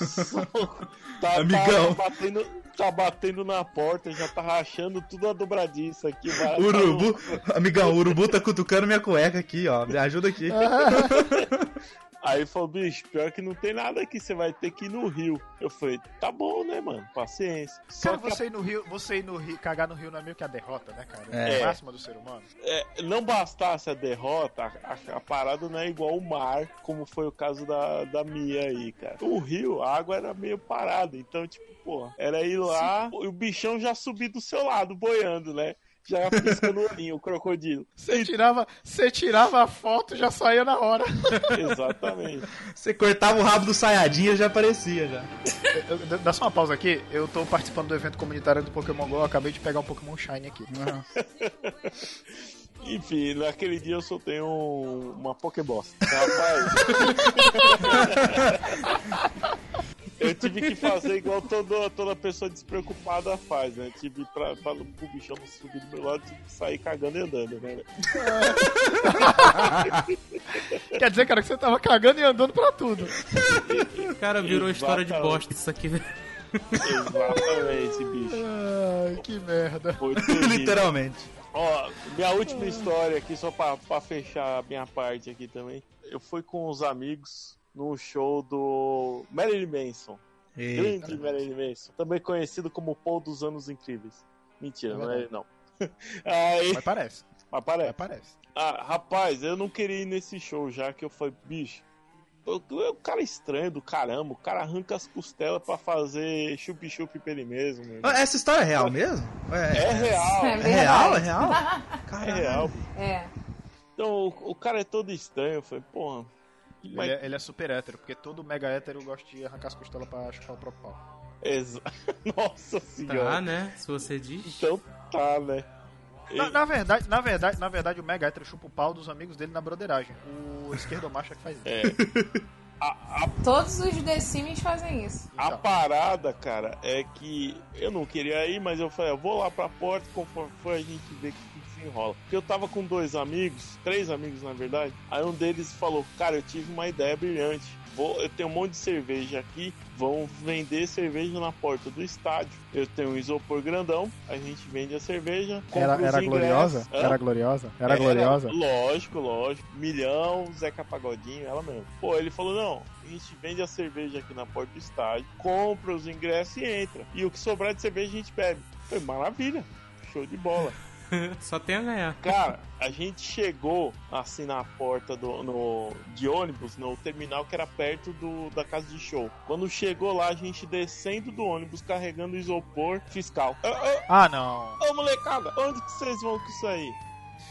Tá, Amigão. Tá batendo, tá batendo na porta, já tá rachando tudo a dobradiça aqui. vai- Urubu, amigão, o urubu tá cutucando minha cueca aqui, ó. Me ajuda aqui. Aí ele falou, bicho, pior que não tem nada aqui, você vai ter que ir no rio. Eu falei, tá bom, né, mano? Paciência. Só Cara, que a- você ir no Rio, você ir no Rio, cagar no Rio não é meio que a derrota, né, cara? É. É a máxima do ser humano. é, não bastasse a derrota, a, a- parada não é igual o mar, como foi o caso da, da Mia aí, cara. O rio, a água era meio parada, então, tipo, pô, era ir lá e o bichão já subir do seu lado, boiando, né? Já piscando o olhinho, o crocodilo. Você tirava, você tirava a foto e já saía na hora. Exatamente. Você cortava o rabo do saiadinha já aparecia já. Eu- eu- Dá só uma pausa aqui. Eu tô participando do evento comunitário do Pokémon GO. Eu acabei de pegar um Pokémon Shine aqui. Enfim, naquele dia eu soltei um, uma Pokéboss. Rapaz. Eu tive que fazer igual todo, toda pessoa despreocupada faz, né? Tive pra, pra o bichão não subir do meu lado, tive que sair cagando e andando, né? Quer dizer, cara, que você tava cagando e andando pra tudo. Cara, virou história de Exatamente. bosta isso aqui, velho. Exatamente, bicho. Ai, que merda. Literalmente. Ó, minha última história aqui, só pra, pra fechar a minha parte aqui também. Eu fui com os amigos num show do Marilyn Manson. Eita. Grande Marilyn Manson. Também conhecido como Paul dos Anos Incríveis. Mentira, não é ele não. Aí, Mas parece. mas parece. Mas parece. Ah, rapaz, eu não queria ir nesse show já que eu falei, bicho. O cara é estranho do caramba, o cara arranca as costelas pra fazer chup-chup pra ele mesmo. Ah, Essa história é real mesmo? É real, É É real? É real? é real. É. Então o, o cara é todo estranho, eu falei, porra. Ele, Mas, é, ele é super hétero, porque todo mega hétero gosta de arrancar as costelas pra chupar o próprio pau. exa- Nossa senhora. Tá, né? Se você diz. Então tá, né? Na, na verdade, na verdade, na verdade, o mega hétero chupa o pau dos amigos dele na broderagem. O esquerdomacho é que faz isso. É. A, a, Todos os The Sims fazem isso. a Então. parada, cara, é que eu não queria ir, mas eu falei, eu vou lá pra porta, conforme for a gente vê o que enrola. Porque eu tava com dois amigos, três amigos na verdade, aí um deles falou, cara, eu tive uma ideia brilhante. Vou, eu tenho um monte de cerveja aqui, vão vender cerveja na porta do estádio. Eu tenho um isopor grandão, a gente vende a cerveja. Era, era gloriosa? Hã? Era gloriosa? Era gloriosa? Lógico, lógico. Milhão, Zeca Pagodinho, ela mesmo. Pô, ele falou: não, a gente vende a cerveja aqui na porta do estádio, compra os ingressos e entra. E o que sobrar de cerveja a gente bebe. Foi maravilha. Show de bola. Só tem a ganhar. Cara, a gente chegou assim na porta do, no, de ônibus, no terminal que era perto do, da casa de show. Quando chegou lá, a gente descendo do ônibus, carregando o isopor fiscal. Ô, ô, Ah, não. ô, molecada, onde que vocês vão com isso aí?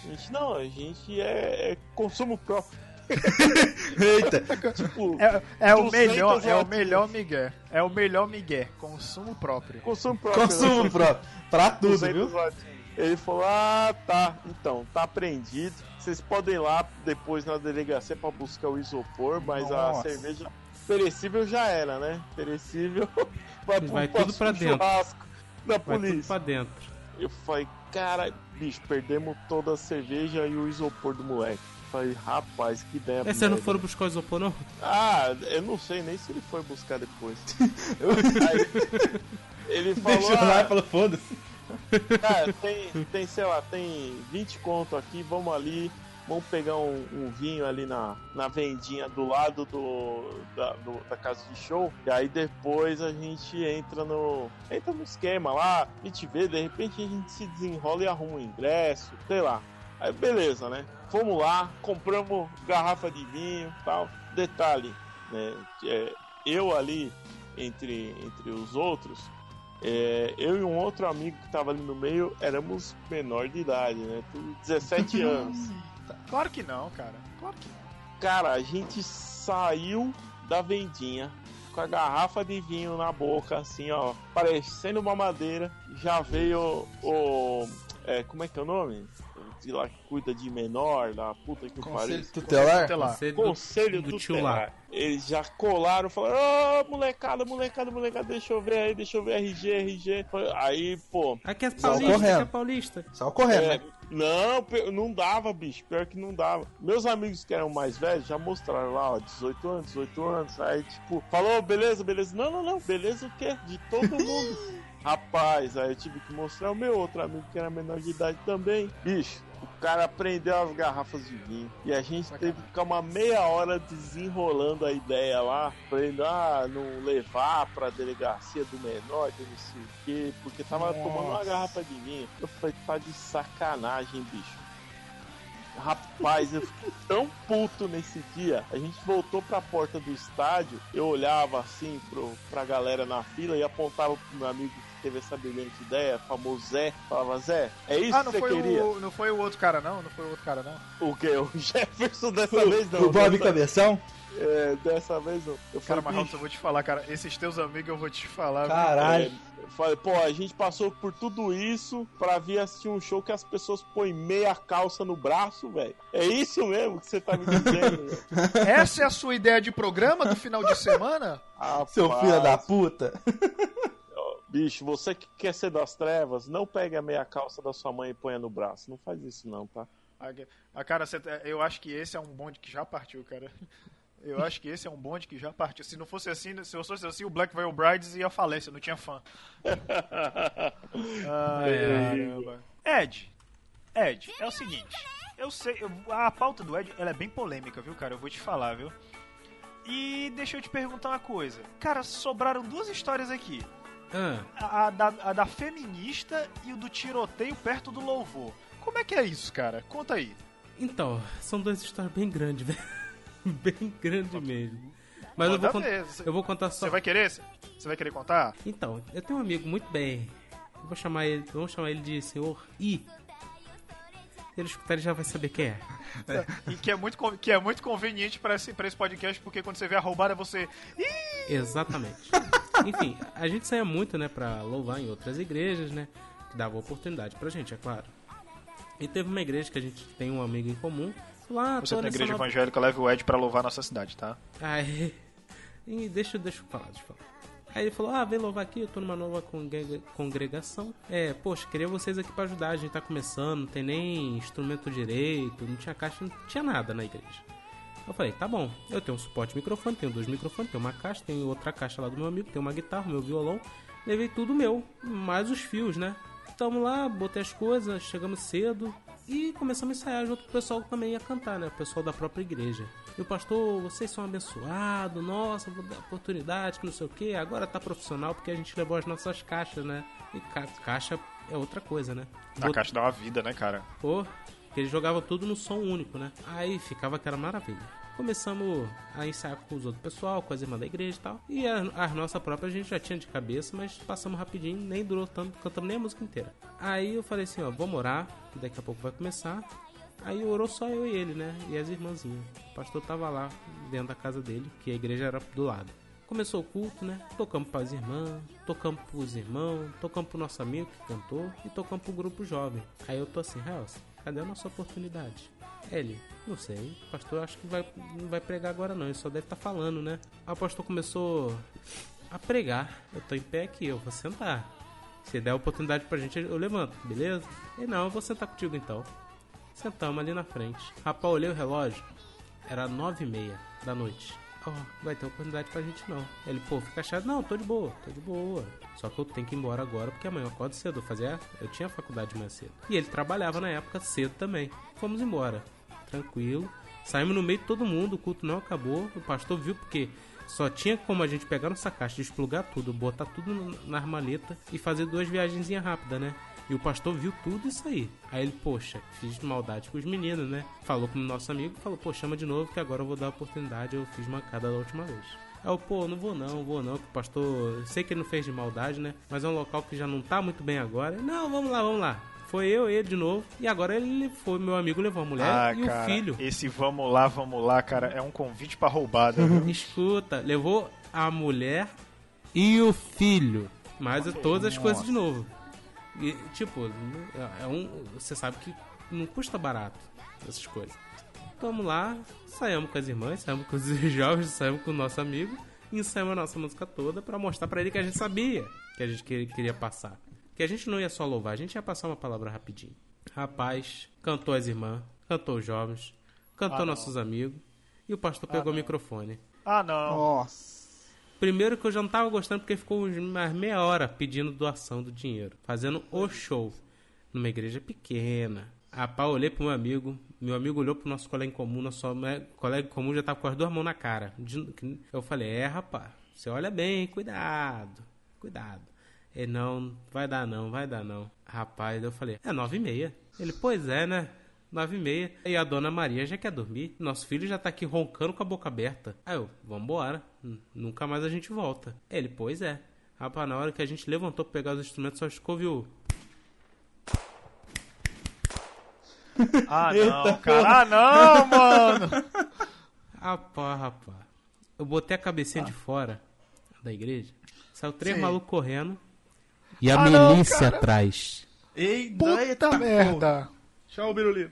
A gente, não, a gente é, é consumo próprio. Eita. Tipo, É, é o 200 melhor, é o melhor migué. É o melhor migué. Consumo próprio. consumo próprio. Consumo né? próprio. Pra tudo, 200 viu? Ele falou: Ah, tá, então, tá apreendido. Vocês podem ir lá depois na delegacia pra buscar o isopor, mas a Nossa. cerveja perecível já era, né? Perecível vai, pro Vai tudo pra dentro. da Vai polícia. pra dentro. Eu falei, cara, bicho, perdemos toda a cerveja e o isopor do moleque. Falei, rapaz, que ideia. Mas vocês não foram buscar o isopor, não? Ah, eu não sei nem se ele foi buscar depois. Aí, ele falou, Deixou lá e ah, falou, foda-se. Cara, tem, tem, sei lá, tem 20 conto aqui, vamos ali, vamos pegar um, um vinho ali na, na vendinha do lado do da, do- da casa de show, e aí depois a gente entra no entra no esquema lá, a gente vê, de repente a gente se desenrola e arruma um ingresso, sei lá. Aí beleza, né? Fomos lá, compramos garrafa de vinho tal. Detalhe, né? é, eu ali, entre, entre os outros, é, eu e um outro amigo que tava ali no meio éramos menor de idade, né? Tudo 17 anos. Claro que não, cara. Claro que não. Cara, a gente saiu da vendinha com a garrafa de vinho na boca, assim, ó, parecendo uma madeira. Já veio o. é, como é que é o nome? Lá que cuida de menor, da puta que o pariu. Conselho tutelar? Tutelar. Conselho do lá. Eles já colaram, falaram: Ô, molecada, molecada, molecada, deixa eu ver aí, deixa eu ver RG, RG. Aí, pô. Aqui é Só paulista, aqui correndo. é paulista. Só correndo, é, né? não, não dava, bicho. Pior que não dava. Meus amigos que eram mais velhos já mostraram lá, ó, 18 anos, 18 anos. Aí, tipo, falou, beleza, beleza. Não, não, não, beleza o quê? De todo mundo. Rapaz, aí eu tive que mostrar o meu outro amigo que era menor de idade também. Bicho, o cara prendeu as garrafas de vinho. E a gente teve que ficar uma meia hora desenrolando a ideia lá. Pra ele ah, não levar pra delegacia do menor, que não sei o quê. Porque tava Nossa. tomando uma garrafa de vinho. Eu falei, tá de sacanagem, bicho. Rapaz, eu fiquei tão puto nesse dia. A gente voltou pra porta do estádio. Eu olhava assim pro, pra galera na fila e apontava pro meu amigo teve essa brilhante ideia, famoso Zé. Falava, Zé, é isso ah, que você queria? o, não foi o outro cara, não? Não foi o outro cara, não? O que? O Jefferson dessa vez não. o Bob dessa, Cabeção? É, dessa vez não. Eu Cara, falei, mas eu vou te falar, cara. Esses teus amigos eu vou te falar. Caralho. É, eu falei, pô, a gente passou por tudo isso pra vir assistir um show que as pessoas põem meia calça no braço, velho. É isso mesmo que você tá me dizendo, velho. Essa é a sua ideia de programa do final de semana? Seu Rapaz, filho da puta. Bicho, você que quer ser das trevas, não pegue a meia calça da sua mãe e ponha no braço. Não faz isso não, tá? Ah, cara, você tá- eu acho que esse é um bonde que já partiu, cara. Eu acho que esse é um bonde que já partiu. Se não fosse assim, se eu fosse assim, o Black Veil Brides ia falência, não tinha fã. Ai, caramba. Ed, Ed, é o seguinte. Eu sei, eu- a pauta do Ed ela é bem polêmica, viu, cara? Eu vou te falar, viu? E deixa eu te perguntar uma coisa. Cara, sobraram duas histórias aqui. Ah, A, a da, a da feminista e o do tiroteio perto do louvor. Como é que é isso, cara? Conta aí. então, são duas histórias bem grandes, velho. Bem grande mesmo. Mas eu vou, ver. Você- eu vou contar só. Você vai querer? Você vai querer contar? Então, eu tenho um amigo muito bem. Eu vou chamar ele, vamos chamar ele de senhor I. Ele escutar, ele já vai saber quem é. E que é muito, que é muito conveniente pra esse, pra esse podcast, porque quando você vê a roubada, você. Ih! Exatamente. Enfim, a gente saía muito, né, pra louvar em outras igrejas, né? Que dava oportunidade pra gente, é claro. E teve uma igreja que a gente tem um amigo em comum. Ah, Você na nessa igreja nova- evangélica leva o Ed pra louvar nossa cidade, tá? Aí, e deixa, deixa eu falar, deixa eu falar. Aí ele falou, ah, vem louvar aqui, eu tô numa nova congrega- congregação. É, poxa, queria vocês aqui pra ajudar, a gente tá começando, não tem nem instrumento direito, não tinha caixa, não tinha nada na igreja. Eu falei, tá bom, eu tenho um suporte microfone, tenho dois microfones, tenho uma caixa, tenho outra caixa lá do meu amigo, tenho uma guitarra, meu violão, levei tudo meu, mais os fios, né? Tamo lá, botei as coisas, chegamos cedo e começamos a ensaiar junto com o pessoal que também ia cantar, né? O pessoal da própria igreja. E o pastor, vocês são abençoados, nossa, vou dar oportunidade, que não sei o que. Agora tá profissional porque a gente levou as nossas caixas, né? E ca- caixa é outra coisa, né? A Bot- caixa dá uma vida, né, cara? Pô, que ele jogava tudo no som único, né? Aí ficava aquela maravilha. Começamos a ensaiar com os outros pessoal, com as irmãs da igreja e tal. E a, a nossa própria a gente já tinha de cabeça, mas passamos rapidinho, nem durou tanto, cantamos nem a música inteira. Aí eu falei assim, ó, vamos orar, que daqui a pouco vai começar. Aí orou só eu e ele, né? E as irmãzinhas. O pastor tava lá, dentro da casa dele, que a igreja era do lado. Começou o culto, né? Tocamos para as irmãs, tocamos pros irmãos, tocamos pro nosso amigo que cantou e tocamos pro grupo jovem. Aí eu tô assim, Helson, cadê a nossa oportunidade? Ele, não sei, o pastor acho que vai, não vai pregar agora não, ele só deve estar falando, né? Aí o pastor começou a pregar. Eu tô em pé aqui, eu vou sentar. Se der oportunidade pra gente, eu levanto, beleza? E não, eu vou sentar contigo então. Sentamos ali na frente. Rapaz, olhei o relógio. Era nove e meia da noite. Ó, vai ter oportunidade pra gente não. Ele, pô, fica chato. Não, tô de boa, tô de boa. Só que eu tenho que ir embora agora porque amanhã eu acordo cedo. Eu, fazia, eu tinha faculdade de manhã cedo. E ele trabalhava na época cedo também. Fomos embora. Tranquilo. Saímos no meio de todo mundo, o culto não acabou. O pastor viu porque só tinha como a gente pegar nossa caixa, desplugar tudo, botar tudo na armaleta e fazer duas viagenzinhas rápidas, né? E o pastor viu tudo isso aí. Aí ele, poxa, fiz maldade com os meninos, né? Falou com o nosso amigo, falou, pô, chama de novo que agora eu vou dar a oportunidade, eu fiz mancada da última vez. Aí eu, pô, não vou não, vou não, que o pastor, sei que ele não fez de maldade, né? Mas é um local que já não tá muito bem agora. Não, vamos lá, vamos lá. Foi eu, ele de novo. E agora ele foi, meu amigo levou a mulher ah, e cara, o filho. Esse vamos lá, vamos lá, cara, é um convite pra roubada. viu? Escuta, levou a mulher e o filho. Mas todas as coisas de novo. E, tipo, é um, você sabe que não custa barato essas coisas. Vamos lá, saímos com as irmãs, saímos com os jovens, saímos com o nosso amigo e ensaiamos a nossa música toda pra mostrar pra ele que a gente sabia que a gente que- queria passar. Que a gente não ia só louvar, a gente ia passar uma palavra rapidinho. Rapaz, cantou as irmãs, cantou os jovens, cantou Ah, nossos amigos e o pastor Ah, pegou o microfone. Ah, não. Nossa. Primeiro que eu já não tava gostando porque ficou mais meia hora pedindo doação do dinheiro, fazendo o show numa igreja pequena. Rapaz, eu olhei pro meu amigo, meu amigo olhou pro nosso colega em comum, nosso colega em comum já tava com as duas mãos na cara. Eu falei, é rapaz, você olha bem, cuidado, cuidado. Ele, não, vai dar não, vai dar não. Rapaz, eu falei, é nove e meia. Ele, pois é, né? Nove e meia. E a dona Maria já quer dormir. Nosso filho já tá aqui roncando com a boca aberta. Aí eu, vambora. N- Nunca mais a gente volta. Ele, pois é. Rapaz, na hora que a gente levantou pra pegar os instrumentos, só ficou, viu? Ah, não, Eita, cara. Ah, não, mano. Rapaz, rapaz. Eu botei a cabecinha de fora da igreja. Saiu três Sim. malucos correndo. E a Ah, não, milícia cara. atrás. Eita, Puta eita merda. Tchau, Biruliro.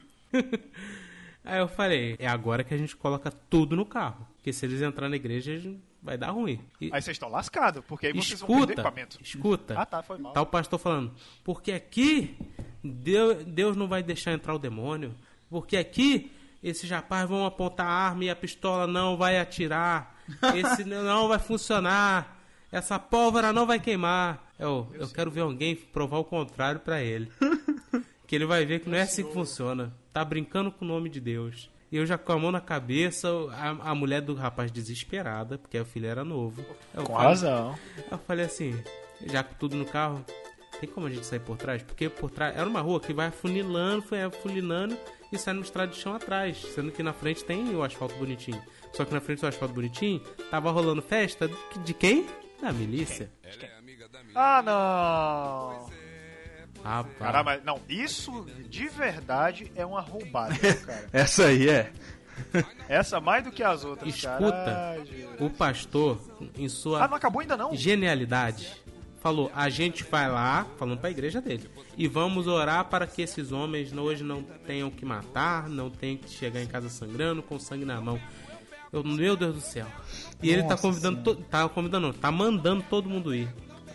Aí eu falei, é agora que a gente coloca tudo no carro. Porque se eles entrarem na igreja, vai dar ruim. E- Aí vocês estão lascados, porque aí vocês vão perder equipamento. escuta. Ah, tá, foi mal. Tá o pastor falando, porque aqui Deus, Deus não vai deixar entrar o demônio. Porque aqui esses rapazes vão apontar a arma e a pistola não vai atirar. Esse não vai funcionar. Essa pólvora não vai queimar. Eu, eu quero ver alguém provar o contrário pra ele. que ele vai ver que não é assim que funciona. Tá brincando com o nome de Deus. E eu já com a mão na cabeça, a, a mulher do rapaz desesperada, porque o filho era novo. Eu Com falei- razão. Eu falei assim, já com tudo no carro, tem como a gente sair por trás? Porque por trás era uma rua que vai afunilando, foi afunilando e sai no estrado de chão atrás. Sendo que na frente tem o asfalto bonitinho. Só que na frente do asfalto bonitinho, tava rolando festa de, de quem? Da milícia. Ah, não. Rapaz. Cara, mas não, isso de verdade é uma roubada, cara. Essa aí é. Essa mais do que as outras, Escuta, caralho. o pastor, em sua Ah, não acabou ainda não? genialidade, falou: a gente vai lá, falando para a igreja dele, e vamos orar para que esses homens hoje não tenham que matar, não tenham que chegar em casa sangrando, com sangue na mão. Eu, meu Deus do céu. E ele tá Nossa convidando, to, tá convidando, não, tá mandando todo mundo ir.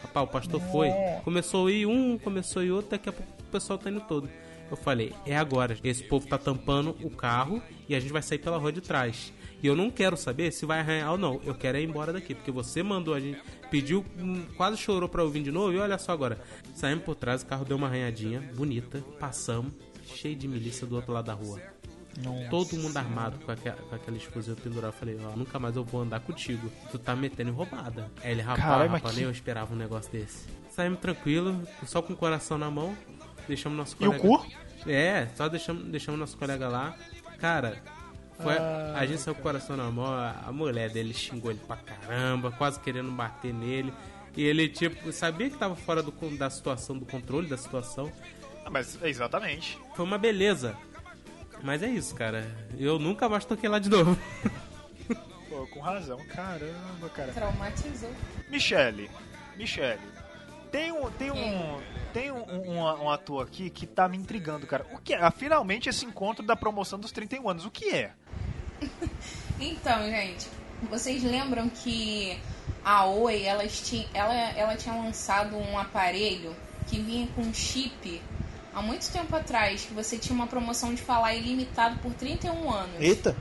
Rapaz, o pastor foi, começou a ir um, começou a ir outro, daqui a pouco o pessoal tá indo todo. Eu falei, é agora. Esse povo tá tampando o carro e a gente vai sair pela rua de trás. E eu não quero saber se vai arranhar ou não. Eu quero é ir embora daqui, porque você mandou a gente, pediu, hum, quase chorou pra eu vir de novo. E olha só agora, saímos por trás, o carro deu uma arranhadinha, bonita, passamos, cheio de milícia do outro lado da rua. Todo mundo armado com, aqua- com aqueles fuzil pendurado. Eu falei, ó, nunca mais eu vou andar contigo. Tu tá metendo em roubada. Aí ele, rapaz, rapaz, que- nem eu esperava um negócio desse. Saímos tranquilo, só com o coração na mão. Deixamos nosso E o colega. cu? É, só deixamos, deixamos nosso colega lá. Cara, foi, Ah, a gente saiu com o coração na mão. A, mulher dele xingou ele pra caramba, quase querendo bater nele. E ele, tipo, sabia que tava fora do, da situação, do controle da situação. Ah, mas exatamente. Foi uma beleza. Mas é isso, cara. Eu nunca mais toquei lá de novo. Pô, com razão. Caramba, cara. Traumatizou. Michele, Michele, tem um, tem um, tem um, um, um ator aqui que tá me intrigando, cara. O que é? Ah, Finalmente esse encontro da promoção dos 31 anos. O que é? Então, gente, vocês lembram que a Oi, elas ti- ela, ela tinha lançado um aparelho que vinha com chip há muito tempo atrás, que você tinha uma promoção de falar ilimitado por 31 anos. Eita.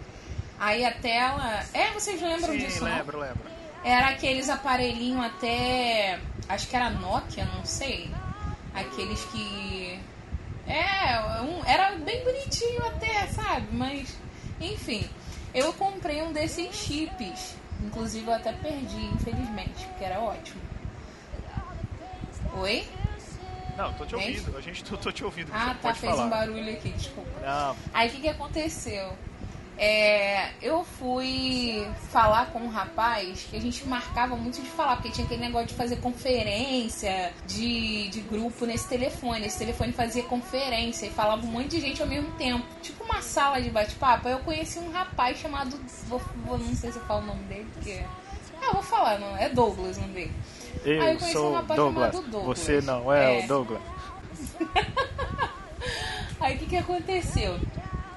Aí a tela. É, vocês lembram Sim, disso, não? lembro, lembro. Era aqueles aparelhinhos até. Acho que era Nokia, não sei. Aqueles que. É, um- era bem bonitinho até, sabe? Mas, enfim. Eu comprei um desses chips. Inclusive eu até perdi, infelizmente, porque era ótimo. Oi? Não, tô te ouvindo. A gente tô, tô te ouvindo. Ah, tá, fez falar. um barulho aqui, desculpa. Não, Aí o que, que aconteceu? É, eu fui falar com um rapaz que a gente marcava muito de falar, porque tinha aquele negócio de fazer conferência de, de grupo nesse telefone. Esse telefone fazia conferência e falava um monte de gente ao mesmo tempo. Tipo uma sala de bate-papo. Eu conheci um rapaz chamado. Vou, vou- não sei se eu falo o nome dele, porque. Ah, vou falar, não. É Douglas o nome dele. Aí eu eu conheci sou Douglas. Douglas. Você não é, É. o Douglas. Aí o que, que aconteceu?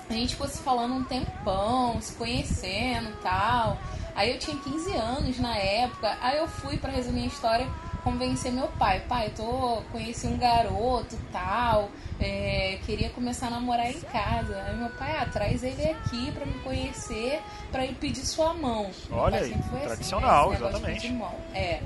A gente ficou se falando um tempão, se conhecendo e tal. Aí eu tinha 15 anos na época. Aí eu fui, pra resumir a história, convencer meu pai. Pai, tô conheci um garoto tal, é, queria começar a namorar em casa. Aí meu pai, ah, traz ele aqui pra me conhecer, pra ele pedir sua mão. Olha aí, tradicional, né, negócio de exatamente. É.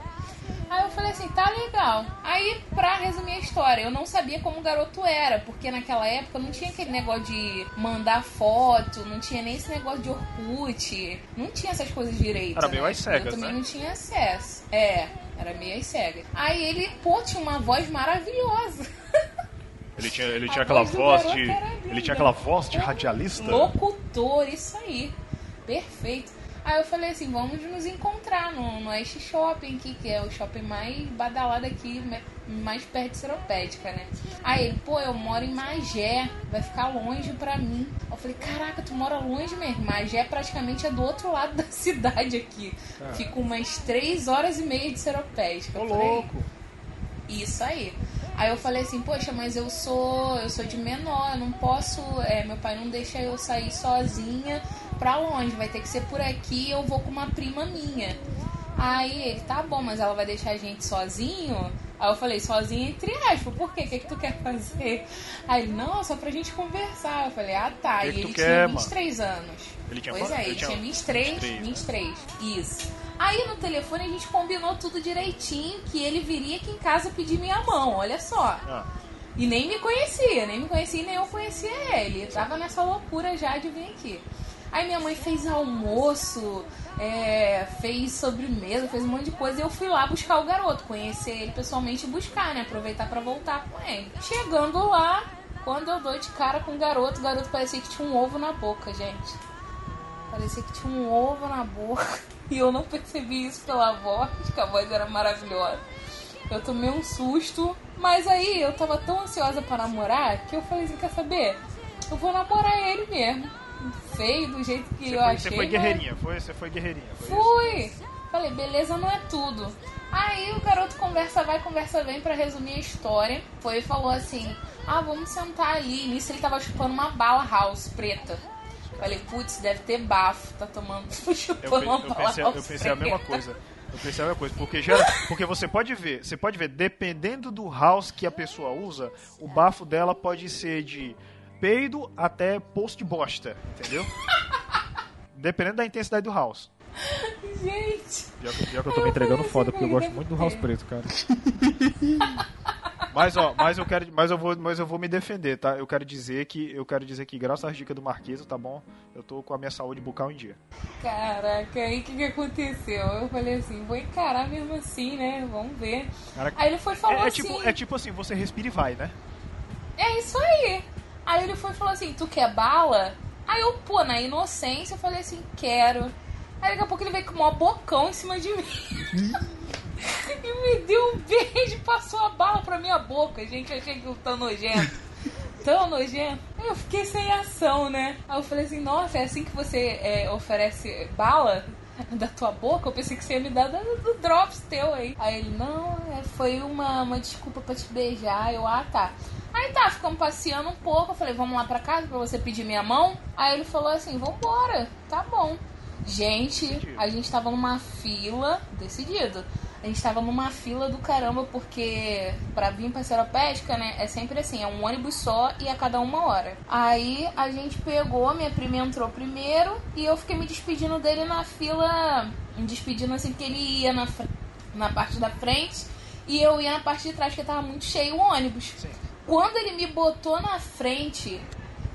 Aí eu falei assim, tá legal. Aí, pra resumir a história, eu não sabia como o garoto era, porque naquela época não tinha aquele negócio de mandar foto, não tinha nem esse negócio de Orkut, não tinha essas coisas direito. Era meio né? às cegas, Eu também né? não tinha acesso. É, era meio às cegas. Aí ele, pô, tinha uma voz maravilhosa. Ele tinha, ele A tinha aquela voz voz de. Ele tinha aquela voz de radialista. Locutor, isso aí. Perfeito. Aí eu falei assim, vamos nos encontrar no, no Oeste Shopping aqui, que é o shopping mais badalado aqui, mais perto de Seropédica, né? Aí ele, pô, eu moro em Magé, vai ficar longe pra mim. Eu falei, caraca, tu mora longe mesmo. Magé praticamente é do outro lado da cidade aqui. Cara. Fica umas três horas e meia de Seropédica. Ô, por aí. louco. Isso aí. Aí eu falei assim, poxa, mas eu sou eu sou de menor, eu não posso, é, meu pai não deixa eu sair sozinha pra longe, vai ter que ser por aqui, eu vou com uma prima minha. Aí ele, tá bom, mas ela vai deixar a gente sozinho? Aí eu falei, sozinho entre aspas, por quê? O que, que tu quer fazer? Aí ele, não, só pra gente conversar. Eu falei, ah tá. Que e que ele quer, tinha mano? 23 anos. Ele tinha pois é, Ele tinha tinha 23, 23, 23, né? isso. Aí no telefone a gente combinou tudo direitinho, que ele viria aqui em casa pedir minha mão, olha só. Ah. E nem me conhecia, nem me conhecia, nem eu conhecia ele. Tava nessa loucura já de vir aqui. Aí minha mãe fez almoço, é, fez sobremesa, fez um monte de coisa. E eu fui lá buscar o garoto, conhecer ele pessoalmente e buscar, né? Aproveitar pra voltar com ele. Chegando lá, quando eu dou de cara com o garoto, o garoto parecia que tinha um ovo na boca, gente. Parecia que tinha um ovo na boca. E eu não percebi isso pela voz, que a voz era maravilhosa. Eu tomei um susto, mas aí eu tava tão ansiosa pra namorar que eu falei assim: quer saber? Eu vou namorar ele mesmo. Feio, do jeito que Você eu foi, achei. você foi guerreirinha, foi, você foi guerreirinha. Foi isso? Fui! Falei, beleza não é tudo. Aí o garoto conversa vai, conversa vem pra resumir a história. Foi e falou assim: Ah, vamos sentar ali. Nisso ele tava chupando uma bala house preta. Falei, putz, deve ter bafo, tá tomando. Eu, chupando pe- uma eu bala pensei, eu house pensei a mesma preta. coisa. Eu pensei a mesma coisa, porque gera, porque você pode ver, você pode ver, dependendo do house que a pessoa usa, o bafo dela pode ser de peido até post bosta, entendeu? Dependendo da intensidade do house. Gente. Pior que, pior que eu tô me entregando foda, porque eu gosto muito do house preto, cara. Mas ó, mas eu quero, mas eu vou, mas eu vou me defender, tá? Eu quero dizer que eu quero dizer que graças às dicas do Marquesa, tá bom? Eu tô com a minha saúde bucal em dia. Caraca, aí o que, que aconteceu? Eu falei assim, vou encarar mesmo assim, né? Vamos ver. Cara, Aí ele foi falou é, é assim. tipo, é tipo assim, você respira e vai, né? É isso aí. Aí ele foi e falou assim, tu quer bala? Aí eu, pô, na inocência, eu falei assim, quero. Aí daqui a pouco ele veio com o maior bocão em cima de mim. e me deu um beijo e passou a bala pra minha boca. Gente, eu achei aquilo tão nojento. Tão nojento. Eu fiquei sem ação, né? Aí eu falei assim, nossa, é assim que você é, oferece bala? Da tua boca, eu pensei que você ia me dar do, drops teu aí. Aí ele, não, é, foi uma, uma desculpa pra te beijar. Eu, ah, tá. Aí tá, ficamos passeando um pouco. Eu falei, vamos lá pra casa pra você pedir minha mão. Aí ele falou assim, vambora, tá bom. Gente, a gente tava numa fila, decidido. A gente tava numa fila do caramba, porque pra vir pra Seropédica, né, é sempre assim, é um ônibus só e a cada uma hora. Aí a gente pegou, minha prima entrou primeiro e eu fiquei me despedindo dele na fila, me despedindo assim que ele ia na, na parte da frente e eu ia na parte de trás, que tava muito cheio o ônibus. Quando ele me botou na frente,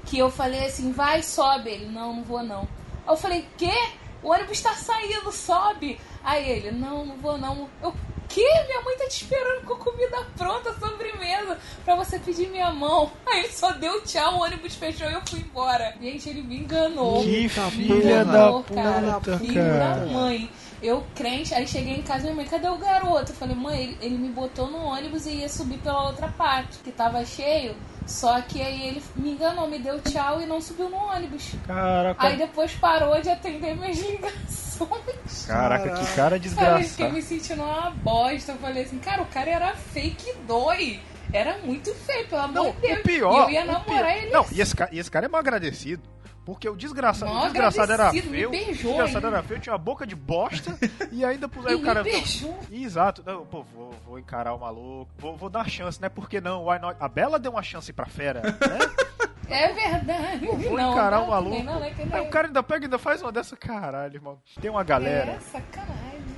que eu falei assim, vai, sobe. Ele, não, não vou não. Aí eu falei, quê? O ônibus tá saindo, sobe. Aí ele, não, não vou não. Eu, que? Minha mãe tá te esperando com comida pronta, sobremesa, pra você pedir minha mão. Aí ele só deu tchau, o ônibus fechou e eu fui embora. Gente, ele me enganou. Que Me filha enganou, da cara. puta, Filho cara. da mãe. Eu crente, aí cheguei em casa, minha mãe, cadê o garoto? Eu falei, mãe, ele, ele me botou no ônibus e ia subir pela outra parte, que tava cheio. Só que aí ele me enganou, me deu tchau e não subiu no ônibus. Caraca. Aí depois parou de atender minhas ligações. Caraca, que cara desgraçado. fiquei me sentindo uma bosta. Eu falei assim, cara, o cara era fake dói. Era muito feio, pelo amor de Deus. O pior. E eu ia namorar pior- ele Não, assim. e esse, cara, e esse cara é mal agradecido. Porque o desgraçado, o desgraçado era feio, beijou o desgraçado ainda. era feio, tinha uma boca de bosta e ainda pus aí o cara. beijou. Exato, não, pô, vou, vou encarar o maluco, vou, vou dar chance, né? Por que não? Why not? A Bela deu uma chance pra fera, né? É verdade. Vou não, encarar não, o maluco. Não, é que Aí o cara ainda pega e ainda faz uma dessa, caralho, irmão. Tem uma galera. É sacanagem.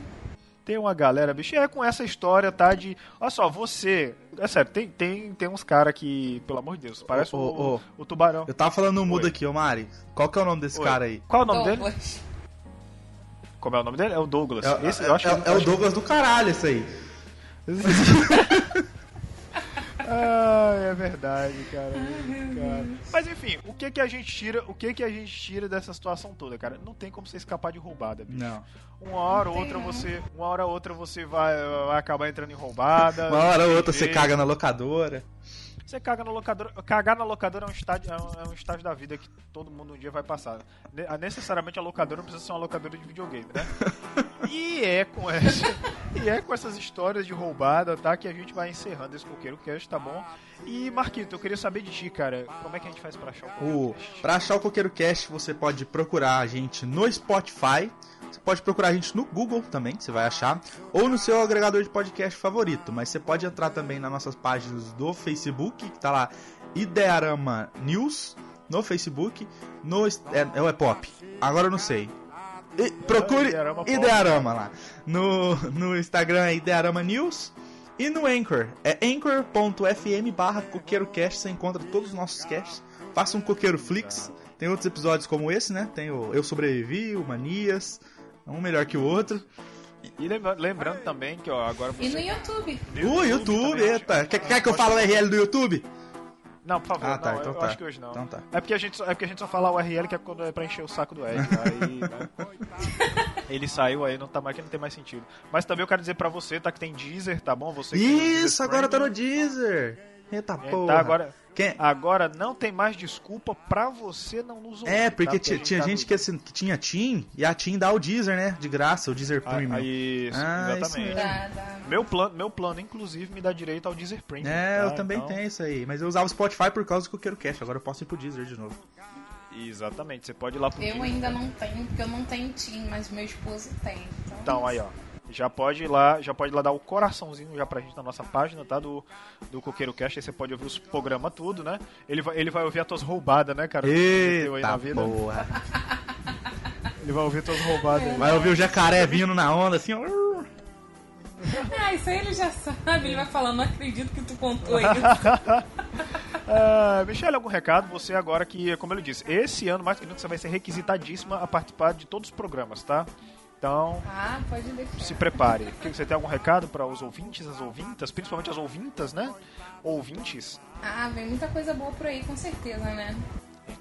Tem uma galera, bicho, é com essa história, tá? De. Olha só, você. É sério, tem, tem, tem uns caras que, pelo amor de Deus, parece Ô, o, ô, o tubarão. Eu tava falando no mudo aqui, ô Mari. Qual que é o nome desse Oi. cara aí? Qual é o nome dele? Douglas. Como é o nome dele? É o Douglas. É, Esse, é- eu acho é- que, é o Douglas do caralho, esse aí. Ah, é verdade, cara. cara. Mas enfim, o que que a gente tira, o que que a gente tira dessa situação toda, cara? Não tem como você escapar de roubada, bicho. Não. Uma hora ou outra não. você, uma hora ou outra você vai, vai acabar entrando em roubada. Uma hora ou outra você caga na locadora. Você caga na locadora. Cagar na locadora é um, estágio, é, um, é um estágio da vida que todo mundo um dia vai passar. Ne- a- Necessariamente a locadora não precisa ser uma locadora de videogame, né? e é com essa. E é com essas histórias de roubada, tá? Que a gente vai encerrando esse coqueiro cast, tá bom? E Marquito, eu queria saber de ti, cara. Como é que a gente faz pra achar o coqueiro O, cast? pra achar o Coqueiro Cast, você pode procurar a gente no Spotify. Você pode procurar a gente no Google também, que você vai achar. Ou no seu agregador de podcast favorito. Mas você pode entrar também nas nossas páginas do Facebook, que tá lá Idearama News no Facebook. No, é, é é pop. Agora eu não sei. E- procure Idearama. Idearama lá. No, no Instagram é Idearama News. E no Anchor, é anchor.fm barra coqueirocast, você encontra todos os nossos casts. Faça um coqueiro flix. Tem outros episódios como esse, né? Tem o Eu Sobrevivi, o Manias, um melhor que o outro. E lembra- lembrando também que, ó, agora você. E no YouTube. O YouTube, também, eita. gente. Quer, quer que eu fale o URL do YouTube? Não, por favor, Ah, tá, não, então eu tá. acho que hoje não. Então tá. É porque a gente só, é porque a gente só fala o URL que é quando é pra encher o saco do Ed. Aí, né? Ele saiu aí, não tá mais que não tem mais sentido. Mas também eu quero dizer pra você, tá? Que tem Deezer, tá bom? Você Isso, agora tá no Deezer. Eita é, porra. Tá, agora, Quem- agora não tem mais desculpa pra você não nos ouvir. É, porque tá? a tinha tá gente que, assim, que tinha Team, e a Team dá o Deezer, né? De graça, o Deezer Ah, Premium. Isso, Ah, isso exatamente. mesmo. Dá, dá. Meu plano, meu plano, inclusive, me dá direito ao Deezer Premium. É, tá? eu também Então, tenho isso aí. Mas eu usava o Spotify por causa do Coqueiro Cast. Agora eu posso ir pro Deezer de novo. Exatamente, você pode ir lá pro Eu Deezer. ainda não tenho, porque eu não tenho Tim, mas meu esposo tem. Então, Então, aí, ó. Já pode ir lá, já pode ir lá dar o coraçãozinho já pra gente na nossa página, tá? Do, do Coqueiro Cast, aí você pode ouvir os programas tudo, né? Ele vai, ele vai ouvir as tuas roubadas, né, cara? Aí Eita vida. porra. Ele vai ouvir tuas roubadas aí. Vai ouvir o jacaré vindo na onda assim, ó. Ah, isso aí ele já sabe. Ele vai falar, não acredito que tu contou isso. Ah, Michele, algum recado? Você agora que, como ele disse, esse ano mais que nunca você vai ser requisitadíssima a participar de todos os programas, tá? Então, Ah, se prepare. Que- Você tem algum recado para os ouvintes, as ouvintas, principalmente as ouvintas, né? Ouvintes. Ah, vem muita coisa boa por aí, com certeza, né?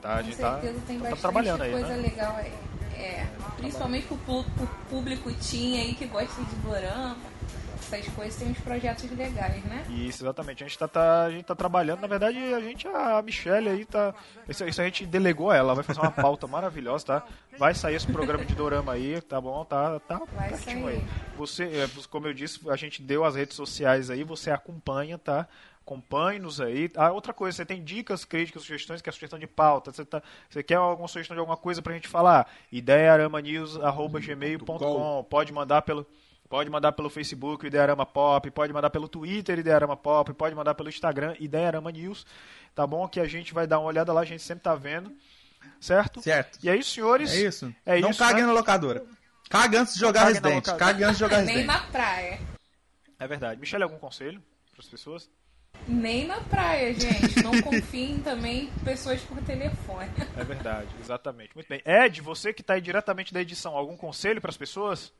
Tá, Com gente tá, certeza tem tá bastante trabalhando aí, coisa né? legal aí. É, principalmente pro, pro público teen aí que gosta de dorama. Essas coisas tem uns projetos legais, né? Isso, exatamente. A gente tá, tá- a gente tá trabalhando. Na verdade, a gente, a Michelle aí tá. Isso, isso a gente delegou a ela, vai fazer uma pauta maravilhosa, tá? Vai sair esse programa de Dorama aí, tá bom? Tá, tá Vai sair. aí. Você, é, como eu disse, a gente deu as redes sociais aí, você acompanha, tá? Acompanhe-nos aí. Ah, outra coisa, você tem dicas, críticas, sugestões, que é sugestão de pauta. Você, tá, você quer alguma sugestão de alguma coisa pra gente falar? ideiaramanews.gmail.com Pode mandar pelo. Pode mandar pelo Facebook, Idearama Pop, pode mandar pelo Twitter, Idearama Pop, pode mandar pelo Instagram, Idearama News, tá bom? Que a gente vai dar uma olhada lá, a gente sempre tá vendo, certo? Certo. E aí, senhores? É isso. É não isso, caguem né? na locadora. Caga antes de jogar caguem na Resident. Cague antes de jogar Nem Resident. na praia. É verdade. Michelle, algum conselho para as pessoas? Nem na praia, gente. Não confiem também em pessoas por telefone. É verdade, exatamente. Muito bem. Ed, você que tá aí diretamente da edição, algum conselho para as pessoas?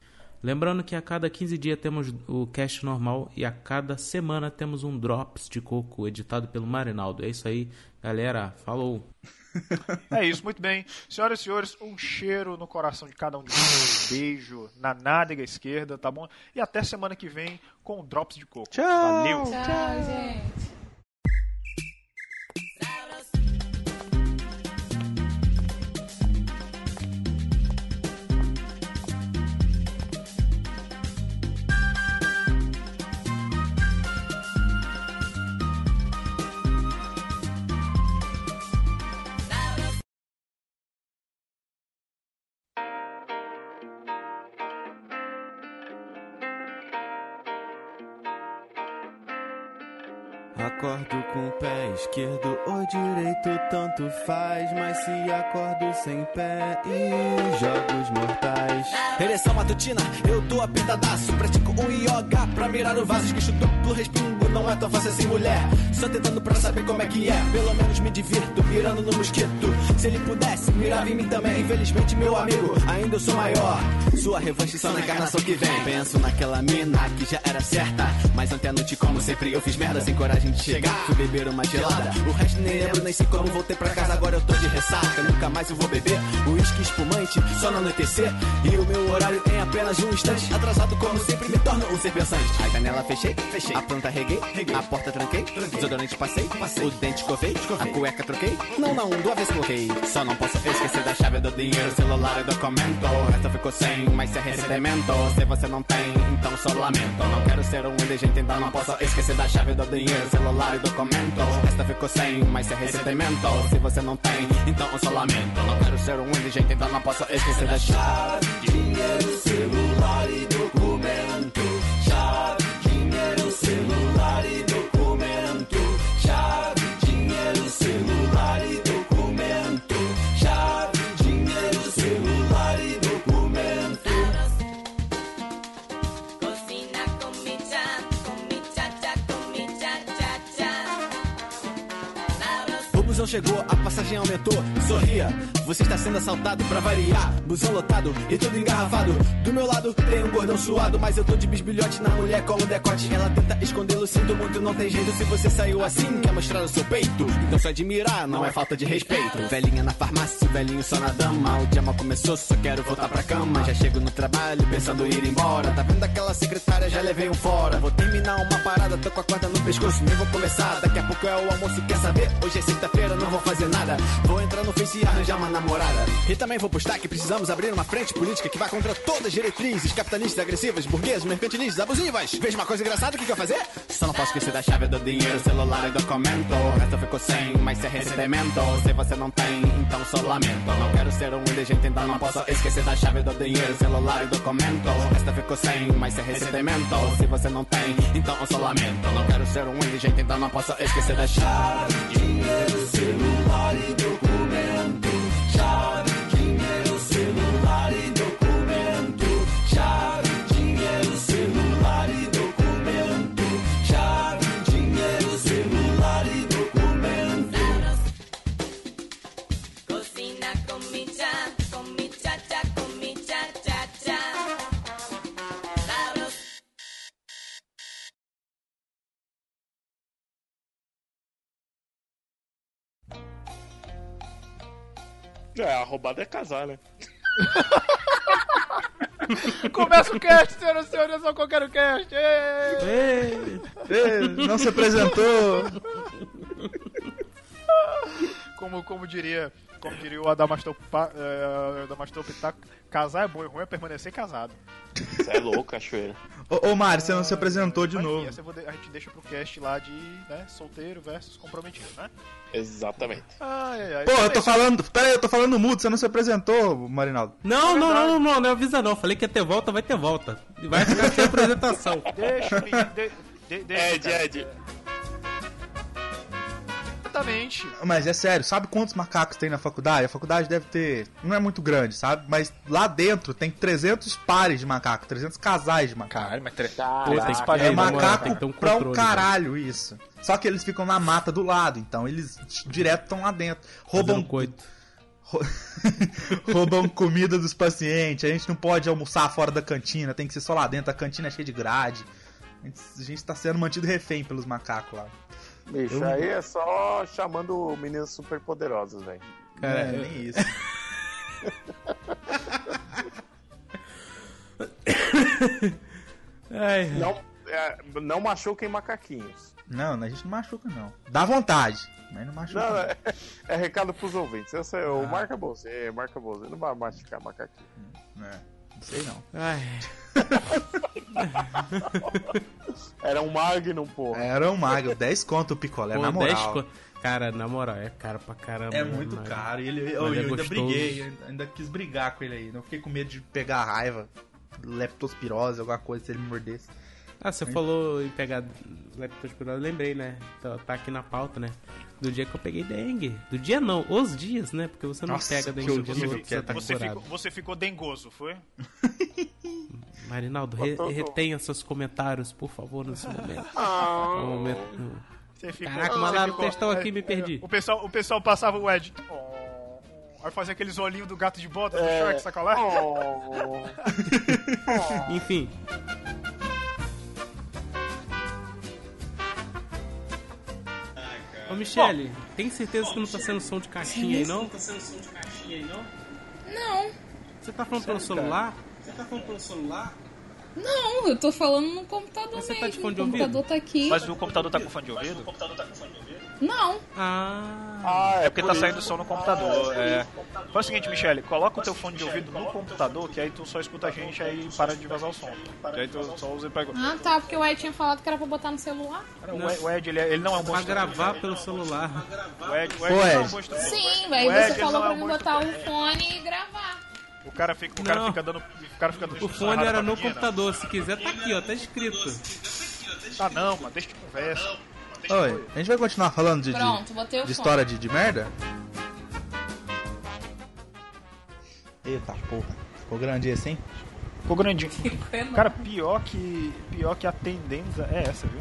Lembrando que a cada 15 dias temos o cast normal e a cada semana temos um Drops de Coco editado pelo Marinaldo. É isso aí, galera. Falou! É isso, muito bem. Senhoras e senhores, um cheiro no coração de cada um de vocês. Um beijo na nádega esquerda, tá bom? E até semana que vem com o Drops de Coco. Tchau. Valeu! Tchau, gente. Sem pé e jogos mortais. Ereção matutina, eu tô apertadaço. Pratico um yoga pra mirar o vaso. Esquecho duplo respingo, não é tão fácil assim, mulher. Só tentando pra saber como é que é. Pelo menos me divirto, mirando no mosquito. Se ele pudesse, mirava em mim também. Infelizmente, meu amigo, ainda eu sou maior. Sua revanche só na encarnação que vem. Penso naquela mina que já era certa. Mas ontem à noite, como sempre, eu fiz merda sem coragem de chegar. Fui beber uma gelada. O resto nem lembro, nem sei como voltei pra casa. Agora eu tô de ressaca, nunca mais eu vou beber. Uísque espumante, só no anoitecer. E o meu horário em apenas um instante. Atrasado, como sempre, me torno um ser pensante. A janela fechei, fechei. A planta reguei, reguei. A porta tranquei, desodorante passei, passei. O dente escovei. A cueca troquei. Não, não, duas vezes coloquei. Só não posso esquecer da chave do dinheiro, celular e documento. O resto ficou sem, mas se é recebimento. Se você não tem, então só lamento. Não quero ser um indigente, então não posso esquecer da chave do dinheiro, celular e documento. O resto ficou sem, mas se é recebimento. Se você não tem, então só lamento. Não quero ser um indigente, então não posso esquecer da chave. Dinheiro, celular chegou, a passagem aumentou. Sorria, você está sendo assaltado pra variar. Busão lotado e tudo engarrafado. Do meu lado tem um gordão suado, mas eu tô de bisbilhote na mulher com o decote. Ela tenta escondê-lo, sinto muito, não tem jeito. Se você saiu assim, quer mostrar o seu peito. Então só admirar, não é falta de respeito. Velhinha na farmácia, velhinho só na dama. O dia mal começou, só quero voltar pra cama. Já chego no trabalho, pensando em ir embora. Tá vendo aquela secretária, já levei um fora. Vou terminar uma parada, tô com a corda no pescoço, nem vou começar. Daqui a pouco é o almoço, quer saber? Hoje é sexta-feira, não vou fazer nada. Vou entrar no Face e arranjar uma namorada. E também vou postar que precisamos abrir uma frente política que vai contra todas as diretrizes capitalistas, agressivas, burguesas, mercantilistas, abusivas. Veja uma coisa engraçada, o que, que eu fazer? Só não posso esquecer da chave do dinheiro, celular e documento. O resto ficou sem, mas é recebimento. Se você não tem, então só lamento. Não quero ser um indigente, então não posso esquecer da chave do dinheiro, celular e documento. O resto ficou sem, mas é recebimento. Se você não tem, então só lamento. Não quero ser um indigente, então não posso esquecer da chave. Celular e documento. É, a roubada é casar, né? Começa o cast, senhoras e senhores, eu só quero o cast. Ei, ei, não se apresentou. Como, como diria, como diria o Adamastor, eh, Adamastor Pitaco, casar é bom e ruim é permanecer casado. Você é louco, cachoeira. Ô, ô Mário, você não se apresentou de Mas, enfim, novo. de- a gente deixa pro cast lá de né, solteiro versus comprometido, né? Exatamente. Ai, ai, ai. Pô, eu tô é falando. Pera aí, eu tô falando mudo, você não se apresentou, Marinaldo. Não, não, não, não, não, não avisa não. Falei que ia ter volta, vai ter volta. Vai ficar sem apresentação. Deixa. De, de, deixa, Ed, cara. Ed. Exatamente. Mas é sério, sabe quantos macacos tem na faculdade? A faculdade deve ter. Não é muito grande, sabe? Mas lá dentro tem 300 pares de macaco, 300 casais de macaco. Caralho, mas tre... Pô, tem que É mano, macaco tem que ter um pra um controle, caralho isso. Só que eles ficam na mata do lado, então eles direto estão lá dentro. Roubam, coito. rou- roubam comida dos pacientes. A gente não pode almoçar fora da cantina, tem que ser só lá dentro. A cantina é cheia de grade. A gente, a gente tá sendo mantido refém pelos macacos lá. Bicho, Eu- aí é só chamando meninas super poderosas, velho. Cara, é, eu- nem isso. Ai, Não, é, não machuquem macaquinhos. Não, a gente não machuca, não. Dá vontade, mas não machuca. Não, não. é, é recado pros ouvintes. Eu sei, o Ah. marca você, marca você. Não vai machucar macaquinho. É, sei não. ai. Era um Magnum, porra. Era um mago, 10 conto o picolé, Pô, na 10 moral. co- Cara, na moral, é caro pra caramba. É muito mas- caro. E ele, eu, é eu ainda gostoso. briguei, eu ainda quis brigar com ele aí. Não fiquei com medo de pegar raiva, leptospirose, alguma coisa, se ele me mordesse. Ah, você falou em pegar leptospirose, lembrei, né? Tá, tá aqui na pauta, né? Do dia que eu peguei dengue. Do dia não, os dias, né? Porque você não Nossa, pega dengue um dia você, no outro, você tá você, curado. ficou, você ficou dengoso, foi? Marinaldo, re, retenha seus comentários, por favor, nesse momento. Ah. É um momento... Você ficou- Caraca, ficou- textão aqui, é, me perdi. O pessoal, o pessoal passava o Ed. Oh, Aí fazia aqueles olhinhos do gato de bota do É. Shrek, sacolé? Enfim. Ô Michele, tem certeza que não tá sendo som de caixinha aí não? Tá sendo som de caixinha aí, não? Não. Você tá falando pelo celular? Você tá falando pelo celular? Não, eu tô falando no computador Você mesmo. tá de fone de o computador ouvido? tá aqui. Mas o computador tá com fone de ouvido? Não. Ah, é porque tá saindo som no computador. É. Faz o seguinte, Michele, coloca o teu fone de ouvido no computador, que aí tu só escuta a gente aí para de vazar o som. Que aí tu só usa pra... Ah, tá, porque o Ed tinha falado que era pra botar no celular. O Ed- O Ed, ele, é- ele não é um bom Pra gravar pelo celular. O Ed, o Ô, Ed não é um Ed. bom. Sim, O aí Ed, você ele falou é pra um mim botar o fone e gravar. O cara fica, o cara fica dando. O cara fica dando O fone era no computador, se quiser tá aqui, ó, tá escrito. Ah não, mano, deixa de conversa. Oi, a gente vai continuar falando de, Pronto, botei o de história de, de merda? Eita porra, ficou grande esse, hein? Ficou grandinho. Cara, pior que. Pior que a tendência é essa, viu?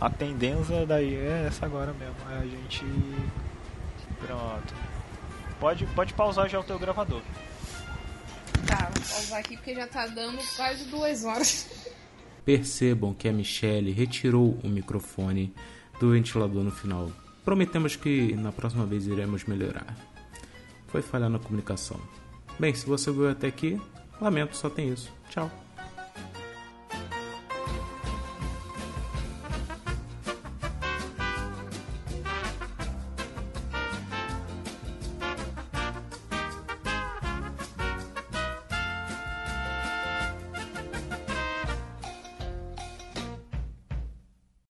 A tendência daí é essa agora mesmo. É a gente. Pronto. Pode, pode pausar já o teu gravador. Tá, vou pausar aqui porque já tá dando quase duas horas. Percebam que a Michelle retirou o microfone do ventilador no final. Prometemos que na próxima vez iremos melhorar. Foi falha na comunicação. Bem, se você viu até aqui, lamento, só tem isso. Tchau.